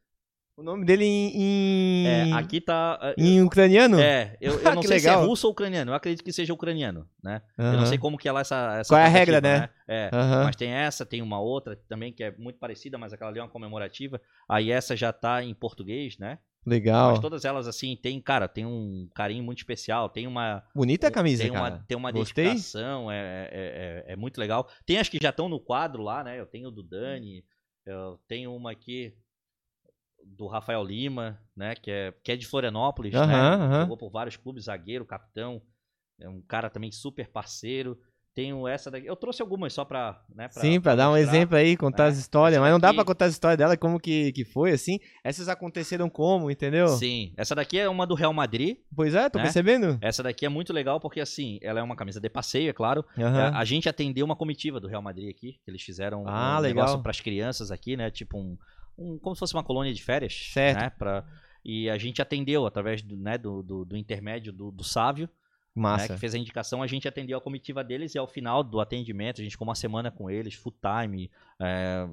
Speaker 1: O nome dele em.
Speaker 2: É, aqui tá.
Speaker 1: Em ucraniano?
Speaker 2: É, eu, eu não sei legal. se é russo ou ucraniano. Eu acredito que seja ucraniano, né?
Speaker 1: Uhum.
Speaker 2: Eu não sei como que é lá essa. essa
Speaker 1: Qual é a regra, né?
Speaker 2: né? É, uhum. mas tem essa, tem uma outra também que é muito parecida, mas aquela ali é uma comemorativa. Aí essa já tá em português, né?
Speaker 1: Legal.
Speaker 2: Mas todas elas, assim, tem, cara, tem um carinho muito especial. Tem uma.
Speaker 1: Bonita a camisa,
Speaker 2: tem
Speaker 1: cara.
Speaker 2: Uma, tem uma
Speaker 1: Gostei.
Speaker 2: dedicação, é, é, é, é, muito legal. Tem as que já estão no quadro lá, né? Eu tenho o do Dani, eu tenho uma aqui do Rafael Lima, né, que é, que é de Florianópolis,
Speaker 1: uhum,
Speaker 2: né,
Speaker 1: uhum.
Speaker 2: jogou por vários clubes, zagueiro, capitão, é um cara também super parceiro. Tenho essa daqui, eu trouxe algumas só pra, né, pra
Speaker 1: Sim, pra, pra dar um exemplo aí, contar né? as histórias, mas não dá pra contar as histórias dela, como que, que foi, assim. Essas aconteceram como, entendeu?
Speaker 2: Sim, essa daqui é uma do Real Madrid.
Speaker 1: Pois é, tô né? percebendo.
Speaker 2: Essa daqui é muito legal porque, assim, ela é uma camisa de passeio, é claro.
Speaker 1: Uhum.
Speaker 2: A, a, gente atendeu uma comitiva do Real Madrid aqui, que eles fizeram
Speaker 1: ah,
Speaker 2: um
Speaker 1: legal.
Speaker 2: negócio pras crianças aqui, né, tipo um um, como se fosse uma colônia de férias.
Speaker 1: Certo.
Speaker 2: Né, pra, e a gente atendeu através do, né, do, do, do intermédio do, do Sávio.
Speaker 1: Massa.
Speaker 2: Né, que fez a indicação, a gente atendeu a comitiva deles e ao final do atendimento, a gente ficou uma semana com eles, full time, é,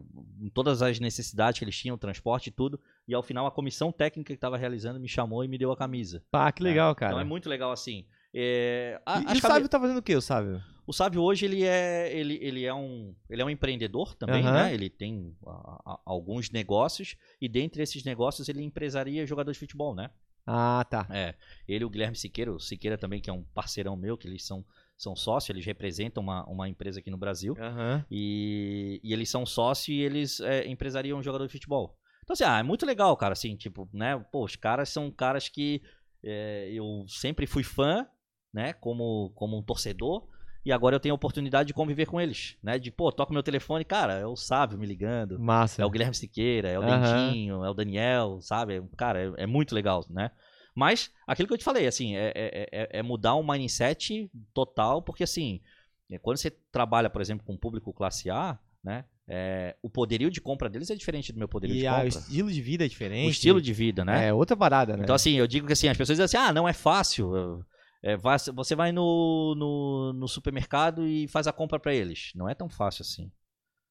Speaker 2: todas as necessidades que eles tinham, transporte e tudo. E ao final a comissão técnica que estava realizando me chamou e me deu a camisa.
Speaker 1: Pá, que legal,
Speaker 2: né?
Speaker 1: cara.
Speaker 2: Então é muito legal assim. É, a,
Speaker 1: e, e o Sávio tá fazendo o que, o Sávio?
Speaker 2: O Sávio hoje ele é, ele, ele é, um, ele é um empreendedor também,
Speaker 1: Uhum.
Speaker 2: né? Ele tem a- a- alguns negócios e dentre esses negócios ele empresaria jogadores de futebol, né?
Speaker 1: Ah, tá.
Speaker 2: É, ele e o Guilherme Siqueira, o Siqueira também que é um parceirão meu, que eles são, são sócios, eles representam uma, uma empresa aqui no Brasil
Speaker 1: Aham.
Speaker 2: e, e eles são sócios e eles é, empresariam um jogador de futebol. Então assim, ah, é muito legal, cara, assim, tipo, né? Pô, os caras são caras que é, eu sempre fui fã, né? Como, como um torcedor. E agora eu tenho a oportunidade de conviver com eles, né? De, pô, toca meu telefone, cara, é o Sávio me ligando,
Speaker 1: Massa.
Speaker 2: é o Guilherme Siqueira, é o
Speaker 1: Aham.
Speaker 2: Dentinho, é o Daniel, sabe? Cara, é, é muito legal, né? Mas, aquilo que eu te falei, assim, é, é, é- é mudar um mindset total, porque, assim, é, quando você trabalha, por exemplo, com um público classe A, né? é, o poderio de compra deles é diferente do meu poderio
Speaker 1: E
Speaker 2: de
Speaker 1: ah, o
Speaker 2: compra.
Speaker 1: estilo de vida é diferente.
Speaker 2: O estilo de vida, né?
Speaker 1: É outra parada, né?
Speaker 2: Então, assim, eu digo que assim, as pessoas dizem assim, ah, não é fácil. É, vai- você vai no, no, no supermercado e faz a compra pra eles. Não é tão fácil assim.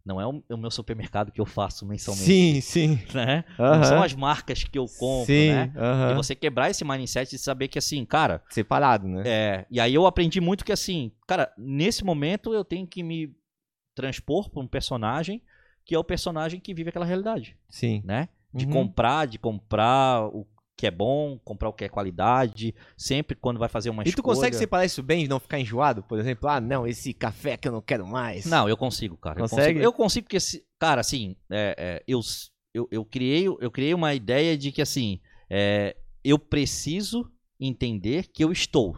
Speaker 2: Não é o, o meu supermercado que eu faço mensalmente.
Speaker 1: sim, sim.
Speaker 2: Né?
Speaker 1: Aham.
Speaker 2: Não são as marcas que eu compro,
Speaker 1: sim,
Speaker 2: né?
Speaker 1: aham.
Speaker 2: E você quebrar esse mindset e saber que assim, cara,
Speaker 1: Separado, né?
Speaker 2: é, e aí eu aprendi muito que assim, cara, nesse momento eu tenho que me transpor para um personagem que é o personagem que vive aquela realidade,
Speaker 1: Sim.
Speaker 2: né? De
Speaker 1: Uhum.
Speaker 2: comprar, de comprar o que é bom, comprar o que é qualidade, sempre quando vai fazer uma
Speaker 1: E tu
Speaker 2: escolha.
Speaker 1: consegue separar isso bem e não ficar enjoado? Por exemplo, ah, não, esse café que eu não quero mais.
Speaker 2: Não, eu consigo, cara. Eu
Speaker 1: Consegue?
Speaker 2: consigo, eu consigo porque, se- cara, assim, é, é, eu, eu, eu, criei, eu criei uma ideia de que, assim, é, eu preciso entender que eu estou.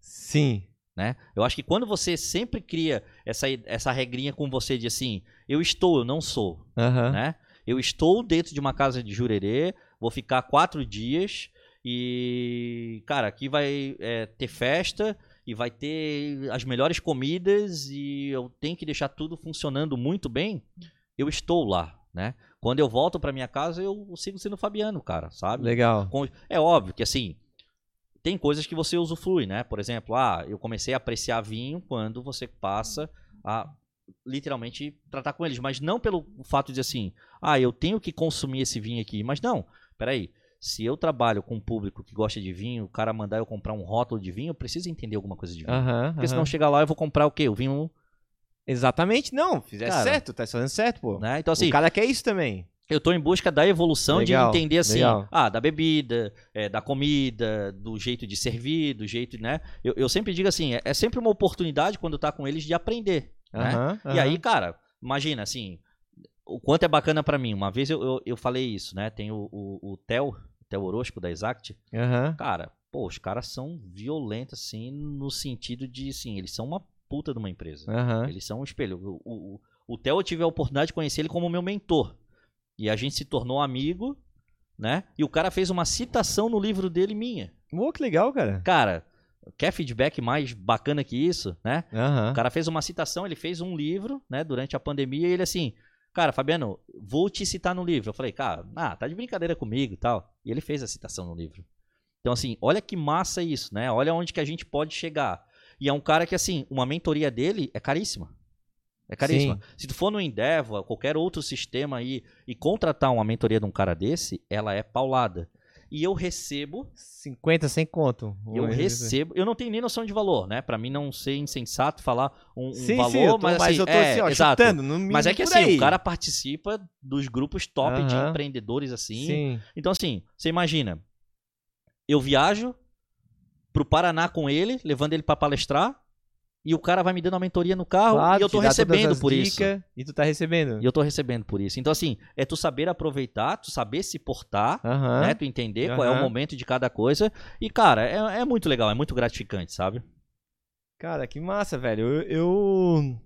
Speaker 1: Sim.
Speaker 2: Né? Eu acho que quando você sempre cria essa, essa regrinha com você de assim, eu estou, eu não sou,
Speaker 1: Aham.
Speaker 2: né? Eu estou dentro de uma casa de jurerê, vou ficar quatro dias e, cara, aqui vai é, ter festa e vai ter as melhores comidas e eu tenho que deixar tudo funcionando muito bem. Eu estou lá, né? Quando eu volto pra minha casa, eu sigo sendo Fabiano, cara, sabe?
Speaker 1: Legal.
Speaker 2: É óbvio que assim, tem coisas que você usufrui, né? Por exemplo, ah, eu comecei a apreciar vinho quando você passa a literalmente tratar com eles, mas não pelo fato de assim, ah, eu tenho que consumir esse vinho aqui, mas não, peraí, se eu trabalho com um público que gosta de vinho, o cara mandar eu comprar um rótulo de vinho, eu preciso entender alguma coisa de vinho.
Speaker 1: Aham.
Speaker 2: Porque senão
Speaker 1: aham.
Speaker 2: chegar lá eu vou comprar o quê? O vinho,
Speaker 1: Exatamente, não. Fizesse
Speaker 2: Cara.
Speaker 1: certo, tá fazendo certo, pô.
Speaker 2: né? Então assim,
Speaker 1: o cara quer isso também.
Speaker 2: eu tô em busca da evolução
Speaker 1: Legal,
Speaker 2: de entender assim,
Speaker 1: legal.
Speaker 2: ah, da bebida, é, da comida, do jeito de servir, do jeito, né? Eu, eu sempre digo assim, é, é sempre uma oportunidade quando tá com eles de aprender, né?
Speaker 1: Aham,
Speaker 2: E aí, cara, imagina assim, o quanto é bacana pra mim. Uma vez eu, eu, eu falei isso, né? Tem o, o, o Theo, o Theo Orozco da Exact.
Speaker 1: Aham.
Speaker 2: Cara, pô, os caras são violentos, assim, no sentido de, assim, eles são uma puta de uma empresa.
Speaker 1: Aham.
Speaker 2: Eles são um espelho. O, o, o Theo, eu tive a oportunidade de conhecer ele como meu mentor. E a gente se tornou amigo, né? E o cara fez uma citação no livro dele minha.
Speaker 1: Pô, que legal, cara.
Speaker 2: Cara, quer feedback mais bacana que isso, né?
Speaker 1: Aham.
Speaker 2: O cara fez uma citação, ele fez um livro, né, durante a pandemia, e ele assim, cara, Fabiano, vou te citar no livro. Eu falei, cara, ah, tá de brincadeira comigo e tal. E ele fez a citação no livro. Então, assim, olha que massa isso, né? Olha onde que a gente pode chegar. E é um cara que, assim, uma mentoria dele é caríssima. É caríssima.
Speaker 1: Sim.
Speaker 2: Se tu for no Endeavor, qualquer outro sistema aí, e contratar uma mentoria de um cara desse, ela é paulada. E eu recebo
Speaker 1: 50, sem conto.
Speaker 2: eu recebo, eu não tenho nem noção de valor, né? Pra mim não ser insensato falar um, um
Speaker 1: Sim,
Speaker 2: valor,
Speaker 1: sim, eu tô,
Speaker 2: mas, assim,
Speaker 1: eu tô
Speaker 2: é,
Speaker 1: assim, ó,
Speaker 2: exato.
Speaker 1: chutando.
Speaker 2: Mas é que assim,
Speaker 1: aí.
Speaker 2: o cara participa dos grupos top de
Speaker 1: Aham.
Speaker 2: empreendedores assim.
Speaker 1: Sim.
Speaker 2: Então assim, você imagina, eu viajo pro Paraná com ele, levando ele pra palestrar, e o cara vai me dando uma mentoria no carro
Speaker 1: Claro,
Speaker 2: e eu tô recebendo por isso.
Speaker 1: E tu tá recebendo.
Speaker 2: E eu tô recebendo por isso. Então assim, é tu saber aproveitar, tu saber se portar,
Speaker 1: Aham.
Speaker 2: né? Tu entender qual é o momento de cada coisa. E, cara, é, é muito legal, é muito gratificante, sabe?
Speaker 1: Cara, que massa, velho. Eu, eu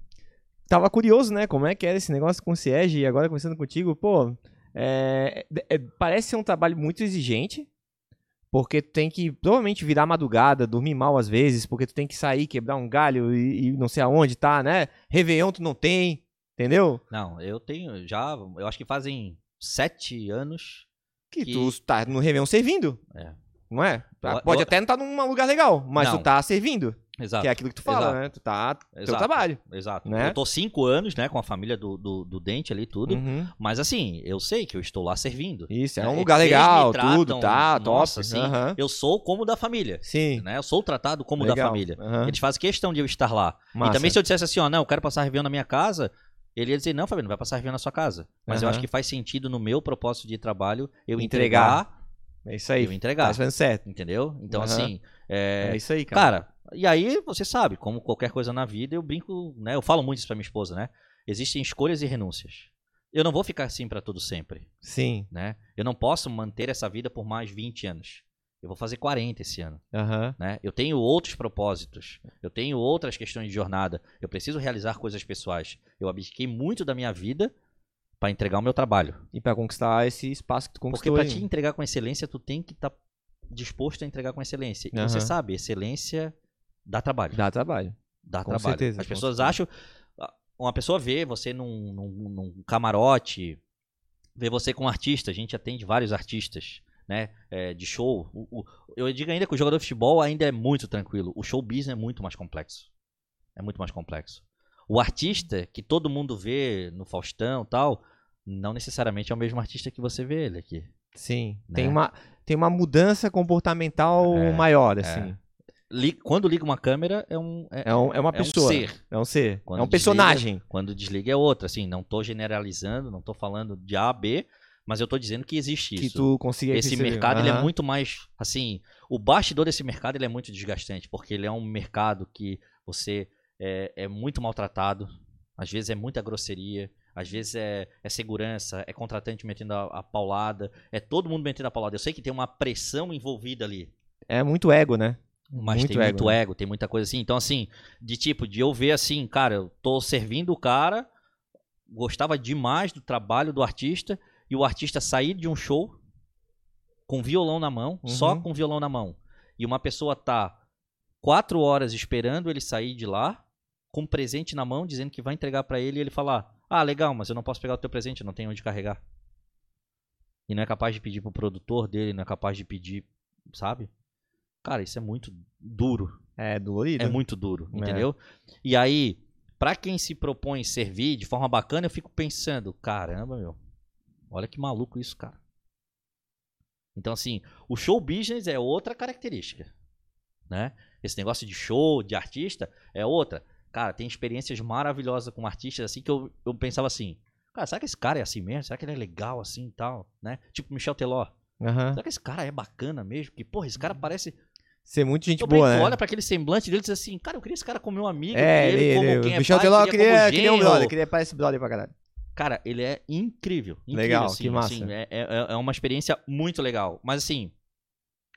Speaker 1: tava curioso, né? Como é que era esse negócio com o Ciege e agora conversando contigo, pô, é, é- parece ser um trabalho muito exigente, porque tu tem que provavelmente virar madrugada, dormir mal às vezes, porque tu tem que sair, quebrar um galho e, e não sei aonde tá, né? Réveillon tu não tem, entendeu?
Speaker 2: Não, eu tenho já, eu acho que fazem sete anos.
Speaker 1: Que,
Speaker 2: Que-
Speaker 1: tu tá no Réveillon servindo.
Speaker 2: É.
Speaker 1: Não é?
Speaker 2: Eu-
Speaker 1: Pode
Speaker 2: eu-
Speaker 1: até não estar num lugar legal, mas
Speaker 2: Não.
Speaker 1: tu tá servindo.
Speaker 2: Exato.
Speaker 1: Que é aquilo que tu fala,
Speaker 2: Exato.
Speaker 1: né? Tu tá teu trabalho.
Speaker 2: Exato.
Speaker 1: né?
Speaker 2: Eu tô cinco anos, né, com a família do, do, do Dente ali, tudo.
Speaker 1: Uhum.
Speaker 2: Mas assim, eu sei que eu estou lá servindo.
Speaker 1: Isso, é
Speaker 2: É,
Speaker 1: um lugar
Speaker 2: eles
Speaker 1: legal,
Speaker 2: tratam,
Speaker 1: tudo, tá,
Speaker 2: nossa,
Speaker 1: top.
Speaker 2: assim,
Speaker 1: Aham.
Speaker 2: Eu sou como da família.
Speaker 1: Sim.
Speaker 2: Né? Eu sou tratado como da
Speaker 1: legal.
Speaker 2: família.
Speaker 1: Aham.
Speaker 2: Eles fazem questão de eu estar lá.
Speaker 1: Massa.
Speaker 2: E também se eu dissesse assim, ó, não, eu quero passar Réveillon na minha casa, ele ia dizer, não, Fabiano, vai passar Réveillon na sua casa. Mas eu acho que faz sentido no meu propósito de trabalho eu
Speaker 1: Entregar.
Speaker 2: entregar,
Speaker 1: É isso aí.
Speaker 2: eu entregar.
Speaker 1: Tá fazendo certo.
Speaker 2: Entendeu? Então, assim, é,
Speaker 1: É, isso aí, cara.
Speaker 2: Cara, e aí você sabe, como qualquer coisa na vida, eu brinco, né? Eu falo muito isso pra minha esposa, né? Existem escolhas e renúncias. Eu não vou ficar assim pra tudo sempre,
Speaker 1: Sim.
Speaker 2: né? Eu não posso manter essa vida por mais 20 anos. Eu vou fazer 40 esse ano,
Speaker 1: Aham.
Speaker 2: né? Eu tenho outros propósitos, eu tenho outras questões de jornada, eu preciso realizar coisas pessoais. Eu abdiquei muito da minha vida pra entregar o meu trabalho.
Speaker 1: E pra conquistar esse espaço que tu
Speaker 2: Porque
Speaker 1: conquistou
Speaker 2: pra
Speaker 1: aí.
Speaker 2: te entregar com excelência, tu tem que estar disposto a entregar com excelência. E você
Speaker 1: Aham.
Speaker 2: sabe, excelência dá trabalho.
Speaker 1: Dá trabalho.
Speaker 2: Dá
Speaker 1: Com
Speaker 2: trabalho.
Speaker 1: certeza,
Speaker 2: As pessoas
Speaker 1: certeza.
Speaker 2: acham. ah, Uma pessoa vê você num, num, num camarote, vê você com um artista, a gente atende vários artistas, né? é, de show. O- o- eu digo ainda que o jogador de futebol ainda é muito tranquilo. O show business é muito mais complexo. É muito mais complexo. O artista que todo mundo vê no Faustão e tal, não necessariamente é o mesmo artista que você vê ele aqui.
Speaker 1: Sim.
Speaker 2: Né?
Speaker 1: Tem, uma, tem uma mudança comportamental
Speaker 2: É,
Speaker 1: maior, assim.
Speaker 2: Li- Quando liga uma câmera, é um. É,
Speaker 1: É, um- é uma
Speaker 2: é um
Speaker 1: pessoa.
Speaker 2: ser.
Speaker 1: É um ser.
Speaker 2: Quando
Speaker 1: é um
Speaker 2: desliga-
Speaker 1: personagem.
Speaker 2: Quando desliga é outra, assim, não tô generalizando, não tô falando de A a B, mas eu tô dizendo que existe
Speaker 1: Que
Speaker 2: isso.
Speaker 1: tu consiga
Speaker 2: Esse
Speaker 1: perceber.
Speaker 2: mercado ele é muito mais, assim, o bastidor desse mercado ele é muito desgastante, porque ele é um mercado que você é, é muito maltratado, às vezes é muita grosseria, às vezes é, é segurança, é contratante metendo a, a paulada, é todo mundo metendo a paulada. Eu sei que tem uma pressão envolvida ali.
Speaker 1: É muito ego, né?
Speaker 2: Mas muito tem ego, muito né? ego, tem muita coisa assim. Então, assim, de tipo, de eu ver assim, cara, eu tô servindo o cara, gostava demais do trabalho do artista, e o artista sair de um show com violão na mão, uhum. só com violão na mão, e uma pessoa tá quatro horas esperando ele sair de lá, com um presente na mão, dizendo que vai entregar para ele, e ele falar: Ah, legal, mas eu não posso pegar o teu presente, eu não tenho onde carregar. E não é capaz de pedir pro produtor dele, não é capaz de pedir, sabe? Cara, isso é muito duro.
Speaker 1: É dolorido.
Speaker 2: É muito duro, é. entendeu? E aí, para quem se propõe servir de forma bacana, eu fico pensando, caramba, meu. Olha que maluco isso, cara. Então, assim, o show business é outra característica, né? Esse negócio de show, de artista, é outra. Cara, tem experiências maravilhosas com artistas, assim, que eu, eu pensava assim, cara, será que esse cara é assim mesmo? Será que ele é legal assim e tal, né? Tipo Michel Teló. Uhum. Será que esse cara é bacana mesmo? Que, porra, esse cara parece
Speaker 1: Ser muito gente boa, né?
Speaker 2: olha para aquele semblante dele e diz assim, cara, eu queria esse cara como meu amigo.
Speaker 1: É, ele, ele, como ele, quem é Michel pai, Teló queria, queria, um brother, queria parecer brother pra caralho.
Speaker 2: Cara, ele é incrível. incrível
Speaker 1: legal, assim, que massa.
Speaker 2: Assim, é, é, é, uma experiência muito legal. Mas assim,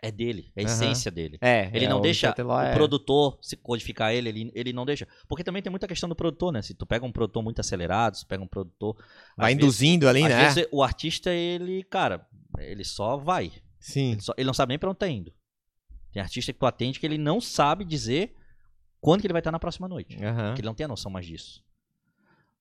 Speaker 2: é dele, é a essência dele.
Speaker 1: É,
Speaker 2: ele é, não deixa o é... produtor se codificar ele, ele, ele não deixa. Porque também tem muita questão do produtor, né? Se tu pega um produtor muito acelerado, se pega um produtor.
Speaker 1: Vai induzindo vezes, ali, né?
Speaker 2: Vezes, o artista, ele, cara, ele só vai.
Speaker 1: Sim.
Speaker 2: Ele, só, ele não sabe nem pra onde tá indo. Tem artista que tu atende que ele não sabe dizer quando que ele vai estar na próxima noite. Uhum. Que ele não tem a noção mais disso.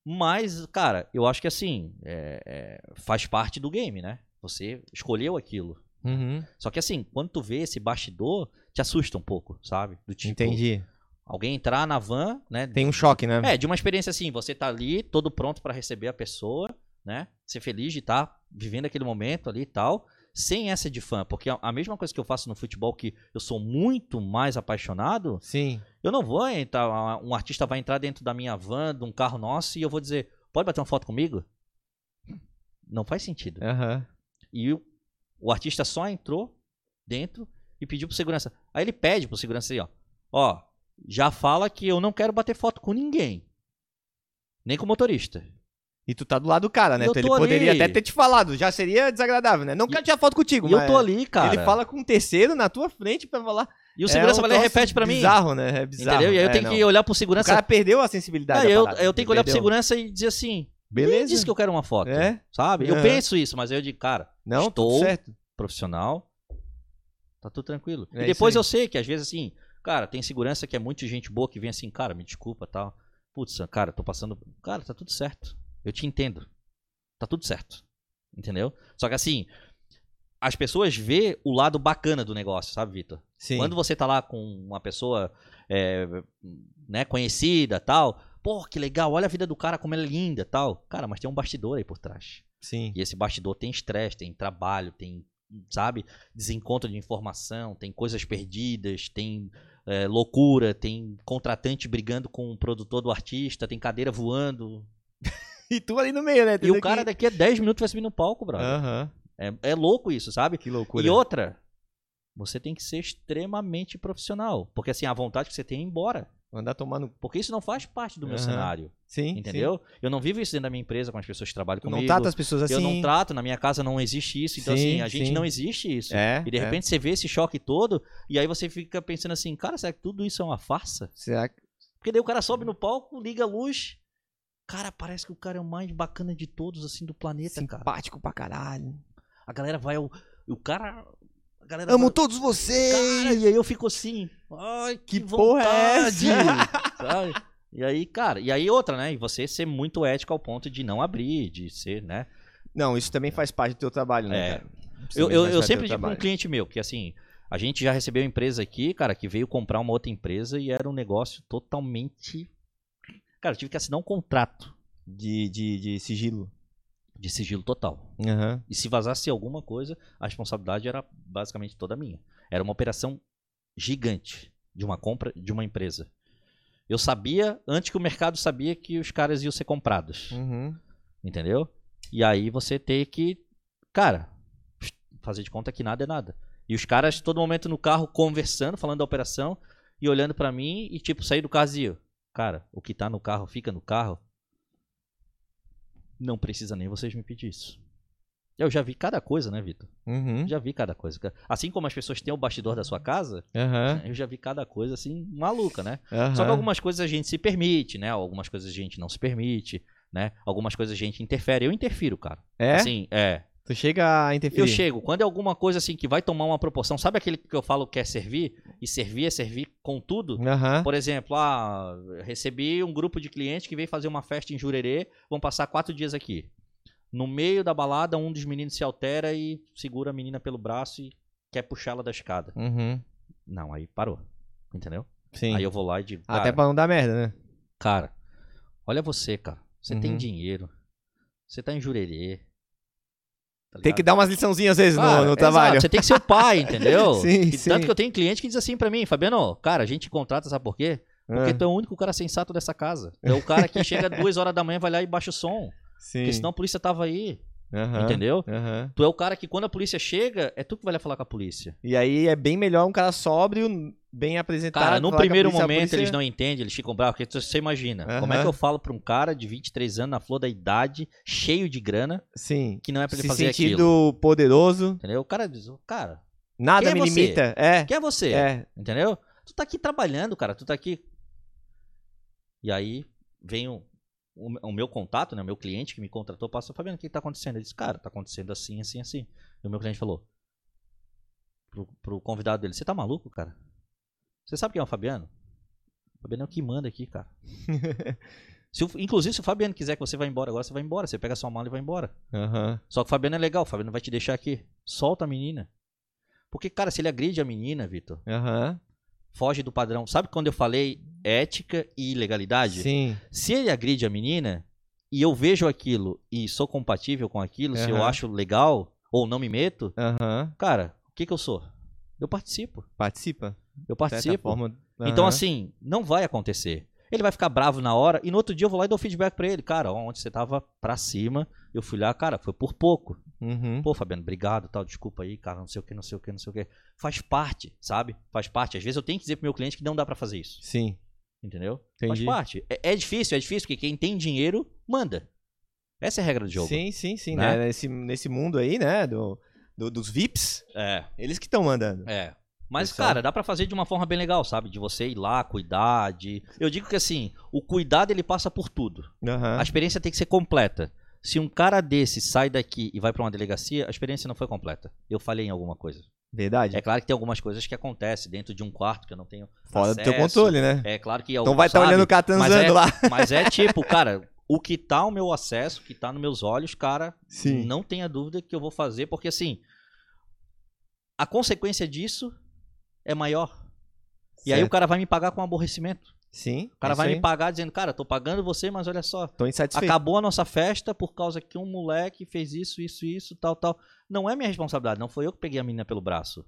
Speaker 2: Mas, cara, eu acho que assim, é, é, faz parte do game, né? Você escolheu aquilo.
Speaker 1: Uhum.
Speaker 2: Só que assim, quando tu vê esse bastidor, te assusta um pouco, sabe?
Speaker 1: Do tipo, Entendi.
Speaker 2: Alguém entrar na van, né?
Speaker 1: Tem um choque, né?
Speaker 2: É, de uma experiência assim, você tá ali, todo pronto para receber a pessoa, né? Ser feliz de estar tá vivendo aquele momento ali e tal sem essa de fã, porque a mesma coisa que eu faço no futebol, que eu sou muito mais apaixonado,
Speaker 1: sim.
Speaker 2: eu não vou entrar, um artista vai entrar dentro da minha van, de um carro nosso, e eu vou dizer, pode bater uma foto comigo? Não faz sentido.
Speaker 1: Uhum.
Speaker 2: E o, o artista só entrou dentro e pediu pro segurança. Aí ele pede pro segurança aí, ó, ó, já fala que eu não quero bater foto com ninguém. Nem com o motorista.
Speaker 1: E tu tá do lado do cara, né? Então ele ali. poderia até ter te falado, já seria desagradável, né? Não quero tirar foto contigo,
Speaker 2: e mas. eu tô ali, cara.
Speaker 1: Ele fala com um terceiro na tua frente pra falar.
Speaker 2: E o segurança é vai lá e repete pra
Speaker 1: mim.
Speaker 2: É
Speaker 1: bizarro, né? É bizarro.
Speaker 2: Entendeu? E aí eu
Speaker 1: é,
Speaker 2: tenho
Speaker 1: não.
Speaker 2: que olhar pro segurança.
Speaker 1: O cara perdeu a sensibilidade.
Speaker 2: eu, eu tenho que olhar perdeu. pro segurança e dizer assim.
Speaker 1: Beleza.
Speaker 2: Ele disse que eu quero uma foto.
Speaker 1: É?
Speaker 2: Sabe? Uhum. Eu penso isso, mas aí eu digo, cara,
Speaker 1: não,
Speaker 2: estou
Speaker 1: certo.
Speaker 2: profissional. Tá tudo tranquilo. É e depois eu sei que às vezes assim, cara, tem segurança que é muito gente boa que vem assim, cara, me desculpa tal. Putz, cara, tô passando. Cara, tá tudo certo. Eu te entendo tá tudo certo. Entendeu? Só que assim, as pessoas vê o lado bacana do negócio, sabe, Vitor?
Speaker 1: Sim.
Speaker 2: Quando você tá lá com uma pessoa é, né, conhecida tal, pô, que legal, olha a vida do cara como ela é linda tal. Cara, mas tem um bastidor aí por trás.
Speaker 1: Sim.
Speaker 2: E esse bastidor tem estresse, tem trabalho, tem, sabe, desencontro de informação, tem coisas perdidas, tem é, loucura, tem contratante brigando com o produtor do artista, tem cadeira voando.
Speaker 1: e tu ali no meio, né?
Speaker 2: e o cara daqui a 10 minutos vai subir no palco, brother.
Speaker 1: Uhum.
Speaker 2: É, é louco isso, sabe?
Speaker 1: Que loucura.
Speaker 2: E outra, você tem que ser extremamente profissional. Porque assim, a vontade que você tem é ir embora.
Speaker 1: Andar tomando.
Speaker 2: Porque isso não faz parte do meu uhum. cenário.
Speaker 1: Sim.
Speaker 2: Entendeu?
Speaker 1: Sim.
Speaker 2: Eu não vivo isso dentro da minha empresa com as pessoas que trabalham
Speaker 1: tu
Speaker 2: comigo.
Speaker 1: não trata as pessoas assim.
Speaker 2: Eu não trato, na minha casa não existe isso. Então,
Speaker 1: sim,
Speaker 2: assim, a gente
Speaker 1: sim.
Speaker 2: não existe isso.
Speaker 1: É,
Speaker 2: e de repente
Speaker 1: é.
Speaker 2: você vê esse choque todo, e aí você fica pensando assim, cara, será que tudo isso é uma farsa?
Speaker 1: Será que.
Speaker 2: Porque daí o cara sobe no palco, liga a luz, Cara, parece que o cara é o mais bacana de todos, assim, do planeta,
Speaker 1: Simpático
Speaker 2: cara.
Speaker 1: pra caralho.
Speaker 2: A galera vai. O, o cara. A galera
Speaker 1: Amo
Speaker 2: vai,
Speaker 1: todos vocês!
Speaker 2: Cara, e aí eu fico assim. Ai, que,
Speaker 1: que porra é essa?
Speaker 2: Sabe? E aí, cara, e aí outra, né? E você ser muito ético ao ponto de não abrir, de ser, né?
Speaker 1: Não, isso também faz parte do teu trabalho, né,
Speaker 2: é.
Speaker 1: cara?
Speaker 2: eu, eu, eu sempre digo pra um cliente meu, que assim, a gente já recebeu empresa aqui, cara, que veio comprar uma outra empresa e era um negócio totalmente. Cara, eu tive que assinar um contrato
Speaker 1: de, de, de sigilo.
Speaker 2: De sigilo total.
Speaker 1: Uhum.
Speaker 2: E se vazasse alguma coisa, a responsabilidade era basicamente toda minha. Era uma operação gigante de uma compra de uma empresa. Eu sabia, antes que o mercado sabia que os caras iam ser comprados.
Speaker 1: Uhum.
Speaker 2: Entendeu? E aí você tem que, cara, fazer de conta que nada é nada. E os caras todo momento no carro conversando, falando da operação e olhando para mim e tipo sair do carro e cara, o que tá no carro fica no carro. Não precisa nem vocês me pedir isso. Eu já vi cada coisa, né, Vitor?
Speaker 1: Uhum.
Speaker 2: Já vi cada coisa. Assim como as pessoas têm o bastidor da sua casa,
Speaker 1: uhum.
Speaker 2: eu já vi cada coisa assim, maluca, né?
Speaker 1: Uhum.
Speaker 2: Só que algumas coisas a gente se permite, né? Algumas coisas a gente não se permite, né? Algumas coisas a gente interfere. Eu interfiro, cara.
Speaker 1: É?
Speaker 2: Assim, é.
Speaker 1: Tu chega a interferir?
Speaker 2: Eu chego. Quando é alguma coisa assim que vai tomar uma proporção, sabe aquele que eu falo que é servir? E servir é servir com tudo?
Speaker 1: Uhum.
Speaker 2: Por exemplo, ah, recebi um grupo de clientes que veio fazer uma festa em Jurerê, vão passar quatro dias aqui. No meio da balada, um dos meninos se altera e segura a menina pelo braço e quer puxá-la da escada.
Speaker 1: Uhum.
Speaker 2: Não, aí parou. Entendeu?
Speaker 1: Sim.
Speaker 2: Aí eu vou lá e digo.
Speaker 1: Até pra não dar merda, né?
Speaker 2: cara olha você, cara. Você
Speaker 1: Uhum.
Speaker 2: tem dinheiro. Você tá em Jurerê. Tá
Speaker 1: Tem que dar umas liçãozinhas às vezes no-
Speaker 2: Cara,
Speaker 1: no,
Speaker 2: exato,
Speaker 1: trabalho.
Speaker 2: Você tem que ser o pai, entendeu?
Speaker 1: Sim,
Speaker 2: E
Speaker 1: sim.
Speaker 2: Tanto que eu tenho cliente que diz assim pra mim, Fabiano, cara, a gente contrata, sabe por quê? Porque
Speaker 1: Ah,
Speaker 2: tu é o único cara sensato dessa casa. É o cara que chega duas horas da manhã, vai lá e baixa o som.
Speaker 1: sim.
Speaker 2: Porque senão a polícia tava aí,
Speaker 1: Aham,
Speaker 2: entendeu?
Speaker 1: aham.
Speaker 2: Tu é o cara que quando a polícia chega, é tu que vai lá falar com a polícia.
Speaker 1: E aí é bem melhor um cara sóbrio, bem apresentado.
Speaker 2: Cara, no primeiro
Speaker 1: polícia,
Speaker 2: momento
Speaker 1: polícia-
Speaker 2: eles não entendem, eles ficam bravos, porque você imagina. Como é que eu falo pra um cara de 23 anos, na flor da idade, cheio de grana,
Speaker 1: Sim.
Speaker 2: que não é pra ele
Speaker 1: Se
Speaker 2: fazer
Speaker 1: sentindo
Speaker 2: aquilo?
Speaker 1: poderoso,
Speaker 2: Entendeu? O cara diz, cara,
Speaker 1: nada
Speaker 2: é
Speaker 1: me
Speaker 2: você?
Speaker 1: limita. É.
Speaker 2: quem é você?
Speaker 1: É.
Speaker 2: Entendeu? Tu tá aqui trabalhando, cara. Tu tá aqui. E aí vem o, o, o meu contato, né? O meu cliente que me contratou, passou, Fabiano, o que tá acontecendo? Ele disse, cara, tá acontecendo assim, assim, assim. E o meu cliente falou pro, pro convidado dele, você tá maluco, cara? Você sabe quem é o Fabiano? O Fabiano é o que manda aqui, cara. Se o- inclusive, se o Fabiano quiser que você vá embora agora, você vai embora. Você pega a sua mala e vai embora.
Speaker 1: Aham.
Speaker 2: Só que o Fabiano é legal, o Fabiano vai te deixar aqui. Solta a menina. Porque, cara, se ele agride a menina, Vitor,
Speaker 1: Aham.
Speaker 2: Foge do padrão. Sabe quando eu falei ética e legalidade?
Speaker 1: Sim.
Speaker 2: Se ele agride a menina e eu vejo aquilo e sou compatível com aquilo, se eu acho legal ou não me meto,
Speaker 1: Aham.
Speaker 2: cara, o que que eu sou? Eu participo.
Speaker 1: Participa.
Speaker 2: Eu participo.
Speaker 1: forma.
Speaker 2: Então,
Speaker 1: Aham.
Speaker 2: assim, não vai acontecer. Ele vai ficar bravo na hora e no outro dia eu vou lá e dou feedback pra ele. Cara, onde você tava pra cima, eu fui lá, cara, foi por pouco.
Speaker 1: Uhum.
Speaker 2: Pô, Fabiano, obrigado, tal, desculpa aí, cara, não sei o que, não sei o que, não sei o que. Faz parte, sabe? Faz parte. Às vezes eu tenho que dizer pro meu cliente que não dá pra fazer isso.
Speaker 1: Sim.
Speaker 2: Entendeu?
Speaker 1: Entendi.
Speaker 2: Faz parte. É, é difícil, é difícil, porque quem tem dinheiro, manda. Essa é a regra do jogo.
Speaker 1: Sim, sim, sim.
Speaker 2: Né?
Speaker 1: Né? Nesse, nesse mundo aí, né? Do, do- dos VIPs,
Speaker 2: É,
Speaker 1: eles que estão mandando.
Speaker 2: é. Mas,
Speaker 1: Pessoal.
Speaker 2: cara, dá pra fazer de uma forma bem legal, sabe? De você ir lá, cuidar, de... Eu digo que, assim, o cuidado, ele passa por tudo.
Speaker 1: Aham.
Speaker 2: A experiência tem que ser completa. Se um cara desse sai daqui e vai pra uma delegacia, a experiência não foi completa. Eu falhei em alguma coisa.
Speaker 1: Verdade.
Speaker 2: É claro que tem algumas coisas que acontecem dentro de um quarto que eu não tenho
Speaker 1: Fora do teu
Speaker 2: acesso.
Speaker 1: controle, né?
Speaker 2: É claro que
Speaker 1: então vai estar
Speaker 2: sabe?
Speaker 1: olhando o transando
Speaker 2: é-
Speaker 1: lá.
Speaker 2: Mas é tipo, cara, o que tá ao meu acesso, o que tá nos meus olhos, cara,
Speaker 1: Sim.
Speaker 2: não tenha dúvida que eu vou fazer, porque assim, a consequência disso é maior. E aí o
Speaker 1: Certo.
Speaker 2: cara vai me pagar com aborrecimento.
Speaker 1: Sim.
Speaker 2: O cara vai
Speaker 1: aí.
Speaker 2: me pagar dizendo, cara, tô pagando você, mas olha só,
Speaker 1: Tô insatisfeito.
Speaker 2: acabou a nossa festa por causa que um moleque fez isso, isso, isso, tal, tal. Não é minha responsabilidade, não foi eu que peguei a menina pelo braço.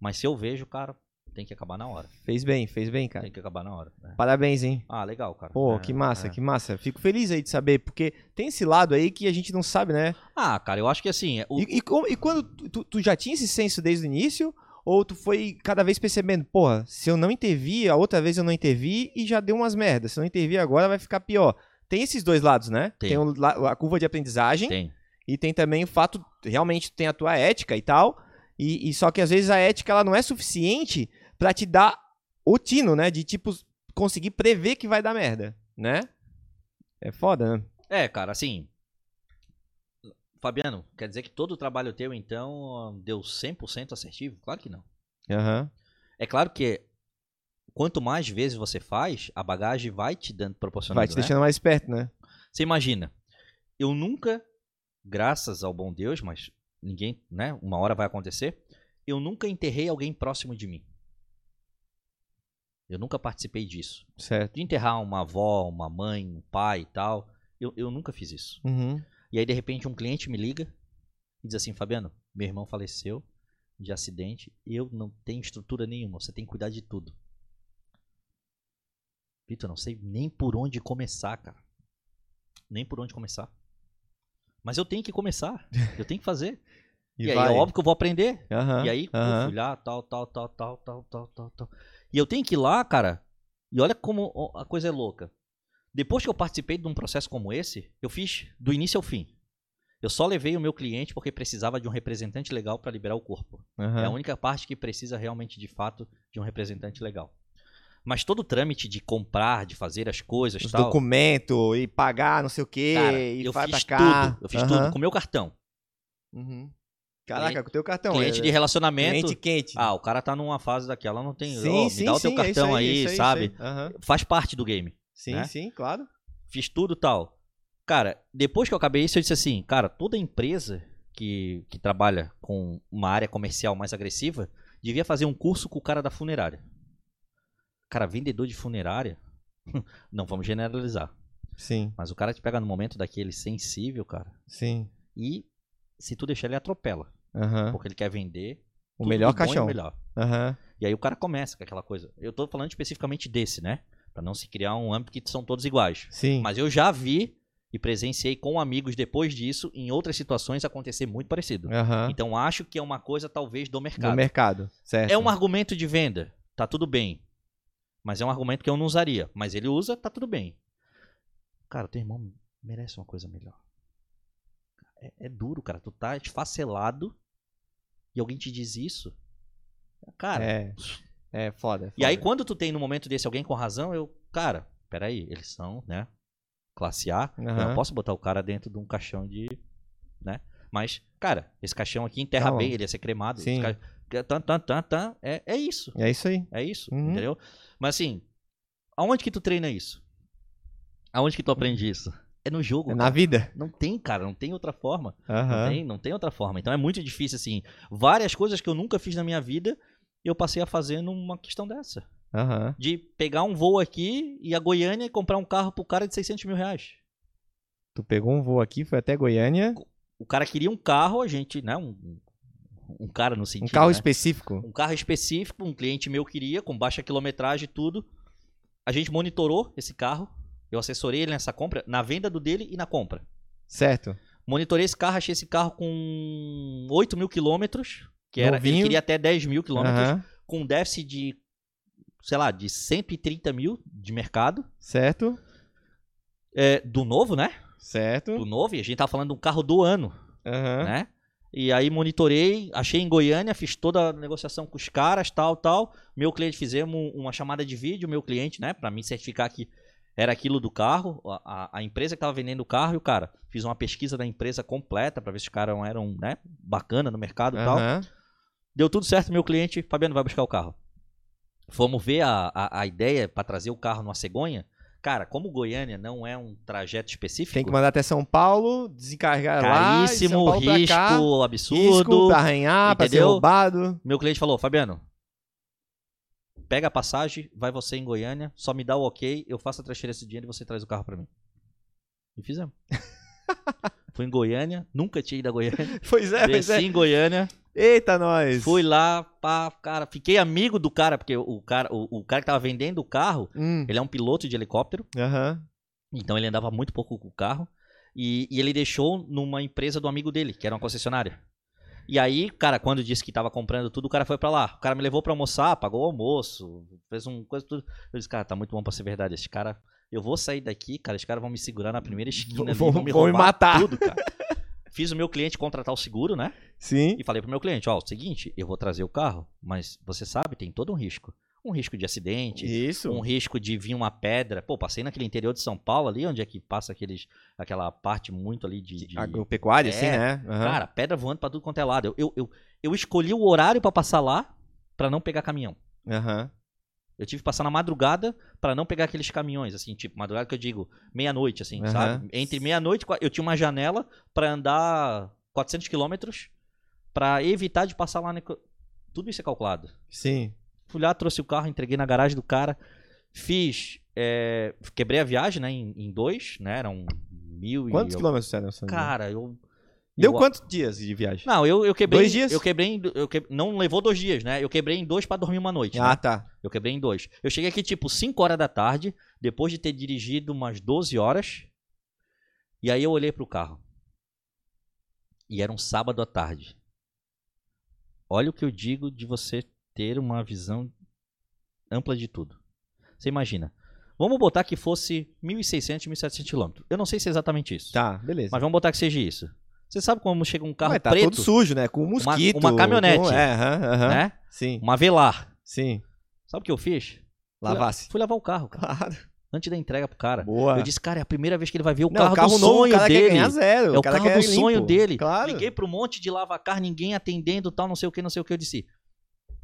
Speaker 2: Mas se eu vejo, cara, tem que acabar na hora.
Speaker 1: Fez bem, fez bem, cara.
Speaker 2: Tem que acabar na hora. né?
Speaker 1: Parabéns, hein?
Speaker 2: Ah, legal, cara.
Speaker 1: Pô,
Speaker 2: É,
Speaker 1: que massa,
Speaker 2: é.
Speaker 1: que massa. Fico feliz aí de saber, porque tem esse lado aí que a gente não sabe, né?
Speaker 2: Ah, cara, eu acho que assim, o-
Speaker 1: E, e e quando tu- tu já tinha esse senso desde o início? Ou tu foi cada vez percebendo, porra, se eu não intervir, a outra vez eu não intervi e já deu umas merdas. Se eu não intervir agora, vai ficar pior. Tem esses dois lados, né?
Speaker 2: Tem.
Speaker 1: la- a curva de aprendizagem
Speaker 2: tem.
Speaker 1: e tem também o fato, realmente, tem a tua ética e tal. E, e só que às vezes a ética ela não é suficiente pra te dar o tino, né? De tipo, conseguir prever que vai dar merda, né? É foda, né?
Speaker 2: É, cara, assim. Fabiano, quer dizer que todo o trabalho teu, então, deu 100% assertivo? Claro que não.
Speaker 1: Aham.
Speaker 2: É claro que quanto mais vezes você faz, a bagagem vai te dando proporcionando.
Speaker 1: Vai te
Speaker 2: né?
Speaker 1: deixando mais esperto, né?
Speaker 2: Você imagina, eu nunca, graças ao bom Deus, mas ninguém, né? Uma hora vai acontecer, eu nunca enterrei alguém próximo de mim. Eu nunca participei disso.
Speaker 1: Certo.
Speaker 2: De enterrar uma avó, uma mãe, um pai e tal. Eu, eu nunca fiz isso.
Speaker 1: Uhum.
Speaker 2: E aí, de repente, um cliente me liga e diz assim: Fabiano, meu irmão faleceu de acidente e eu não tenho estrutura nenhuma. Você tem que cuidar de tudo. Vitor, não sei nem por onde começar, cara. Nem por onde começar. Mas eu tenho que começar. Eu tenho que fazer. E, aí
Speaker 1: vai.
Speaker 2: é óbvio que eu vou aprender.
Speaker 1: Aham,
Speaker 2: E aí,
Speaker 1: aham.
Speaker 2: fui lá, tal, tal, tal, tal, tal, tal, tal, tal. E eu tenho que ir lá, cara. E olha como a coisa é louca. Depois que eu participei de um processo como esse, eu fiz do início ao fim. Eu só levei o meu cliente porque precisava de um representante legal para liberar o corpo. Uhum. É a única parte que precisa realmente, de fato, de um representante legal. Mas todo o trâmite de comprar, de fazer as coisas,
Speaker 1: Os tal, documento e pagar, não sei o quê,
Speaker 2: cara,
Speaker 1: e
Speaker 2: eu fiz tudo. Eu fiz uhum. tudo com o meu cartão.
Speaker 1: Uhum. Caraca, cliente, com o teu cartão.
Speaker 2: Cliente é, de relacionamento.
Speaker 1: Cliente quente.
Speaker 2: Ah, o cara tá numa fase daquela, não tem. Sim, oh, sim, me dá o teu sim, cartão aí, aí, aí sabe? Aí. Uhum. Faz parte do game.
Speaker 1: Sim,
Speaker 2: né?
Speaker 1: sim, claro.
Speaker 2: Fiz tudo tal. Cara, depois que eu acabei isso, eu disse assim, cara, toda empresa que, que trabalha com uma área comercial mais agressiva devia fazer um curso com o cara da funerária. Cara, vendedor de funerária, não vamos generalizar.
Speaker 1: Sim.
Speaker 2: Mas o cara te pega no momento daquele sensível, cara.
Speaker 1: Sim.
Speaker 2: E se tu deixar, ele atropela.
Speaker 1: Uhum.
Speaker 2: Porque ele quer vender
Speaker 1: o melhor caixão. O
Speaker 2: melhor.
Speaker 1: Uhum.
Speaker 2: E aí o cara começa com aquela coisa. Eu tô falando especificamente desse, né? Pra não se criar um âmbito que são todos iguais.
Speaker 1: Sim.
Speaker 2: Mas eu já vi e presenciei com amigos depois disso, em outras situações, acontecer muito parecido.
Speaker 1: Uhum.
Speaker 2: Então acho que é uma coisa talvez do mercado.
Speaker 1: Do mercado, certo.
Speaker 2: É um argumento de venda, tá tudo bem. Mas é um argumento que eu não usaria. Mas ele usa, tá tudo bem. Cara, teu irmão merece uma coisa melhor. É, é duro, cara. Tu tá esfacelado e alguém te diz isso. Cara.
Speaker 1: É. É foda, é foda.
Speaker 2: E aí, quando tu tem no momento desse alguém com razão, eu. Cara, peraí, eles são, né? Classe A. Uhum. Eu não posso botar o cara dentro de um caixão de. né? Mas, cara, esse caixão aqui enterra tá bem, ele ia ser cremado.
Speaker 1: Sim.
Speaker 2: Tan, tan, tan, tan, é, é isso.
Speaker 1: É isso aí.
Speaker 2: É isso, uhum. entendeu? Mas assim, aonde que tu treina isso? Aonde que tu aprende isso? É no jogo.
Speaker 1: É na vida.
Speaker 2: Não tem, cara, não tem outra forma.
Speaker 1: Uhum.
Speaker 2: Não, tem, não tem outra forma. Então é muito difícil, assim. Várias coisas que eu nunca fiz na minha vida, eu passei a fazer numa questão dessa.
Speaker 1: Uhum.
Speaker 2: De pegar um voo aqui e a Goiânia e comprar um carro pro cara de 600 mil reais.
Speaker 1: Tu pegou um voo aqui, foi até Goiânia.
Speaker 2: O cara queria um carro, a gente, né? Um, um cara no sentido.
Speaker 1: Um carro
Speaker 2: né?
Speaker 1: específico.
Speaker 2: Um carro específico, um cliente meu queria, com baixa quilometragem e tudo. A gente monitorou esse carro. Eu assessorei ele nessa compra, na venda do dele e na compra.
Speaker 1: Certo.
Speaker 2: Monitorei esse carro, achei esse carro com 8 mil quilômetros. Que era, ele queria até 10 mil quilômetros. Uhum. Com um déficit de, sei lá, de 130 mil de mercado.
Speaker 1: Certo.
Speaker 2: É, do novo, né?
Speaker 1: Certo.
Speaker 2: Do novo, e a gente tá falando de um carro do ano.
Speaker 1: Uhum.
Speaker 2: Né? E aí monitorei, achei em Goiânia, fiz toda a negociação com os caras, tal, tal. Meu cliente fizemos uma chamada de vídeo, meu cliente, né, para me certificar que era aquilo do carro, a, a empresa que estava vendendo o carro e o cara. Fiz uma pesquisa da empresa completa para ver se os caras eram, né, bacana no mercado e uhum. tal. Deu tudo certo, meu cliente, Fabiano vai buscar o carro. Fomos ver a, a, a ideia para trazer o carro numa cegonha. Cara, como Goiânia não é um trajeto específico.
Speaker 1: Tem que mandar até São Paulo, descarregar
Speaker 2: caríssimo,
Speaker 1: lá.
Speaker 2: Caríssimo, risco cá, absurdo. Risco
Speaker 1: pra arranhar, entendeu? pra ser roubado.
Speaker 2: Meu cliente falou, Fabiano, pega a passagem, vai você em Goiânia, só me dá o ok, eu faço a transferência de dinheiro e você traz o carro para mim. E fizemos. Fui em Goiânia, nunca tinha ido a Goiânia.
Speaker 1: Pois é,
Speaker 2: Desci
Speaker 1: pois é.
Speaker 2: em Goiânia.
Speaker 1: Eita, nós!
Speaker 2: Fui lá, pá, cara, fiquei amigo do cara, porque o cara, o, o cara que tava vendendo o carro,
Speaker 1: hum.
Speaker 2: ele é um piloto de helicóptero.
Speaker 1: Uhum.
Speaker 2: Então ele andava muito pouco com o carro. E, e, ele deixou numa empresa do amigo dele, que era uma concessionária. E aí, cara, quando disse que tava comprando tudo, o cara foi para lá. O cara me levou para almoçar, pagou o almoço, fez um coisa tudo. Eu disse, cara, tá muito bom pra ser verdade. Esse cara, eu vou sair daqui, cara, esses caras vão me segurar na primeira esquina, vão, vão me vão me matar tudo, cara. Fiz o meu cliente contratar o seguro, né?
Speaker 1: Sim.
Speaker 2: E falei pro meu cliente, ó, o seguinte, eu vou trazer o carro, mas você sabe, tem todo um risco. Um risco de acidente,
Speaker 1: Isso.
Speaker 2: um risco de vir uma pedra. Pô, passei naquele interior de São Paulo ali, onde é que passa aqueles, aquela parte muito ali de... de...
Speaker 1: Agropecuária,
Speaker 2: é,
Speaker 1: assim, né?
Speaker 2: Uhum. Cara, pedra voando pra tudo quanto é lado. Eu, eu, eu, eu escolhi o horário para passar lá para não pegar caminhão.
Speaker 1: Aham. Uhum.
Speaker 2: Eu tive que passar na madrugada para não pegar aqueles caminhões, assim, tipo, madrugada que eu digo, meia-noite, assim, uhum. sabe? Entre meia-noite, eu tinha uma janela para andar 400 quilômetros para evitar de passar lá. Ne... Tudo isso é calculado.
Speaker 1: Sim.
Speaker 2: Fui lá, trouxe o carro, entreguei na garagem do cara, fiz, é... quebrei a viagem, né, em, em dois, né, eram mil
Speaker 1: Quantos
Speaker 2: e...
Speaker 1: quilômetros você eram?
Speaker 2: Cara, eu
Speaker 1: Deu eu... quantos dias de viagem?
Speaker 2: Não, eu, eu quebrei.
Speaker 1: Dois dias?
Speaker 2: Eu quebrei. Eu que... Não levou dois dias, né? Eu quebrei em dois para dormir uma noite.
Speaker 1: Ah,
Speaker 2: né?
Speaker 1: tá.
Speaker 2: Eu quebrei em dois. Eu cheguei aqui tipo 5 horas da tarde, depois de ter dirigido umas 12 horas. E aí eu olhei pro carro. E era um sábado à tarde. Olha o que eu digo de você ter uma visão ampla de tudo. Você imagina. Vamos botar que fosse 1.600, 1.700 quilômetros. Eu não sei se é exatamente isso.
Speaker 1: Tá, beleza.
Speaker 2: Mas vamos botar que seja isso. Você sabe como chega um carro Mas tá preto? todo
Speaker 1: sujo, né? Com mosquito.
Speaker 2: Uma, uma caminhonete.
Speaker 1: Com... É, uh -huh,
Speaker 2: né?
Speaker 1: Sim.
Speaker 2: Uma velar.
Speaker 1: Sim.
Speaker 2: Sabe o que eu fiz?
Speaker 1: Lavasse.
Speaker 2: Fui lavar o carro, cara.
Speaker 1: Claro.
Speaker 2: Antes da entrega pro cara.
Speaker 1: Boa.
Speaker 2: Eu disse, cara, é a primeira vez que ele vai ver o
Speaker 1: Não,
Speaker 2: carro,
Speaker 1: carro
Speaker 2: do
Speaker 1: novo,
Speaker 2: sonho dele.
Speaker 1: Zero.
Speaker 2: É o, carro do sonho
Speaker 1: limpo.
Speaker 2: dele.
Speaker 1: Claro.
Speaker 2: Liguei pro monte de lavacar, ninguém atendendo, tal, não sei o que, não sei o que. Eu disse.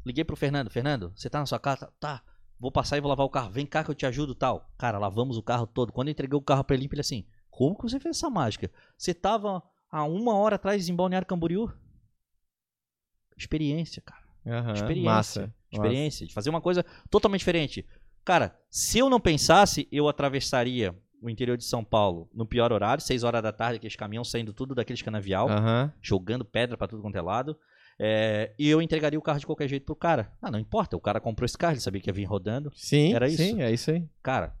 Speaker 2: Liguei pro Fernando. Fernando, você tá na sua casa? Tá. Vou passar e vou lavar o carro. Vem cá que eu te ajudo, tal. Cara, lavamos o carro todo. Quando eu entreguei o carro pra ele, ele assim, como que você fez essa mágica? Você tava há uma hora atrás em Balneário Camboriú? Experiência, cara.
Speaker 1: Uhum,
Speaker 2: experiência.
Speaker 1: Massa.
Speaker 2: Experiência. Massa. De fazer uma coisa totalmente diferente. Cara, se eu não pensasse, eu atravessaria o interior de São Paulo no pior horário, 6 horas da tarde, aqueles caminhões saindo tudo daqueles canavial,
Speaker 1: uhum.
Speaker 2: jogando pedra para tudo quanto é lado. É, e eu entregaria o carro de qualquer jeito pro cara. Ah, não importa, o cara comprou esse carro, ele sabia que ia vir rodando.
Speaker 1: Sim,
Speaker 2: Era isso.
Speaker 1: Sim, é isso aí.
Speaker 2: Cara,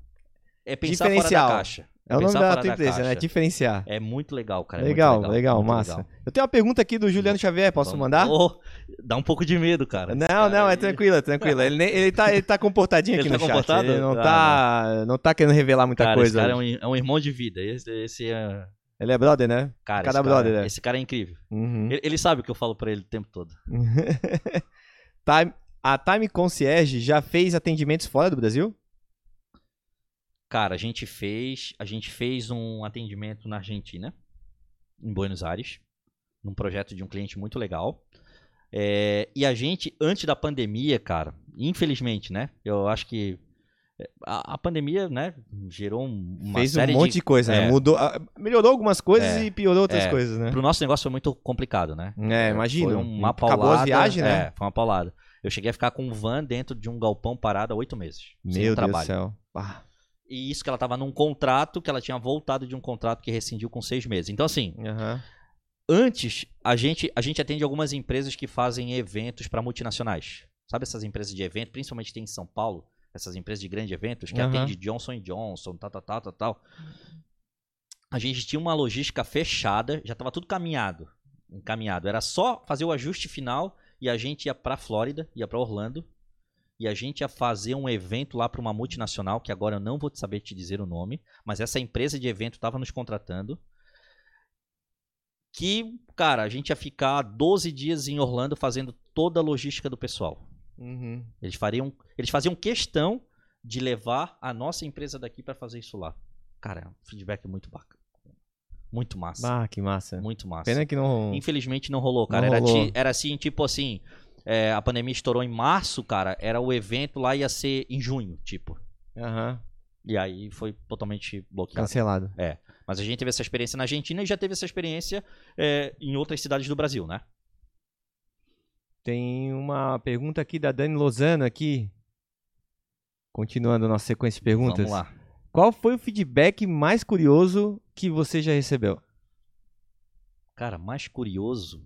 Speaker 2: é pensar fora da caixa.
Speaker 1: É o nome da tua empresa, né? Diferenciar.
Speaker 2: É muito legal, cara. É
Speaker 1: legal,
Speaker 2: legal,
Speaker 1: legal massa. Legal. Eu tenho uma pergunta aqui do Juliano Xavier, posso Vamos. mandar?
Speaker 2: Oh, dá um pouco de medo, cara.
Speaker 1: Não, cara não, é tranquilo, é tranquilo. Ele, ele, tá, ele tá comportadinho aqui
Speaker 2: ele
Speaker 1: no
Speaker 2: tá comportado?
Speaker 1: chat. Ele não, ah, tá, não tá querendo revelar muita
Speaker 2: cara,
Speaker 1: coisa.
Speaker 2: Esse cara é um, é um, irmão de vida. Esse, esse é...
Speaker 1: Ele é brother, né?
Speaker 2: Cara,
Speaker 1: Cada
Speaker 2: esse
Speaker 1: brother,
Speaker 2: cara,
Speaker 1: né?
Speaker 2: Esse cara é incrível.
Speaker 1: Uhum.
Speaker 2: Ele, ele, sabe o que eu falo pra ele o tempo todo.
Speaker 1: time, a Time Concierge já fez atendimentos fora do Brasil?
Speaker 2: Cara, a gente fez, a gente fez um atendimento na Argentina, em Buenos Aires, num projeto de um cliente muito legal. É, e a gente, antes da pandemia, cara, infelizmente, né? Eu acho que é, a, a pandemia, né, gerou uma
Speaker 1: Fez
Speaker 2: série
Speaker 1: um monte
Speaker 2: de,
Speaker 1: de coisa,
Speaker 2: é,
Speaker 1: né? Mudou, melhorou algumas coisas
Speaker 2: É,
Speaker 1: e piorou outras
Speaker 2: é.
Speaker 1: coisas, né?
Speaker 2: Pro nosso negócio foi muito complicado, né?
Speaker 1: É, imagino.
Speaker 2: Foi uma
Speaker 1: Acabou
Speaker 2: paulada.
Speaker 1: as viagens, né?
Speaker 2: É, foi uma paulada. Eu cheguei a ficar com um van dentro de um galpão parado há oito meses.
Speaker 1: Meu Deus do céu. Ah,
Speaker 2: E isso que ela tava num contrato, que ela tinha voltado de um contrato que rescindiu com seis meses. Então, assim,
Speaker 1: aham.
Speaker 2: antes, a gente, a gente atende algumas empresas que fazem eventos para multinacionais. Sabe essas empresas de evento, principalmente tem em São Paulo, essas empresas de grandes eventos, que
Speaker 1: Aham.
Speaker 2: atende Johnson Johnson, tal, tal, tal, tal, tal. A gente tinha uma logística fechada, já estava tudo caminhado, encaminhado. Era só fazer o ajuste final e a gente ia para Flórida, ia para Orlando, e a gente ia fazer um evento lá para uma multinacional, que agora eu não vou saber te dizer o nome, mas essa empresa de evento estava nos contratando. Que, cara, a gente ia ficar 12 dias em Orlando fazendo toda a logística do pessoal.
Speaker 1: Uhum.
Speaker 2: Eles fariam, eles faziam questão de levar a nossa empresa daqui para fazer isso lá. Cara, é um feedback muito bacana. Muito massa.
Speaker 1: Ah, que massa.
Speaker 2: Muito massa.
Speaker 1: Pena que não.
Speaker 2: Infelizmente não rolou, cara.
Speaker 1: Não
Speaker 2: era,
Speaker 1: rolou.
Speaker 2: ti- era assim, tipo assim, é, a pandemia estourou em março, cara. Era o evento lá ia ser em junho, tipo.
Speaker 1: Aham.
Speaker 2: E aí foi totalmente bloqueado.
Speaker 1: Cancelado.
Speaker 2: Mas a gente teve essa experiência na Argentina e já teve essa experiência é, em outras cidades do Brasil, né?
Speaker 1: Tem uma pergunta aqui da Dani Lozano aqui. Continuando a nossa sequência de perguntas.
Speaker 2: Vamos lá.
Speaker 1: Qual foi o feedback mais curioso que você já recebeu?
Speaker 2: Cara, mais curioso.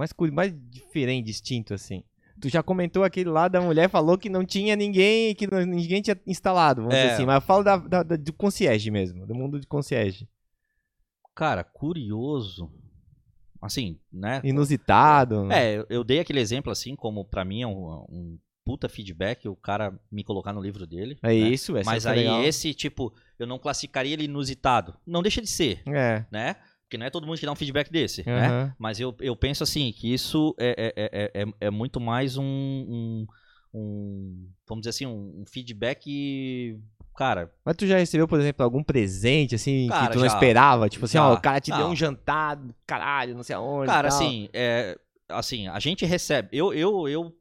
Speaker 1: Mais, mais diferente, distinto, assim. Tu já comentou aquele lá da mulher, falou que não tinha ninguém, que não- ninguém tinha instalado, vamos
Speaker 2: É.
Speaker 1: dizer assim. Mas eu falo da, da- da- do concierge mesmo, do mundo de concierge.
Speaker 2: Cara, curioso. Assim, né?
Speaker 1: Inusitado.
Speaker 2: É, eu- dei aquele exemplo assim, como pra mim é um, um puta feedback, o cara me colocar no livro dele.
Speaker 1: É
Speaker 2: né?
Speaker 1: isso, essa
Speaker 2: Mas
Speaker 1: foi
Speaker 2: aí
Speaker 1: legal.
Speaker 2: esse, tipo, eu não classificaria ele inusitado. Não deixa de ser,
Speaker 1: É.
Speaker 2: né? Porque não é todo mundo que dá um feedback desse, né?
Speaker 1: aham.
Speaker 2: Mas eu, eu penso assim, que isso é, é, é, é, é muito mais um, um, um- Vamos dizer assim, um, feedback. Cara,
Speaker 1: Mas tu já recebeu, por exemplo, algum presente, assim,
Speaker 2: Cara,
Speaker 1: que tu não
Speaker 2: já.
Speaker 1: esperava? Tipo assim,
Speaker 2: Já.
Speaker 1: ó, o cara te deu
Speaker 2: Não.
Speaker 1: um jantar, caralho, não sei aonde.
Speaker 2: cara, assim, é, assim, a gente recebe. Eu, eu, eu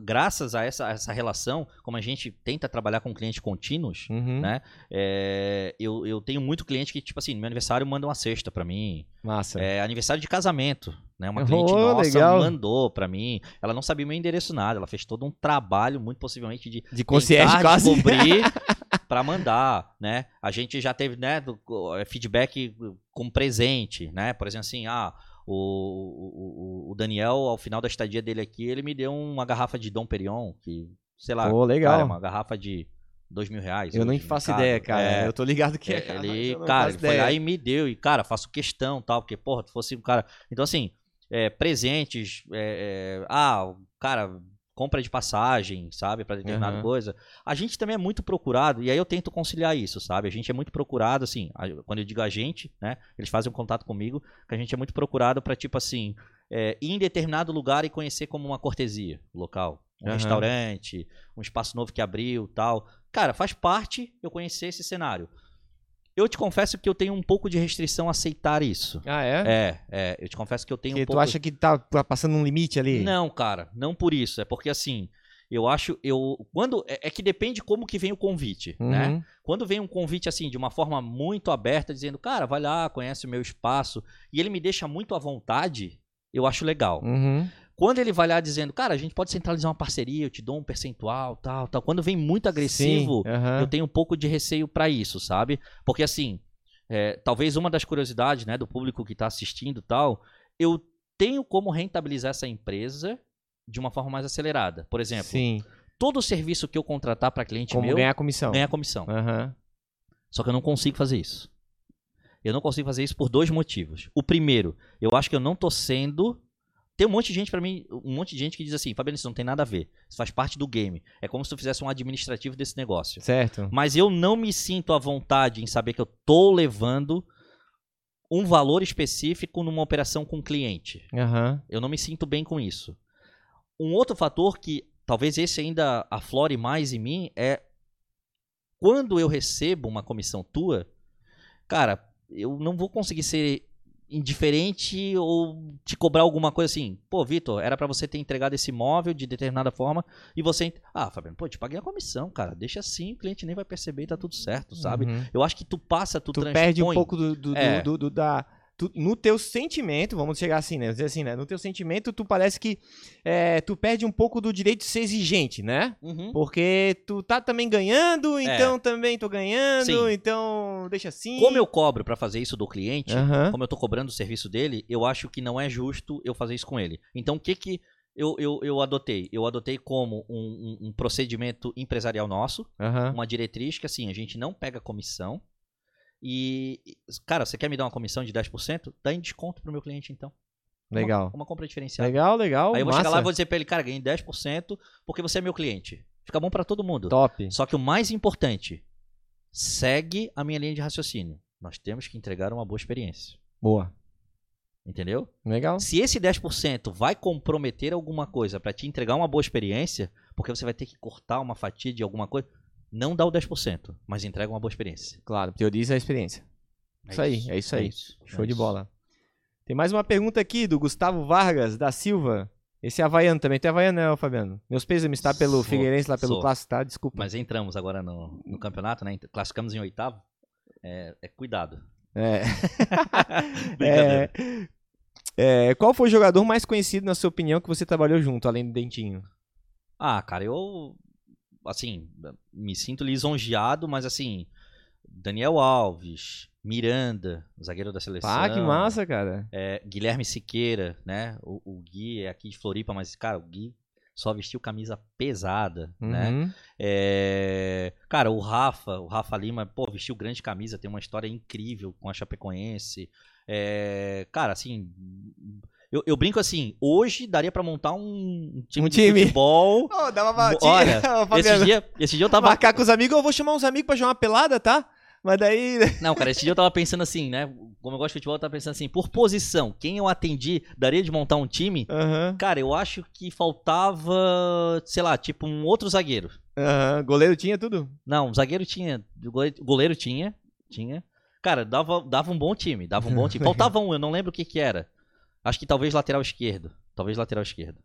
Speaker 2: graças a essa, essa relação, como a gente tenta trabalhar com clientes contínuos,
Speaker 1: Uhum,
Speaker 2: né? É, eu, eu tenho muito cliente que, tipo assim, no meu aniversário manda uma cesta pra mim.
Speaker 1: Massa.
Speaker 2: É, aniversário de casamento, né? Uma
Speaker 1: Oh,
Speaker 2: cliente nossa
Speaker 1: legal.
Speaker 2: mandou pra mim. Ela não sabia meu endereço nada. Ela fez todo um trabalho, muito possivelmente, de
Speaker 1: De concierge
Speaker 2: tentar
Speaker 1: quase.
Speaker 2: descobrir pra mandar, né? A gente já teve, né, do- é, feedback com presente, né? Por exemplo, assim, ah, o, o, o- Daniel, ao final da estadia dele aqui, ele me deu uma garrafa de Dom Perignon, que, sei lá,
Speaker 1: Pô, legal.
Speaker 2: cara, é uma garrafa de dois mil reais.
Speaker 1: Eu nem
Speaker 2: hoje
Speaker 1: faço
Speaker 2: mercado.
Speaker 1: ideia, cara.
Speaker 2: É,
Speaker 1: Eu tô ligado que é. cara,
Speaker 2: ele, cara, ele foi lá e me deu. E, cara, faço questão tal, porque, porra, tu fosse um cara. Então, assim, é, presentes. é, é, ah, cara, compra de passagem, sabe, para determinada uhum. coisa. A gente também é muito procurado, e aí eu tento conciliar isso, sabe? A gente é muito procurado, assim, quando eu digo a gente, né, eles fazem um contato comigo, que a gente é muito procurado para tipo assim, é, ir em determinado lugar e conhecer como uma cortesia local. Um uhum. restaurante, um espaço novo que abriu tal. Cara, faz parte eu conhecer esse cenário. Eu te confesso que eu tenho um pouco de restrição a aceitar isso.
Speaker 1: Ah, é?
Speaker 2: É, é. Eu te confesso que eu tenho
Speaker 1: que
Speaker 2: um
Speaker 1: tu acha que tá passando um limite ali?
Speaker 2: Não, cara. Não por isso. É porque assim, eu acho, eu quando é, é que depende como que vem o convite, né? uhum. né? Quando vem um convite assim de uma forma muito aberta, dizendo, cara, vai lá, conhece o meu espaço, e ele me deixa muito à vontade, eu acho legal.
Speaker 1: Uhum.
Speaker 2: Quando ele vai lá dizendo, cara, a gente pode centralizar uma parceria, eu te dou um percentual, tal, tal. Quando vem muito agressivo, Sim, eu tenho um pouco de receio para isso, sabe? Porque assim, é, talvez uma das curiosidades, né, do público que está assistindo, tal, eu tenho como rentabilizar essa empresa de uma forma mais acelerada. Por exemplo,
Speaker 1: Sim.
Speaker 2: todo serviço que eu contratar para cliente
Speaker 1: como
Speaker 2: meu,
Speaker 1: ganhar comissão.
Speaker 2: Ganhar comissão. Só que eu não consigo fazer isso. Eu não consigo fazer isso por dois motivos. O primeiro, eu acho que eu não tô sendo tem um monte de gente para mim, um monte de gente que diz assim, Fabiano, isso não tem nada a ver. Isso faz parte do game. É como se tu fizesse um administrativo desse negócio.
Speaker 1: Certo.
Speaker 2: Mas eu não me sinto à vontade em saber que eu tô levando um valor específico numa operação com cliente.
Speaker 1: Uhum.
Speaker 2: Eu não me sinto bem com isso. Um outro fator que talvez esse ainda aflore mais em mim é quando eu recebo uma comissão tua, cara, eu não vou conseguir ser indiferente ou te cobrar alguma coisa assim. Pô, Vitor, era para você ter entregado esse imóvel de determinada forma e você. Ah, Fabiano, pô, te paguei a comissão, cara. Deixa assim, o cliente nem vai perceber e tá tudo certo, sabe? Uhum. Eu acho que tu passa, tu,
Speaker 1: tu perde um pouco do, do, é. do, do da tu, no teu sentimento, vamos chegar assim, né? Dizer assim, né? No teu sentimento, tu parece que é, tu perde um pouco do direito de ser exigente, né?
Speaker 2: Uhum.
Speaker 1: Porque tu tá também ganhando, é. então é. também tô ganhando, Sim. então deixa assim.
Speaker 2: Como eu cobro para fazer isso do cliente, uhum. como eu tô cobrando o serviço dele, eu acho que não é justo eu fazer isso com ele. Então, o que que eu, eu, eu adotei? Eu adotei como um, um, um procedimento empresarial nosso,
Speaker 1: uhum.
Speaker 2: uma diretriz que, assim, a gente não pega comissão, e, cara, você quer me dar uma comissão de 10%? Dá em desconto pro meu cliente, então.
Speaker 1: Legal.
Speaker 2: Uma, uma compra diferenciada.
Speaker 1: Legal, legal.
Speaker 2: Aí eu vou
Speaker 1: massa.
Speaker 2: chegar lá e vou dizer pra ele, cara, ganhei 10% porque você é meu cliente. Fica bom para todo mundo.
Speaker 1: Top.
Speaker 2: Só que o mais importante, segue a minha linha de raciocínio. Nós temos que entregar uma boa experiência.
Speaker 1: Boa.
Speaker 2: Entendeu?
Speaker 1: Legal.
Speaker 2: Se esse 10% vai comprometer alguma coisa para te entregar uma boa experiência, porque você vai ter que cortar uma fatia de alguma coisa, não dá o 10%, mas entrega uma boa experiência.
Speaker 1: Claro, prioriza a experiência. É isso, aí, é isso aí. É isso, Show é de isso. bola. Tem mais uma pergunta aqui do Gustavo Vargas, da Silva. Esse é havaiano também. Tu é havaiano, né, Fabiano? Meus me está pelo sou, Figueirense, lá pelo sou. Clássico, tá? Desculpa.
Speaker 2: Mas entramos agora no, no campeonato, né? Classificamos em oitavo. É, é cuidado.
Speaker 1: É. é. é. Qual foi o jogador mais conhecido, na sua opinião, que você trabalhou junto, além do Dentinho?
Speaker 2: Ah, cara, eu assim, me sinto lisonjeado, mas assim, Daniel Alves, Miranda, zagueiro da seleção.
Speaker 1: Ah, que massa, cara.
Speaker 2: É, Guilherme Siqueira, né? O, o, Gui é aqui de Floripa, mas, cara, o Gui só vestiu camisa pesada, né?
Speaker 1: uhum. né?
Speaker 2: É, cara, o Rafa, o Rafa Lima, pô, vestiu grande camisa, tem uma história incrível com a Chapecoense. É, cara, assim, eu, eu, brinco assim, hoje daria pra montar um time, um time. de futebol.
Speaker 1: Oh, dá uma
Speaker 2: Olha, esse dia, esse dia eu tava.
Speaker 1: Marcar com os amigos, eu vou chamar uns amigos pra jogar uma pelada, tá? Mas daí.
Speaker 2: Não, cara, esse dia eu tava pensando assim, né? Como eu gosto de futebol, eu tava pensando assim, por posição, quem eu atendi, daria de montar um time?
Speaker 1: Uhum.
Speaker 2: Cara, eu acho que faltava, sei lá, tipo um outro zagueiro.
Speaker 1: Uhum. Goleiro tinha tudo?
Speaker 2: Não, zagueiro tinha. Goleiro, goleiro tinha. Tinha. Cara, dava, dava um bom time, dava um bom time. Faltava um, eu não lembro o que que era. Acho que talvez lateral esquerdo. Talvez lateral esquerdo.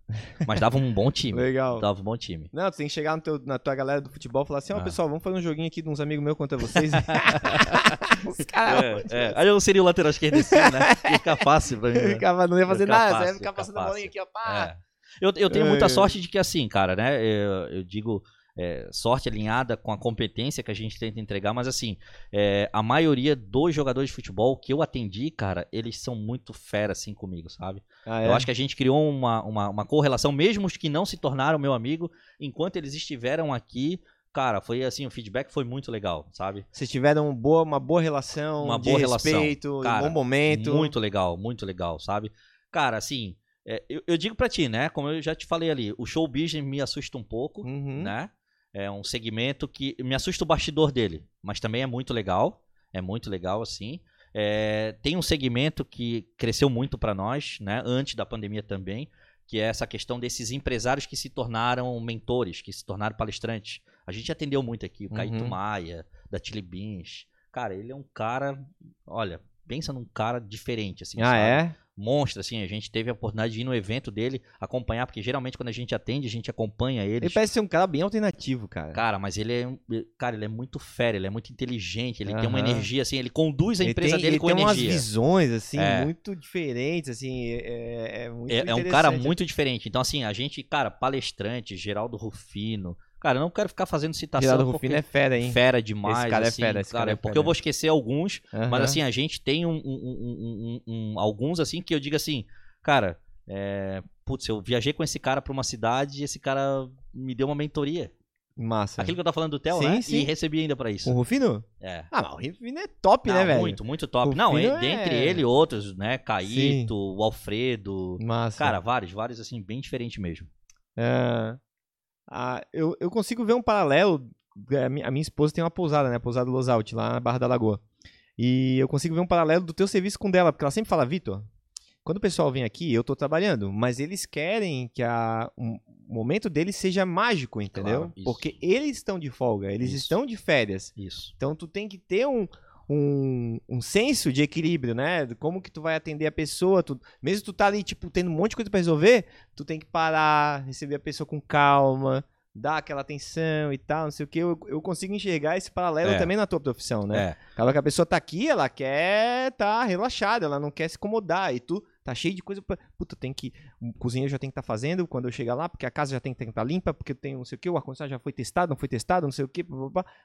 Speaker 2: Mas dava um bom time.
Speaker 1: Legal.
Speaker 2: Dava um bom time.
Speaker 1: Não, tu tem que chegar teu, na tua galera do futebol e falar assim: ó, oh, ah. pessoal, vamos fazer um joguinho aqui de uns amigos meus contra vocês.
Speaker 2: Os caras. É, é. Aí eu seria o lateral esquerdo esse né? Ia ficar fácil pra mim. Né?
Speaker 1: Ficava, não ia fazer nada, fácil, ia ficar passando a bolinha aqui, ó, pá.
Speaker 2: É. Eu, eu tenho muita sorte de que, assim, cara, né? Eu, eu digo é, sorte alinhada com a competência que a gente tenta entregar, mas assim, é, a maioria dos jogadores de futebol que eu atendi, cara, eles são muito fera assim comigo, sabe?
Speaker 1: Ah, é?
Speaker 2: Eu acho que a gente criou uma, uma, uma correlação, mesmo os que não se tornaram meu amigo, enquanto eles estiveram aqui, cara, foi assim, o feedback foi muito legal, sabe?
Speaker 1: Vocês tiveram uma boa, uma boa relação,
Speaker 2: uma boa
Speaker 1: respeito,
Speaker 2: relação, cara,
Speaker 1: um bom momento.
Speaker 2: Muito legal, muito legal, sabe? Cara, assim, é, eu, eu, digo para ti, né? Como eu já te falei ali, o show business me assusta um pouco, uhum. né? É um segmento que me assusta o bastidor dele, mas também é muito legal. É muito legal, assim. É, tem um segmento que cresceu muito para nós, né? Antes da pandemia também, que é essa questão desses empresários que se tornaram mentores, que se tornaram palestrantes. A gente atendeu muito aqui, o uhum. Caíto Maia, da Chili Beans. Cara, ele é um cara, olha, pensa num cara diferente, assim,
Speaker 1: ah, sabe? é?
Speaker 2: monstro, assim, a gente teve a oportunidade de ir no evento dele, acompanhar, porque geralmente quando a gente atende, a gente acompanha ele.
Speaker 1: Ele parece ser um cara bem alternativo, cara.
Speaker 2: Cara, mas ele é, cara, ele é muito férreo, ele é muito inteligente, ele tem uma energia, assim, ele conduz a empresa dele com.
Speaker 1: Ele tem umas visões, assim, é. muito diferentes, assim, é, é muito
Speaker 2: é, é um cara muito diferente. Então, assim, a gente, cara, palestrante, Geraldo Rufino, Cara, eu não quero ficar fazendo citação.
Speaker 1: Geraldo Rufino é fera, hein?
Speaker 2: Fera demais. Esse
Speaker 1: cara
Speaker 2: assim,
Speaker 1: é fera, esse
Speaker 2: cara,
Speaker 1: cara é
Speaker 2: porque
Speaker 1: fera.
Speaker 2: eu vou esquecer alguns, uhum. mas assim, a gente tem um, um, um, alguns assim que eu digo assim, cara, é, putz, eu viajei com esse cara pra uma cidade e esse cara me deu uma mentoria.
Speaker 1: Massa.
Speaker 2: Aquilo que eu tava falando do Theo, sim, né? Sim. E recebi ainda pra isso.
Speaker 1: O Rufino?
Speaker 2: É.
Speaker 1: Ah, mas o Rufino é top, né, velho?
Speaker 2: Muito, muito top. Não, é, dentre ele outros, né? Caíto, sim. o Alfredo.
Speaker 1: Massa.
Speaker 2: Cara, vários, vários, assim, bem diferentes mesmo.
Speaker 1: É. Ah, eu, eu consigo ver um paralelo. É, a minha, a esposa tem uma pousada, né? Pousada Los Alt, lá na Barra da Lagoa. E eu consigo ver um paralelo do teu serviço com dela, porque ela sempre fala, Vitor, quando o pessoal vem aqui, eu tô trabalhando, mas eles querem que a, um, o momento deles seja mágico, entendeu? Claro, porque eles estão de folga, eles isso. estão de férias.
Speaker 2: Isso.
Speaker 1: Então tu tem que ter um, um, um senso de equilíbrio, né? Como que tu vai atender a pessoa, tu, mesmo tu tá ali, tipo, tendo um monte de coisa para resolver, tu tem que parar, receber a pessoa com calma, dar aquela atenção e tal, não sei o que. Eu, eu consigo enxergar esse paralelo é. também na tua profissão, né? É. Acaba que a pessoa tá aqui, ela quer tá relaxada, ela não quer se incomodar. E tu tá cheio de coisa pra. Puta, tem que. O cozinheiro já tem que estar tá fazendo quando eu chegar lá, porque a casa já tem que estar tá limpa, porque tem não sei o que, o ar-condicionado já foi testado, não foi testado, não sei o que,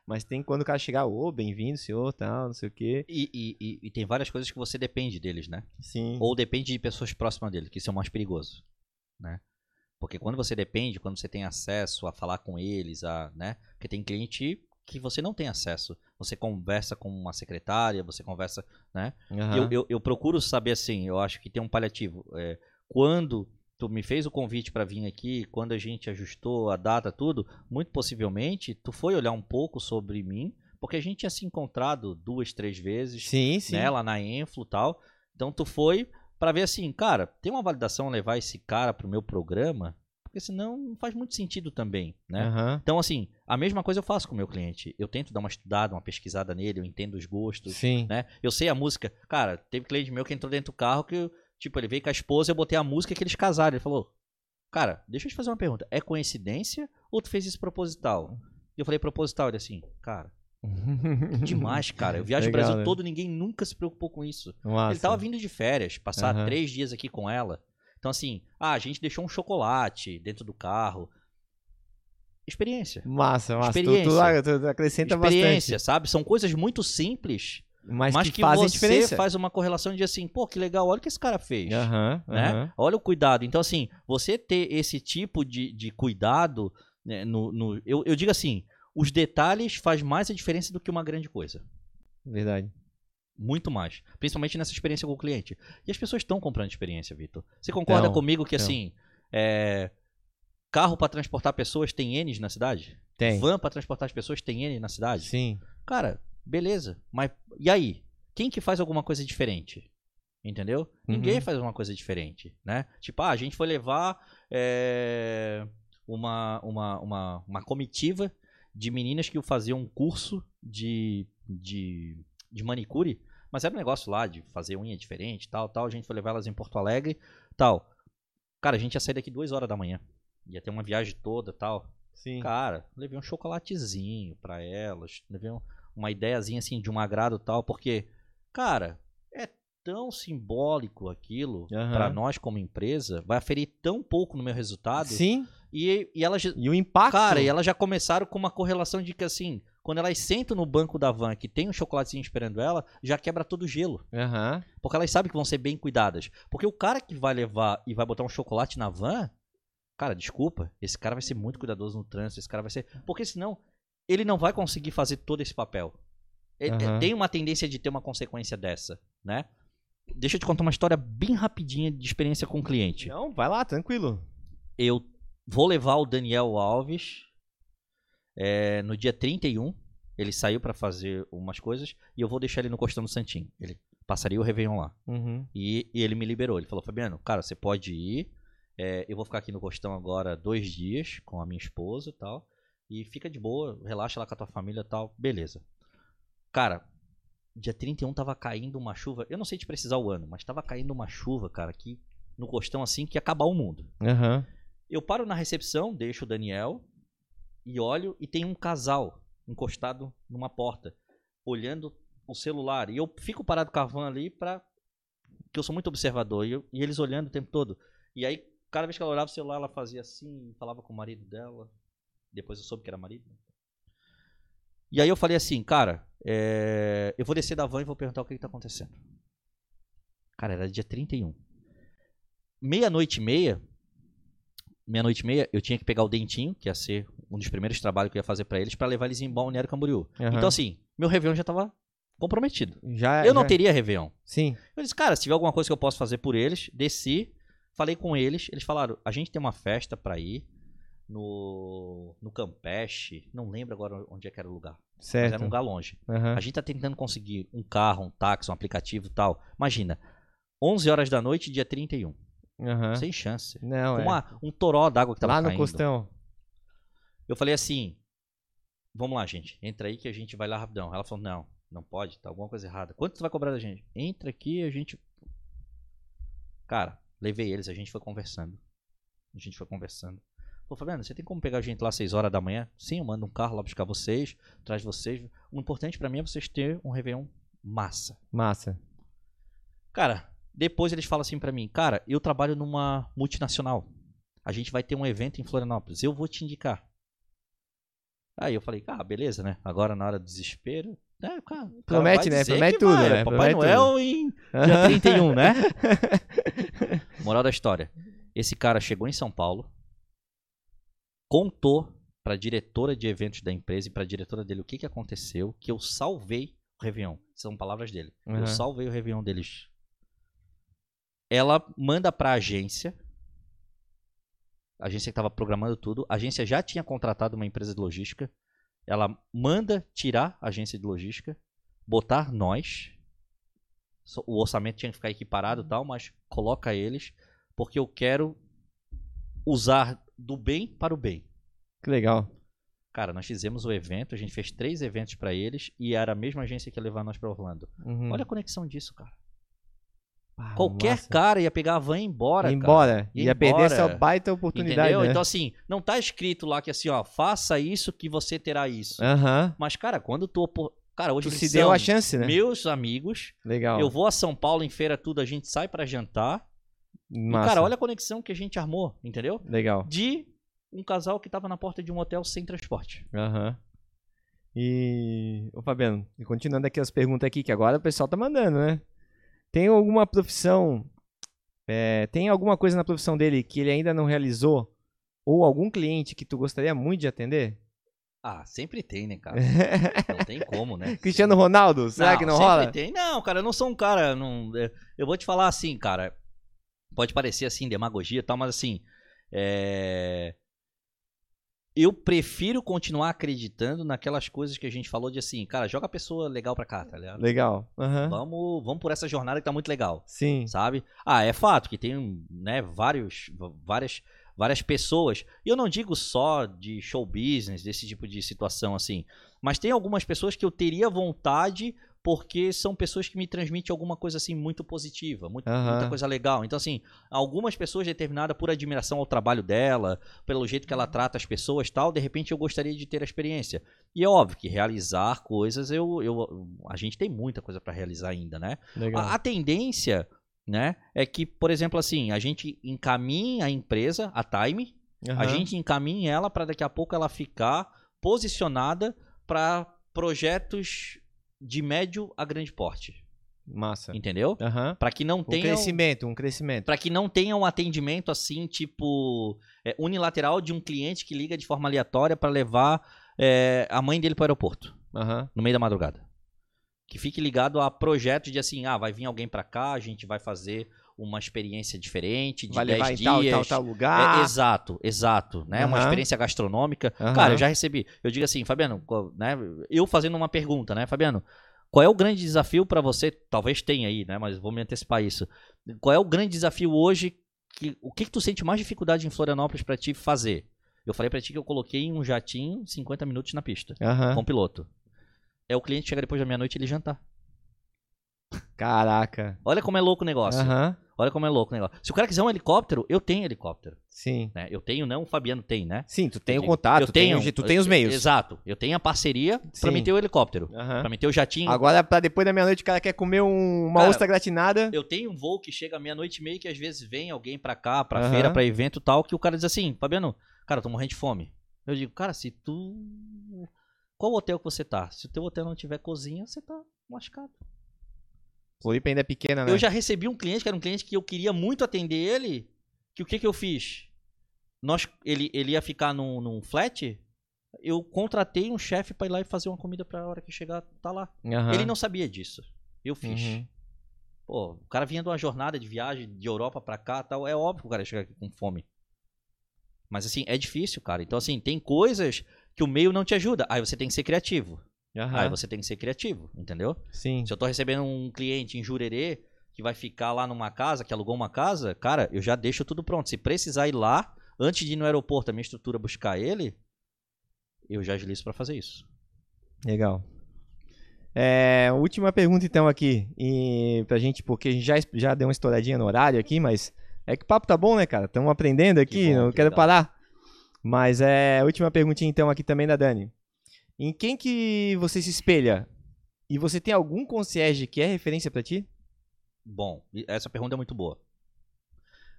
Speaker 1: mas tem quando o cara chegar, ô, oh, bem-vindo, senhor, tal, não sei o que.
Speaker 2: E, e, e, tem várias coisas que você depende deles, né?
Speaker 1: Sim.
Speaker 2: Ou depende de pessoas próximas dele, que são mais perigosos, né? Porque quando você depende, quando você tem acesso a falar com eles, a, né? Porque tem cliente que você não tem acesso. Você conversa com uma secretária, você conversa, né? Uhum. Eu, eu, eu, procuro saber assim, eu acho que tem um paliativo. É, quando tu me fez o convite para vir aqui, quando a gente ajustou a data, tudo, muito possivelmente tu foi olhar um pouco sobre mim, porque a gente tinha se encontrado duas, três vezes,
Speaker 1: sim, sim.
Speaker 2: Né, lá na Enflo tal. Então tu foi para ver assim, cara, tem uma validação levar esse cara pro meu programa? Porque senão não faz muito sentido também, né?
Speaker 1: Uhum.
Speaker 2: Então, assim, a mesma coisa eu faço com o meu cliente. Eu tento dar uma estudada, uma pesquisada nele, eu entendo os gostos,
Speaker 1: Sim.
Speaker 2: né? Eu sei a música. Cara, teve cliente meu que entrou dentro do carro que, tipo, ele veio com a esposa, eu botei a música que eles casaram. Ele falou, cara, deixa eu te fazer uma pergunta. É coincidência ou tu fez isso proposital? E eu falei, proposital. Ele assim, cara, Demais, cara. Eu viajo Legal, o Brasil né? todo, ninguém nunca se preocupou com isso.
Speaker 1: Nossa.
Speaker 2: Ele tava vindo de férias, passar uhum. três dias aqui com ela. Então, assim, ah, a gente deixou um chocolate dentro do carro. Experiência.
Speaker 1: Massa, massa. Experiência. Tu, tu, tu acrescenta
Speaker 2: Experiência,
Speaker 1: bastante.
Speaker 2: sabe? São coisas muito simples,
Speaker 1: mas,
Speaker 2: mas
Speaker 1: que,
Speaker 2: que
Speaker 1: fazem
Speaker 2: você
Speaker 1: diferença.
Speaker 2: faz uma correlação de assim, pô, que legal, olha o que esse cara fez.
Speaker 1: Uhum,
Speaker 2: né?
Speaker 1: Uhum.
Speaker 2: Olha o cuidado. Então, assim, você ter esse tipo de, de cuidado, né, no, no eu, eu digo assim, os detalhes faz mais a diferença do que uma grande coisa.
Speaker 1: Verdade.
Speaker 2: Muito mais. Principalmente nessa experiência com o cliente. E as pessoas estão comprando experiência, Vitor. Você concorda não, comigo que, não. assim, é, carro para transportar pessoas tem N na cidade?
Speaker 1: Tem.
Speaker 2: Van para transportar as pessoas tem N na cidade?
Speaker 1: Sim.
Speaker 2: Cara, beleza. Mas e aí? Quem que faz alguma coisa diferente? Entendeu? Uhum. Ninguém faz uma coisa diferente, né? Tipo, ah, a gente foi levar é, uma, uma, uma, uma comitiva de meninas que faziam um curso de, de, de manicure, mas era um negócio lá de fazer unha diferente, tal, tal. A gente foi levar elas em Porto Alegre, tal. Cara, a gente ia sair daqui duas horas da manhã. Ia ter uma viagem toda, tal.
Speaker 1: Sim.
Speaker 2: Cara, levei um chocolatezinho para elas, levei um, uma ideiazinha assim de um agrado tal, porque, cara, tão simbólico aquilo uhum. para nós como empresa, vai aferir tão pouco no meu resultado.
Speaker 1: Sim.
Speaker 2: E, e elas.
Speaker 1: E o impacto.
Speaker 2: Cara, e elas já começaram com uma correlação de que assim, quando elas sentam no banco da van que tem um chocolatezinho esperando ela, já quebra todo o gelo.
Speaker 1: Uhum.
Speaker 2: Porque elas sabem que vão ser bem cuidadas. Porque o cara que vai levar e vai botar um chocolate na van, cara, desculpa, esse cara vai ser muito cuidadoso no trânsito, esse cara vai ser. Porque senão, ele não vai conseguir fazer todo esse papel. Uhum. Tem uma tendência de ter uma consequência dessa, né? Deixa eu te contar uma história bem rapidinha de experiência com o cliente.
Speaker 1: Não, vai lá, tranquilo.
Speaker 2: Eu vou levar o Daniel Alves é, no dia 31. Ele saiu para fazer umas coisas e eu vou deixar ele no Costão do Santinho. Ele passaria o Réveillon lá.
Speaker 1: Uhum.
Speaker 2: E, e, ele me liberou. Ele falou: Fabiano, cara, você pode ir. É, eu vou ficar aqui no Costão agora dois dias com a minha esposa e tal. E fica de boa, relaxa lá com a tua família e tal. Beleza. Cara, dia 31 tava caindo uma chuva. Eu não sei te precisar o ano, mas tava caindo uma chuva, cara, aqui no costão assim que ia acabar o mundo.
Speaker 1: Uhum.
Speaker 2: Eu paro na recepção, deixo o Daniel e olho e tem um casal encostado numa porta, olhando o celular. E eu fico parado com a van ali pra. que eu sou muito observador. E, eu, e eles olhando o tempo todo. E aí, cada vez que ela olhava o celular, ela fazia assim, falava com o marido dela. Depois eu soube que era marido. E aí eu falei assim, cara, é... eu vou descer da van e vou perguntar o que, está acontecendo. Cara, era dia 31. Meia-noite e meia, meia-noite e meia, eu tinha que pegar o dentinho, que ia ser um dos primeiros trabalhos que eu ia fazer para eles, para levar eles em Balneário Camboriú. Uhum. Então, assim, meu Réveillon já tava comprometido.
Speaker 1: Já,
Speaker 2: eu não teria Réveillon.
Speaker 1: Sim.
Speaker 2: Eu disse, cara, se tiver alguma coisa que eu posso fazer por eles, desci, falei com eles, eles falaram, a gente tem uma festa para ir, no, no Campeche, não lembro agora onde é que era o lugar.
Speaker 1: Certo. Mas
Speaker 2: era um lugar longe.
Speaker 1: Uhum.
Speaker 2: A gente tá tentando conseguir um carro, um táxi, um aplicativo e tal. Imagina, 11 horas da noite, dia 31.
Speaker 1: Uhum.
Speaker 2: Sem chance.
Speaker 1: Não,
Speaker 2: Com
Speaker 1: é.
Speaker 2: uma, um toró d'água que tava
Speaker 1: Lá
Speaker 2: caindo.
Speaker 1: no costão.
Speaker 2: Eu falei assim, vamos lá, gente. Entra aí que a gente vai lá rapidão. Ela falou, não, não pode, tá alguma coisa errada. Quanto tu vai cobrar da gente? Entra aqui a gente... Cara, levei eles, a gente foi conversando. A gente foi conversando. Pô, Fabiano, você tem como pegar a gente lá às 6 horas da manhã? Sim, eu mando um carro lá buscar vocês, traz vocês. O importante para mim é vocês terem um Réveillon massa.
Speaker 1: Massa.
Speaker 2: Cara, depois eles falam assim para mim, cara, eu trabalho numa multinacional. A gente vai ter um evento em Florianópolis, eu vou te indicar. Aí eu falei, ah, beleza, né? Agora na hora do desespero. Né, cara,
Speaker 1: Promete, né? Promete tudo,
Speaker 2: vai,
Speaker 1: né?
Speaker 2: Papai
Speaker 1: Promete
Speaker 2: Noel
Speaker 1: tudo.
Speaker 2: em dia 31, né? Moral da história. Esse cara chegou em São Paulo, contou para a diretora de eventos da empresa e para a diretora dele o que, que aconteceu, que eu salvei o Réveillon. São palavras dele.
Speaker 1: Uhum.
Speaker 2: Eu salvei o Réveillon deles. Ela manda para a agência. A agência que estava programando tudo. A agência já tinha contratado uma empresa de logística. Ela manda tirar a agência de logística, botar nós. O orçamento tinha que ficar equiparado e tal, mas coloca eles, porque eu quero usar do bem para o bem.
Speaker 1: Que legal.
Speaker 2: Cara, nós fizemos o evento, a gente fez três eventos para eles e era a mesma agência que ia levar nós para Orlando.
Speaker 1: Uhum.
Speaker 2: Olha a conexão disso, cara.
Speaker 1: Ah,
Speaker 2: Qualquer
Speaker 1: massa.
Speaker 2: cara ia pegar a van e ir embora,
Speaker 1: Ia
Speaker 2: cara.
Speaker 1: embora.
Speaker 2: Ia
Speaker 1: Ia perder
Speaker 2: embora.
Speaker 1: essa baita oportunidade.
Speaker 2: Entendeu?
Speaker 1: Né?
Speaker 2: Então assim, não tá escrito lá que assim, ó, faça isso que você terá isso.
Speaker 1: Aham.
Speaker 2: Mas cara, quando tu Cara, hoje
Speaker 1: Tu se deu a chance, né?
Speaker 2: meus amigos.
Speaker 1: Legal.
Speaker 2: Eu vou a São Paulo em feira tudo, a gente sai para jantar.
Speaker 1: Massa.
Speaker 2: E cara, olha a conexão que a gente armou, entendeu?
Speaker 1: Legal.
Speaker 2: De um casal que tava na porta de um hotel sem transporte.
Speaker 1: Aham. E. Ô, Fabiano, e continuando aqui as perguntas aqui, que agora o pessoal tá mandando, né? Tem alguma profissão. é, tem alguma coisa na profissão dele que ele ainda não realizou? Ou algum cliente que tu gostaria muito de atender?
Speaker 2: Ah, sempre tem, né, cara? Não tem como, né?
Speaker 1: Cristiano Ronaldo? Será que não
Speaker 2: sempre
Speaker 1: rola?
Speaker 2: Tem. Não, cara, eu não sou um cara. Não, é, eu vou te falar assim, cara. Pode parecer assim, demagogia e tal, mas assim. é, Eu prefiro continuar acreditando naquelas coisas que a gente falou de assim, cara, joga a pessoa legal pra cá, tá ligado?
Speaker 1: Legal. Aham.
Speaker 2: Vamos, vamos por essa jornada que tá muito legal,
Speaker 1: Sim.
Speaker 2: sabe? Ah, é fato que tem, né, vários, várias, várias pessoas. E eu não digo só de show business, desse tipo de situação assim. Mas tem algumas pessoas que eu teria vontade porque são pessoas que me transmitem alguma coisa assim muito positiva, muito-
Speaker 1: Aham.
Speaker 2: muita coisa legal. Então assim, algumas pessoas determinadas por admiração ao trabalho dela, pelo jeito que ela trata as pessoas, tal, de repente eu gostaria de ter a experiência. E é óbvio que realizar coisas eu, eu a gente tem muita coisa para realizar ainda, né?
Speaker 1: Legal.
Speaker 2: A, a tendência, né, é que, por exemplo, assim, a gente encaminha a empresa, a Time, a
Speaker 1: Aham.
Speaker 2: gente encaminha ela para daqui a pouco ela ficar posicionada para projetos de médio a grande porte,
Speaker 1: Massa.
Speaker 2: entendeu?
Speaker 1: Aham.
Speaker 2: Para que não
Speaker 1: Um
Speaker 2: tenha
Speaker 1: crescimento, um crescimento.
Speaker 2: para que não tenha um atendimento assim, tipo, é, unilateral de um cliente que liga de forma aleatória para levar é, a mãe dele para o aeroporto
Speaker 1: Aham.
Speaker 2: no meio da madrugada. que fique ligado a projetos de assim, ah, vai vir alguém para cá, a gente vai fazer uma experiência diferente de vai 10 levar dias. Em
Speaker 1: tal, tal, tal lugar.
Speaker 2: É, exato, exato, né? Uhum. Uma experiência gastronômica. Uhum. Cara, eu já recebi. Eu digo assim, Fabiano, né? Eu fazendo uma pergunta, né, Fabiano? Qual é o grande desafio para você? Talvez tenha aí, né? Mas vou me antecipar isso. Qual é o grande desafio hoje? Que, o que, que tu sente mais dificuldade em Florianópolis para te fazer? Eu falei para ti que eu coloquei um jatinho 50 minutos na pista
Speaker 1: uhum.
Speaker 2: com o piloto. É o cliente chegar depois da meia-noite e ele jantar.
Speaker 1: Caraca.
Speaker 2: Olha como é louco o negócio.
Speaker 1: Uhum.
Speaker 2: Olha como é louco o negócio. Se o cara quiser um helicóptero, eu tenho helicóptero.
Speaker 1: Sim.
Speaker 2: Né? Eu tenho, não, o Fabiano tem, né?
Speaker 1: Sim, tu tem o contato, eu tenho, tem, tu tem os meios.
Speaker 2: Exato. Eu tenho a parceria Sim. pra meter o helicóptero. Uhum. Pra meter o jatinho.
Speaker 1: Agora, pra depois da meia-noite, o cara quer comer um, uma cara, ostra gratinada.
Speaker 2: Eu tenho um voo que chega meia-noite e meia, que às vezes vem alguém pra cá, pra uhum. feira, pra evento e tal, que o cara diz assim, Fabiano, cara, eu tô morrendo de fome. Eu digo, cara, se tu. Qual hotel que você tá? Se o teu hotel não tiver cozinha, você tá lascado.
Speaker 1: Floripa ainda é pequena, né?
Speaker 2: Eu já recebi um cliente, que era um cliente que eu queria muito atender ele, que o que que eu fiz? Nós, ele, ele ia ficar num, num flat, eu contratei um chefe para ir lá e fazer uma comida pra hora que chegar, tá lá. Uhum. Ele não sabia disso. Eu fiz. Uhum. Pô, o cara vinha de uma jornada de viagem de Europa pra cá tal. É óbvio que o cara ia chegar aqui com fome. Mas assim, é difícil, cara. Então, assim, tem coisas que o meio não te ajuda. Aí você tem que ser criativo. Uhum. Aí você tem que ser criativo, entendeu?
Speaker 1: Sim.
Speaker 2: Se eu tô recebendo um cliente em Jurerê que vai ficar lá numa casa, que alugou uma casa, cara, eu já deixo tudo pronto. Se precisar ir lá, antes de ir no aeroporto, a minha estrutura buscar ele, eu já agilizo para fazer isso.
Speaker 1: Legal. É, última pergunta então aqui, e pra gente, porque a gente já, já deu uma estouradinha no horário aqui, mas é que o papo tá bom, né, cara? Estamos aprendendo aqui, que bom, não que quero legal. parar. Mas é, última perguntinha então aqui também da Dani. Em quem que você se espelha? E você tem algum concierge que é referência para ti?
Speaker 2: Bom, essa pergunta é muito boa.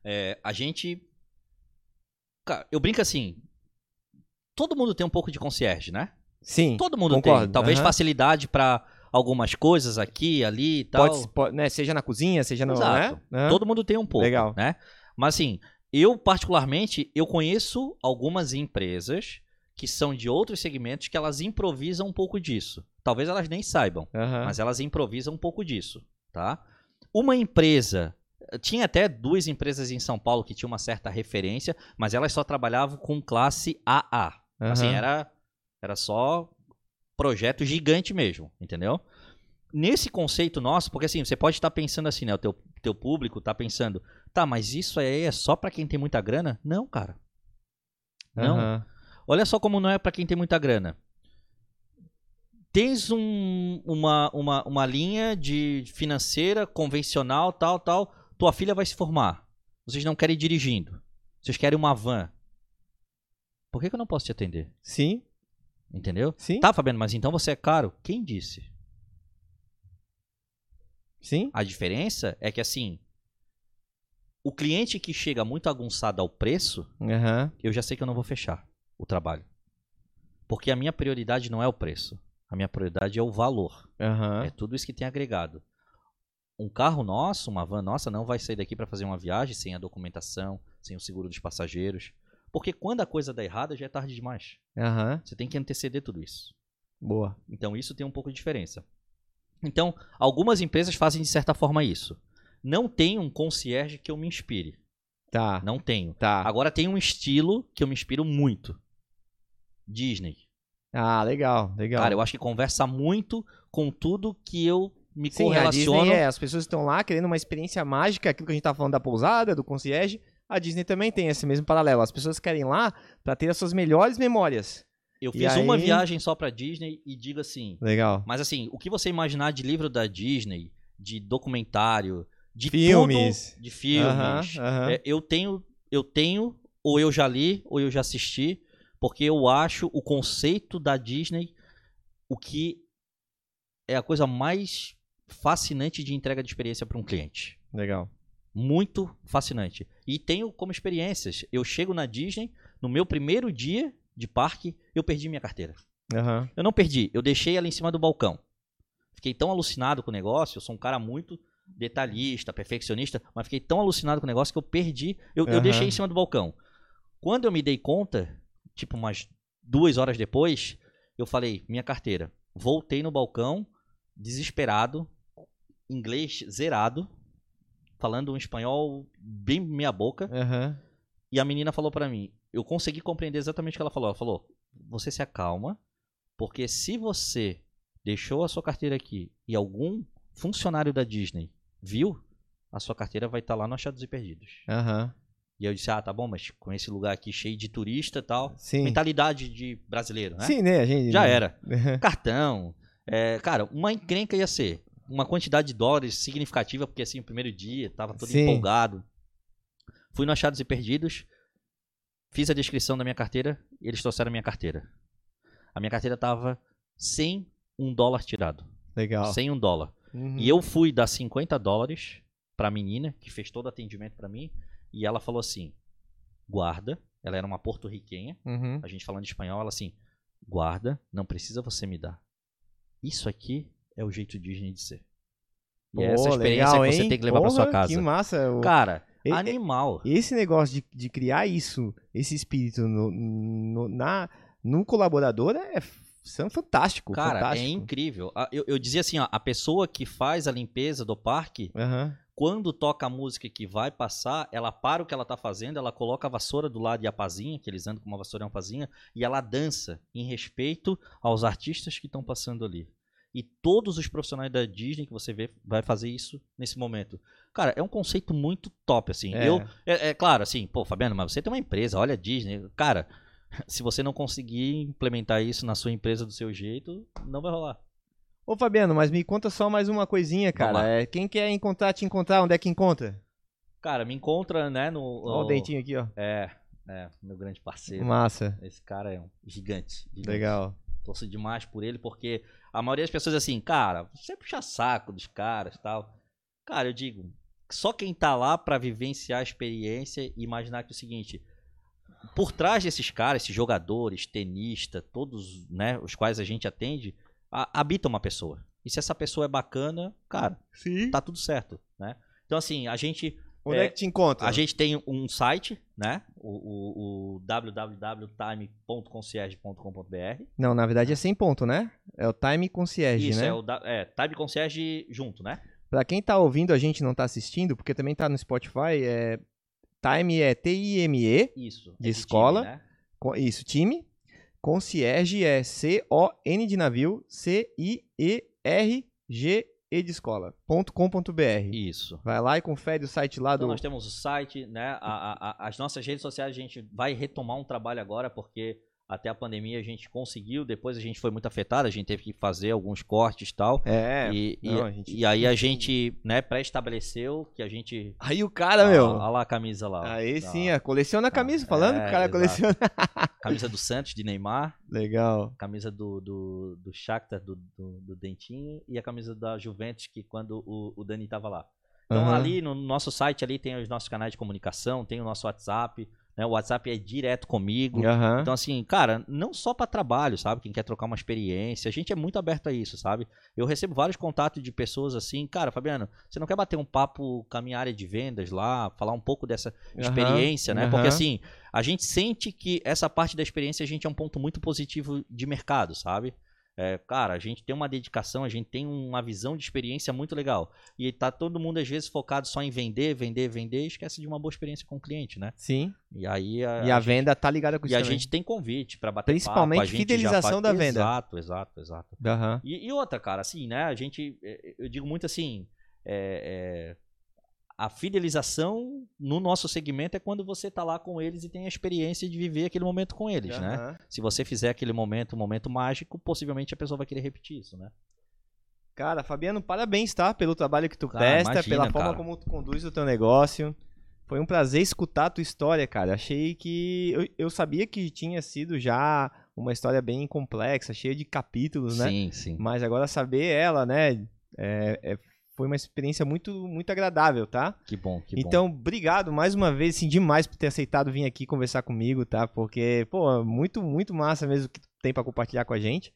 Speaker 2: É, a gente. Cara, eu brinco assim. Todo mundo tem um pouco de concierge, né?
Speaker 1: Sim.
Speaker 2: Todo mundo concordo. tem. Talvez uhum. facilidade para algumas coisas aqui, ali e tal.
Speaker 1: Pode, pode, né? Seja na cozinha, seja no. Exato.
Speaker 2: Né? Uhum. Todo mundo tem um pouco. Legal. Né? Mas assim, eu particularmente, eu conheço algumas empresas que são de outros segmentos que elas improvisam um pouco disso. Talvez elas nem saibam, uhum. mas elas improvisam um pouco disso, tá? Uma empresa tinha até duas empresas em São Paulo que tinham uma certa referência, mas elas só trabalhavam com classe AA. Uhum. Assim, era era só projeto gigante mesmo, entendeu? Nesse conceito nosso, porque assim, você pode estar pensando assim, né, o teu, teu público está pensando, tá, mas isso aí é só para quem tem muita grana? Não, cara. Não. Uhum. Olha só como não é para quem tem muita grana. Tens um, uma, uma, uma linha de financeira convencional, tal, tal. Tua filha vai se formar. Vocês não querem ir dirigindo. Vocês querem uma van. Por que, que eu não posso te atender?
Speaker 1: Sim.
Speaker 2: Entendeu?
Speaker 1: Sim.
Speaker 2: Tá, Fabiano, mas então você é caro. Quem disse?
Speaker 1: Sim.
Speaker 2: A diferença é que assim, o cliente que chega muito agunçado ao preço,
Speaker 1: uhum.
Speaker 2: eu já sei que eu não vou fechar o trabalho. Porque a minha prioridade não é o preço. A minha prioridade é o valor.
Speaker 1: Uhum.
Speaker 2: É tudo isso que tem agregado. Um carro nosso, uma van nossa, não vai sair daqui para fazer uma viagem sem a documentação, sem o seguro dos passageiros. Porque quando a coisa dá errada, já é tarde demais.
Speaker 1: Uhum.
Speaker 2: Você tem que anteceder tudo isso.
Speaker 1: Boa.
Speaker 2: Então isso tem um pouco de diferença. Então, algumas empresas fazem de certa forma isso. Não tem um concierge que eu me inspire.
Speaker 1: Tá.
Speaker 2: Não tenho.
Speaker 1: Tá.
Speaker 2: Agora tem um estilo que eu me inspiro muito. Disney.
Speaker 1: Ah, legal, legal.
Speaker 2: Cara, eu acho que conversa muito com tudo que eu me Sim, correlaciono. A Disney
Speaker 1: é, as pessoas estão lá querendo uma experiência mágica, aquilo que a gente tá falando da pousada, do concierge. A Disney também tem esse mesmo paralelo. As pessoas querem lá para ter as suas melhores memórias.
Speaker 2: Eu fiz aí... uma viagem só para Disney e digo assim.
Speaker 1: Legal.
Speaker 2: Mas assim, o que você imaginar de livro da Disney, de documentário, de
Speaker 1: filmes,
Speaker 2: tudo, de filmes, uh -huh, uh -huh. É, eu tenho, eu tenho, ou eu já li, ou eu já assisti, porque eu acho o conceito da Disney o que é a coisa mais fascinante de entrega de experiência para um cliente.
Speaker 1: Legal.
Speaker 2: Muito fascinante. E tenho como experiências. Eu chego na Disney, no meu primeiro dia de parque, eu perdi minha carteira.
Speaker 1: Uhum.
Speaker 2: Eu não perdi, eu deixei ela em cima do balcão. Fiquei tão alucinado com o negócio, eu sou um cara muito detalhista, perfeccionista, mas fiquei tão alucinado com o negócio que eu perdi, eu, uhum. eu deixei em cima do balcão. Quando eu me dei conta, tipo umas duas horas depois, eu falei, minha carteira. Voltei no balcão, desesperado, inglês zerado, falando um espanhol bem meia boca.
Speaker 1: Uhum.
Speaker 2: E a menina falou para mim, eu consegui compreender exatamente o que ela falou. Ela falou: "Você se acalma, porque se você deixou a sua carteira aqui e algum funcionário da Disney viu, a sua carteira vai estar tá lá no Achados e Perdidos."
Speaker 1: Aham. Uhum.
Speaker 2: E eu disse, ah, tá bom, mas com esse lugar aqui cheio de turista e tal.
Speaker 1: Sim.
Speaker 2: Mentalidade de brasileiro, né?
Speaker 1: Sim, né? A gente...
Speaker 2: Já era. Cartão. É, cara, uma encrenca ia ser. Uma quantidade de dólares significativa, porque assim, o primeiro dia, tava todo Sim. empolgado. Fui no Achados e Perdidos, fiz a descrição da minha carteira e eles trouxeram a minha carteira. A minha carteira tava sem um dólar tirado.
Speaker 1: Legal.
Speaker 2: Sem um dólar. Uhum. E eu fui dar 50 dólares pra menina, que fez todo o atendimento para mim. E ela falou assim: guarda. Ela era uma porto-riquenha.
Speaker 1: Uhum.
Speaker 2: A gente falando espanhol, ela assim: guarda, não precisa você me dar. Isso aqui é o jeito Disney de ser. E Pô, é essa experiência legal, que você tem que levar Porra, pra sua casa.
Speaker 1: Que massa.
Speaker 2: Cara, e, animal.
Speaker 1: Esse negócio de, de criar isso, esse espírito no, no, na, no colaborador é fantástico.
Speaker 2: Cara,
Speaker 1: é fantástico.
Speaker 2: é incrível. Eu, eu dizia assim, ó, a pessoa que faz a limpeza do parque,
Speaker 1: uhum
Speaker 2: quando toca a música que vai passar, ela para o que ela tá fazendo, ela coloca a vassoura do lado e a pazinha, que eles andam com uma vassoura e uma pazinha, e ela dança em respeito aos artistas que estão passando ali. E todos os profissionais da Disney que você vê vai fazer isso nesse momento. Cara, é um conceito muito top, assim. É. Eu, é, é claro, assim, pô, Fabiano, mas você tem uma empresa, olha a Disney. Cara, se você não conseguir implementar isso na sua empresa do seu jeito, não vai rolar.
Speaker 1: Ô Fabiano, mas me conta só mais uma coisinha, cara. É, quem quer encontrar, te encontrar, onde é que encontra?
Speaker 2: Cara, me encontra, né, no...
Speaker 1: Ó o dentinho aqui, ó.
Speaker 2: É, é, meu grande parceiro.
Speaker 1: Massa.
Speaker 2: Esse cara é um gigante. gigante.
Speaker 1: Legal.
Speaker 2: Torço demais por ele, porque a maioria das pessoas assim, cara, você puxa saco dos caras e tal. Cara, eu digo, só quem tá lá para vivenciar a experiência e imaginar que é o seguinte, por trás desses caras, esses jogadores, tenistas, todos, né, os quais a gente atende, habita uma pessoa. E se essa pessoa é bacana, cara,
Speaker 1: Sim.
Speaker 2: tá tudo certo, né? Então, assim, a gente...
Speaker 1: Onde é, é que te encontra?
Speaker 2: A gente tem um site, né? O, o, o www.time.concierge.com.br
Speaker 1: Não, na verdade é sem ponto, né? É o Time Concierge,
Speaker 2: Isso,
Speaker 1: né?
Speaker 2: é o é, Time Concierge junto, né?
Speaker 1: Pra quem tá ouvindo, a gente não tá assistindo, porque também tá no Spotify, é... Time é T-I-M-E,
Speaker 2: Isso,
Speaker 1: de é escola. Time, né? Isso, time. Concierge é C-O-N de navio, C-I-E-R-G e de escola.com.br.
Speaker 2: Isso.
Speaker 1: Vai lá e confere o site lá
Speaker 2: então,
Speaker 1: do.
Speaker 2: Nós temos o site, né? A, a, as nossas redes sociais a gente vai retomar um trabalho agora, porque até a pandemia a gente conseguiu, depois a gente foi muito afetado, a gente teve que fazer alguns cortes tal,
Speaker 1: é,
Speaker 2: e tal. E, gente... e, aí a gente, né, pré-estabeleceu que a gente.
Speaker 1: Aí o cara, ah, meu. Olha
Speaker 2: lá a camisa lá.
Speaker 1: Aí sim, é, coleciona a camisa, falando é, que o cara exato. coleciona.
Speaker 2: camisa do Santos, de Neymar.
Speaker 1: Legal.
Speaker 2: Camisa do, do, do Shakhtar, do, do, do, Dentinho, e a camisa da Juventus, que quando o, o Dani tava lá. Então uhum. ali no nosso site ali tem os nossos canais de comunicação, tem o nosso WhatsApp, né? O WhatsApp é direto comigo.
Speaker 1: Uhum.
Speaker 2: Então, assim, cara, não só para trabalho, sabe? Quem quer trocar uma experiência, a gente é muito aberto a isso, sabe? Eu recebo vários contatos de pessoas assim, cara, Fabiano, você não quer bater um papo com a minha área de vendas lá, falar um pouco dessa experiência, uhum. né? Porque, assim, a gente sente que essa parte da experiência a gente é um ponto muito positivo de mercado, sabe? É, cara, a gente tem uma dedicação, a gente tem uma visão de experiência muito legal. E tá todo mundo, às vezes, focado só em vender, vender, vender e esquece de uma boa experiência com o cliente, né?
Speaker 1: Sim.
Speaker 2: E aí a,
Speaker 1: e a, a venda gente, tá ligada com isso.
Speaker 2: E
Speaker 1: também.
Speaker 2: a gente tem convite para bater
Speaker 1: Principalmente
Speaker 2: papo,
Speaker 1: fidelização da venda.
Speaker 2: Exato, exato, exato.
Speaker 1: Uhum.
Speaker 2: E, e, outra, cara, assim, né? A gente, é, eu digo muito assim. É, é, a fidelização no nosso segmento é quando você está lá com eles e tem a experiência de viver aquele momento com eles, uhum. né? Se você fizer aquele momento, um momento mágico, possivelmente a pessoa vai querer repetir isso, né?
Speaker 1: Cara, Fabiano, parabéns, tá? Pelo trabalho que tu cara, presta, imagina, pela forma cara. como tu conduz o teu negócio. Foi um prazer escutar a tua história, cara. Achei que. Eu, eu sabia que tinha sido já uma história bem complexa, cheia de capítulos, né?
Speaker 2: Sim, sim.
Speaker 1: Mas agora saber ela, né? É, é, foi uma experiência muito, muito agradável, tá?
Speaker 2: Que bom, que
Speaker 1: bom. Então, obrigado mais uma vez, assim, demais por ter aceitado vir aqui conversar comigo, tá? Porque, pô, muito, muito massa mesmo que tu tem para compartilhar com a gente.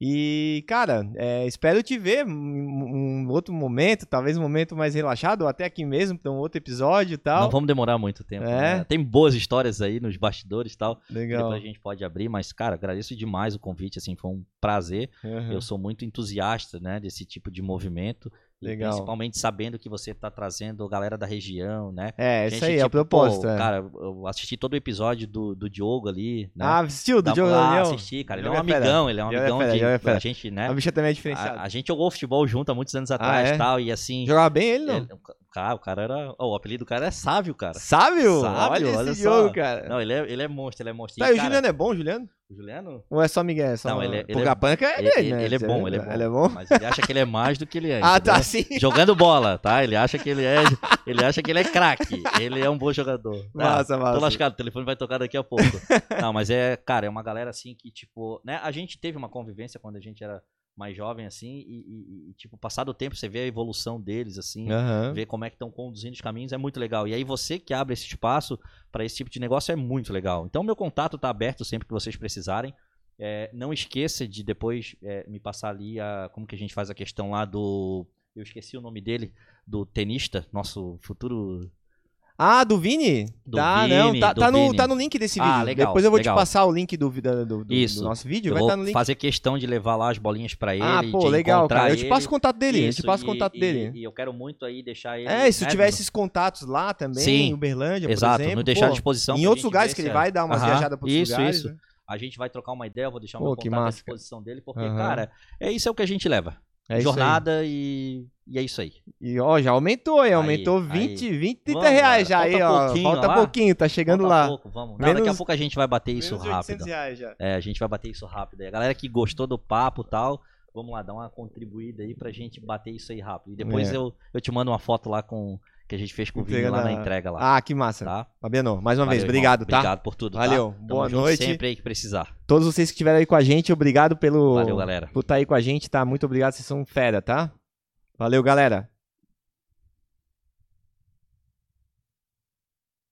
Speaker 1: E, cara, é, espero te ver em um outro momento, talvez um momento mais relaxado, ou até aqui mesmo, para um outro episódio e tal.
Speaker 2: Não vamos demorar muito tempo. É. Né? Tem boas histórias aí nos bastidores e tal. Legal. Depois a gente pode abrir, mas, cara, agradeço demais o convite, assim, foi um prazer. Uhum. Eu sou muito entusiasta, né, desse tipo de movimento. Legal. Principalmente sabendo que você tá trazendo a galera da região, né?
Speaker 1: É, Gente, isso aí, tipo, é o tipo, propósito. Pô, é.
Speaker 2: Cara, eu assisti todo o episódio do, do Diogo ali. Né?
Speaker 1: Ah, assistiu do Diogo
Speaker 2: Ah, assisti, cara. Ele é um é amigão, ele é um amigão de.
Speaker 1: a gente, né? A bicha também é diferenciada.
Speaker 2: A, a, gente jogou futebol junto há muitos anos atrás e ah, é? tal, e assim.
Speaker 1: Jogava bem ele, não? Ele,
Speaker 2: Cara, o cara era. Oh, o apelido do cara é Sávio, cara.
Speaker 1: Sávio? Sávio, olha, olha esse só. jogo, cara.
Speaker 2: Não, ele é, ele é monstro, ele é monstro.
Speaker 1: Tá, e, cara, o Juliano é bom, Juliano?
Speaker 2: O Juliano?
Speaker 1: Ou é só Miguel? É só
Speaker 2: não, ele é.
Speaker 1: Ele é, é dele, né?
Speaker 2: Ele é bom, ele é bom.
Speaker 1: Ele é bom?
Speaker 2: Mas ele acha que ele é mais do que ele é.
Speaker 1: ah, tá, sim.
Speaker 2: Jogando bola, tá? Ele acha que ele é. Ele acha que ele é craque. Ele é um bom jogador.
Speaker 1: Massa, massa.
Speaker 2: Tô lascado, o telefone vai tocar daqui a pouco. não, mas é, cara, é uma galera assim que, tipo, né? A gente teve uma convivência quando a gente era mais jovem, assim, e, e, e, tipo, passado o tempo, você vê a evolução deles, assim, uhum. vê como é que estão conduzindo os caminhos, é muito legal. E aí você que abre esse espaço para esse tipo de negócio é muito legal. Então, meu contato está aberto sempre que vocês precisarem. É, não esqueça de depois é, me passar ali a, como que a gente faz a questão lá do. Eu esqueci o nome dele, do tenista, nosso futuro
Speaker 1: ah, do Vini?
Speaker 2: Do tá, Vini, não,
Speaker 1: tá,
Speaker 2: tá,
Speaker 1: no, tá no link desse ah, vídeo. Ah, legal, Depois eu vou legal. te passar o link do, do, do, do nosso vídeo.
Speaker 2: Eu
Speaker 1: vai
Speaker 2: vou
Speaker 1: tá no link.
Speaker 2: fazer questão de levar lá as bolinhas pra ele.
Speaker 1: Ah, pô, legal, cara. Eu te passo o contato dele. Isso, eu te passo o contato
Speaker 2: e,
Speaker 1: dele.
Speaker 2: E, eu quero muito aí deixar ele.
Speaker 1: É, se né, tiver esses contatos lá também, Sim, em Uberlândia, por
Speaker 2: exato,
Speaker 1: exemplo.
Speaker 2: Não deixar à disposição.
Speaker 1: Em outros lugares que ele vai dar umas viajadas por
Speaker 2: isso,
Speaker 1: lugares.
Speaker 2: Isso, isso. Né? A gente vai trocar uma ideia, eu vou deixar o meu contato à disposição dele, porque, cara, é isso é o que a gente leva. É jornada e, e é isso aí.
Speaker 1: E ó, já aumentou, aí, aumentou aí, 20, aí. 20, 30 vamos, reais já aí, ó. Falta lá. pouquinho, tá chegando
Speaker 2: Falta
Speaker 1: lá.
Speaker 2: Pouco, vamos. Não, menos, daqui a pouco a gente vai bater isso rápido. Reais já. É, a gente vai bater isso rápido. A galera que gostou do papo e tal, vamos lá, dar uma contribuída aí pra gente bater isso aí rápido. E depois é. eu, eu te mando uma foto lá com que a gente fez com o Vini lá na entrega lá.
Speaker 1: Ah, que massa. Tá? Fabiano, mais uma Valeu, vez, obrigado, irmão. tá?
Speaker 2: Obrigado por tudo,
Speaker 1: Valeu,
Speaker 2: tá?
Speaker 1: boa noite.
Speaker 2: sempre aí que precisar.
Speaker 1: Todos vocês que estiveram aí com a gente, obrigado pelo...
Speaker 2: Valeu, galera.
Speaker 1: Por estar tá aí com a gente, tá? Muito obrigado, vocês são fera, tá? Valeu, galera.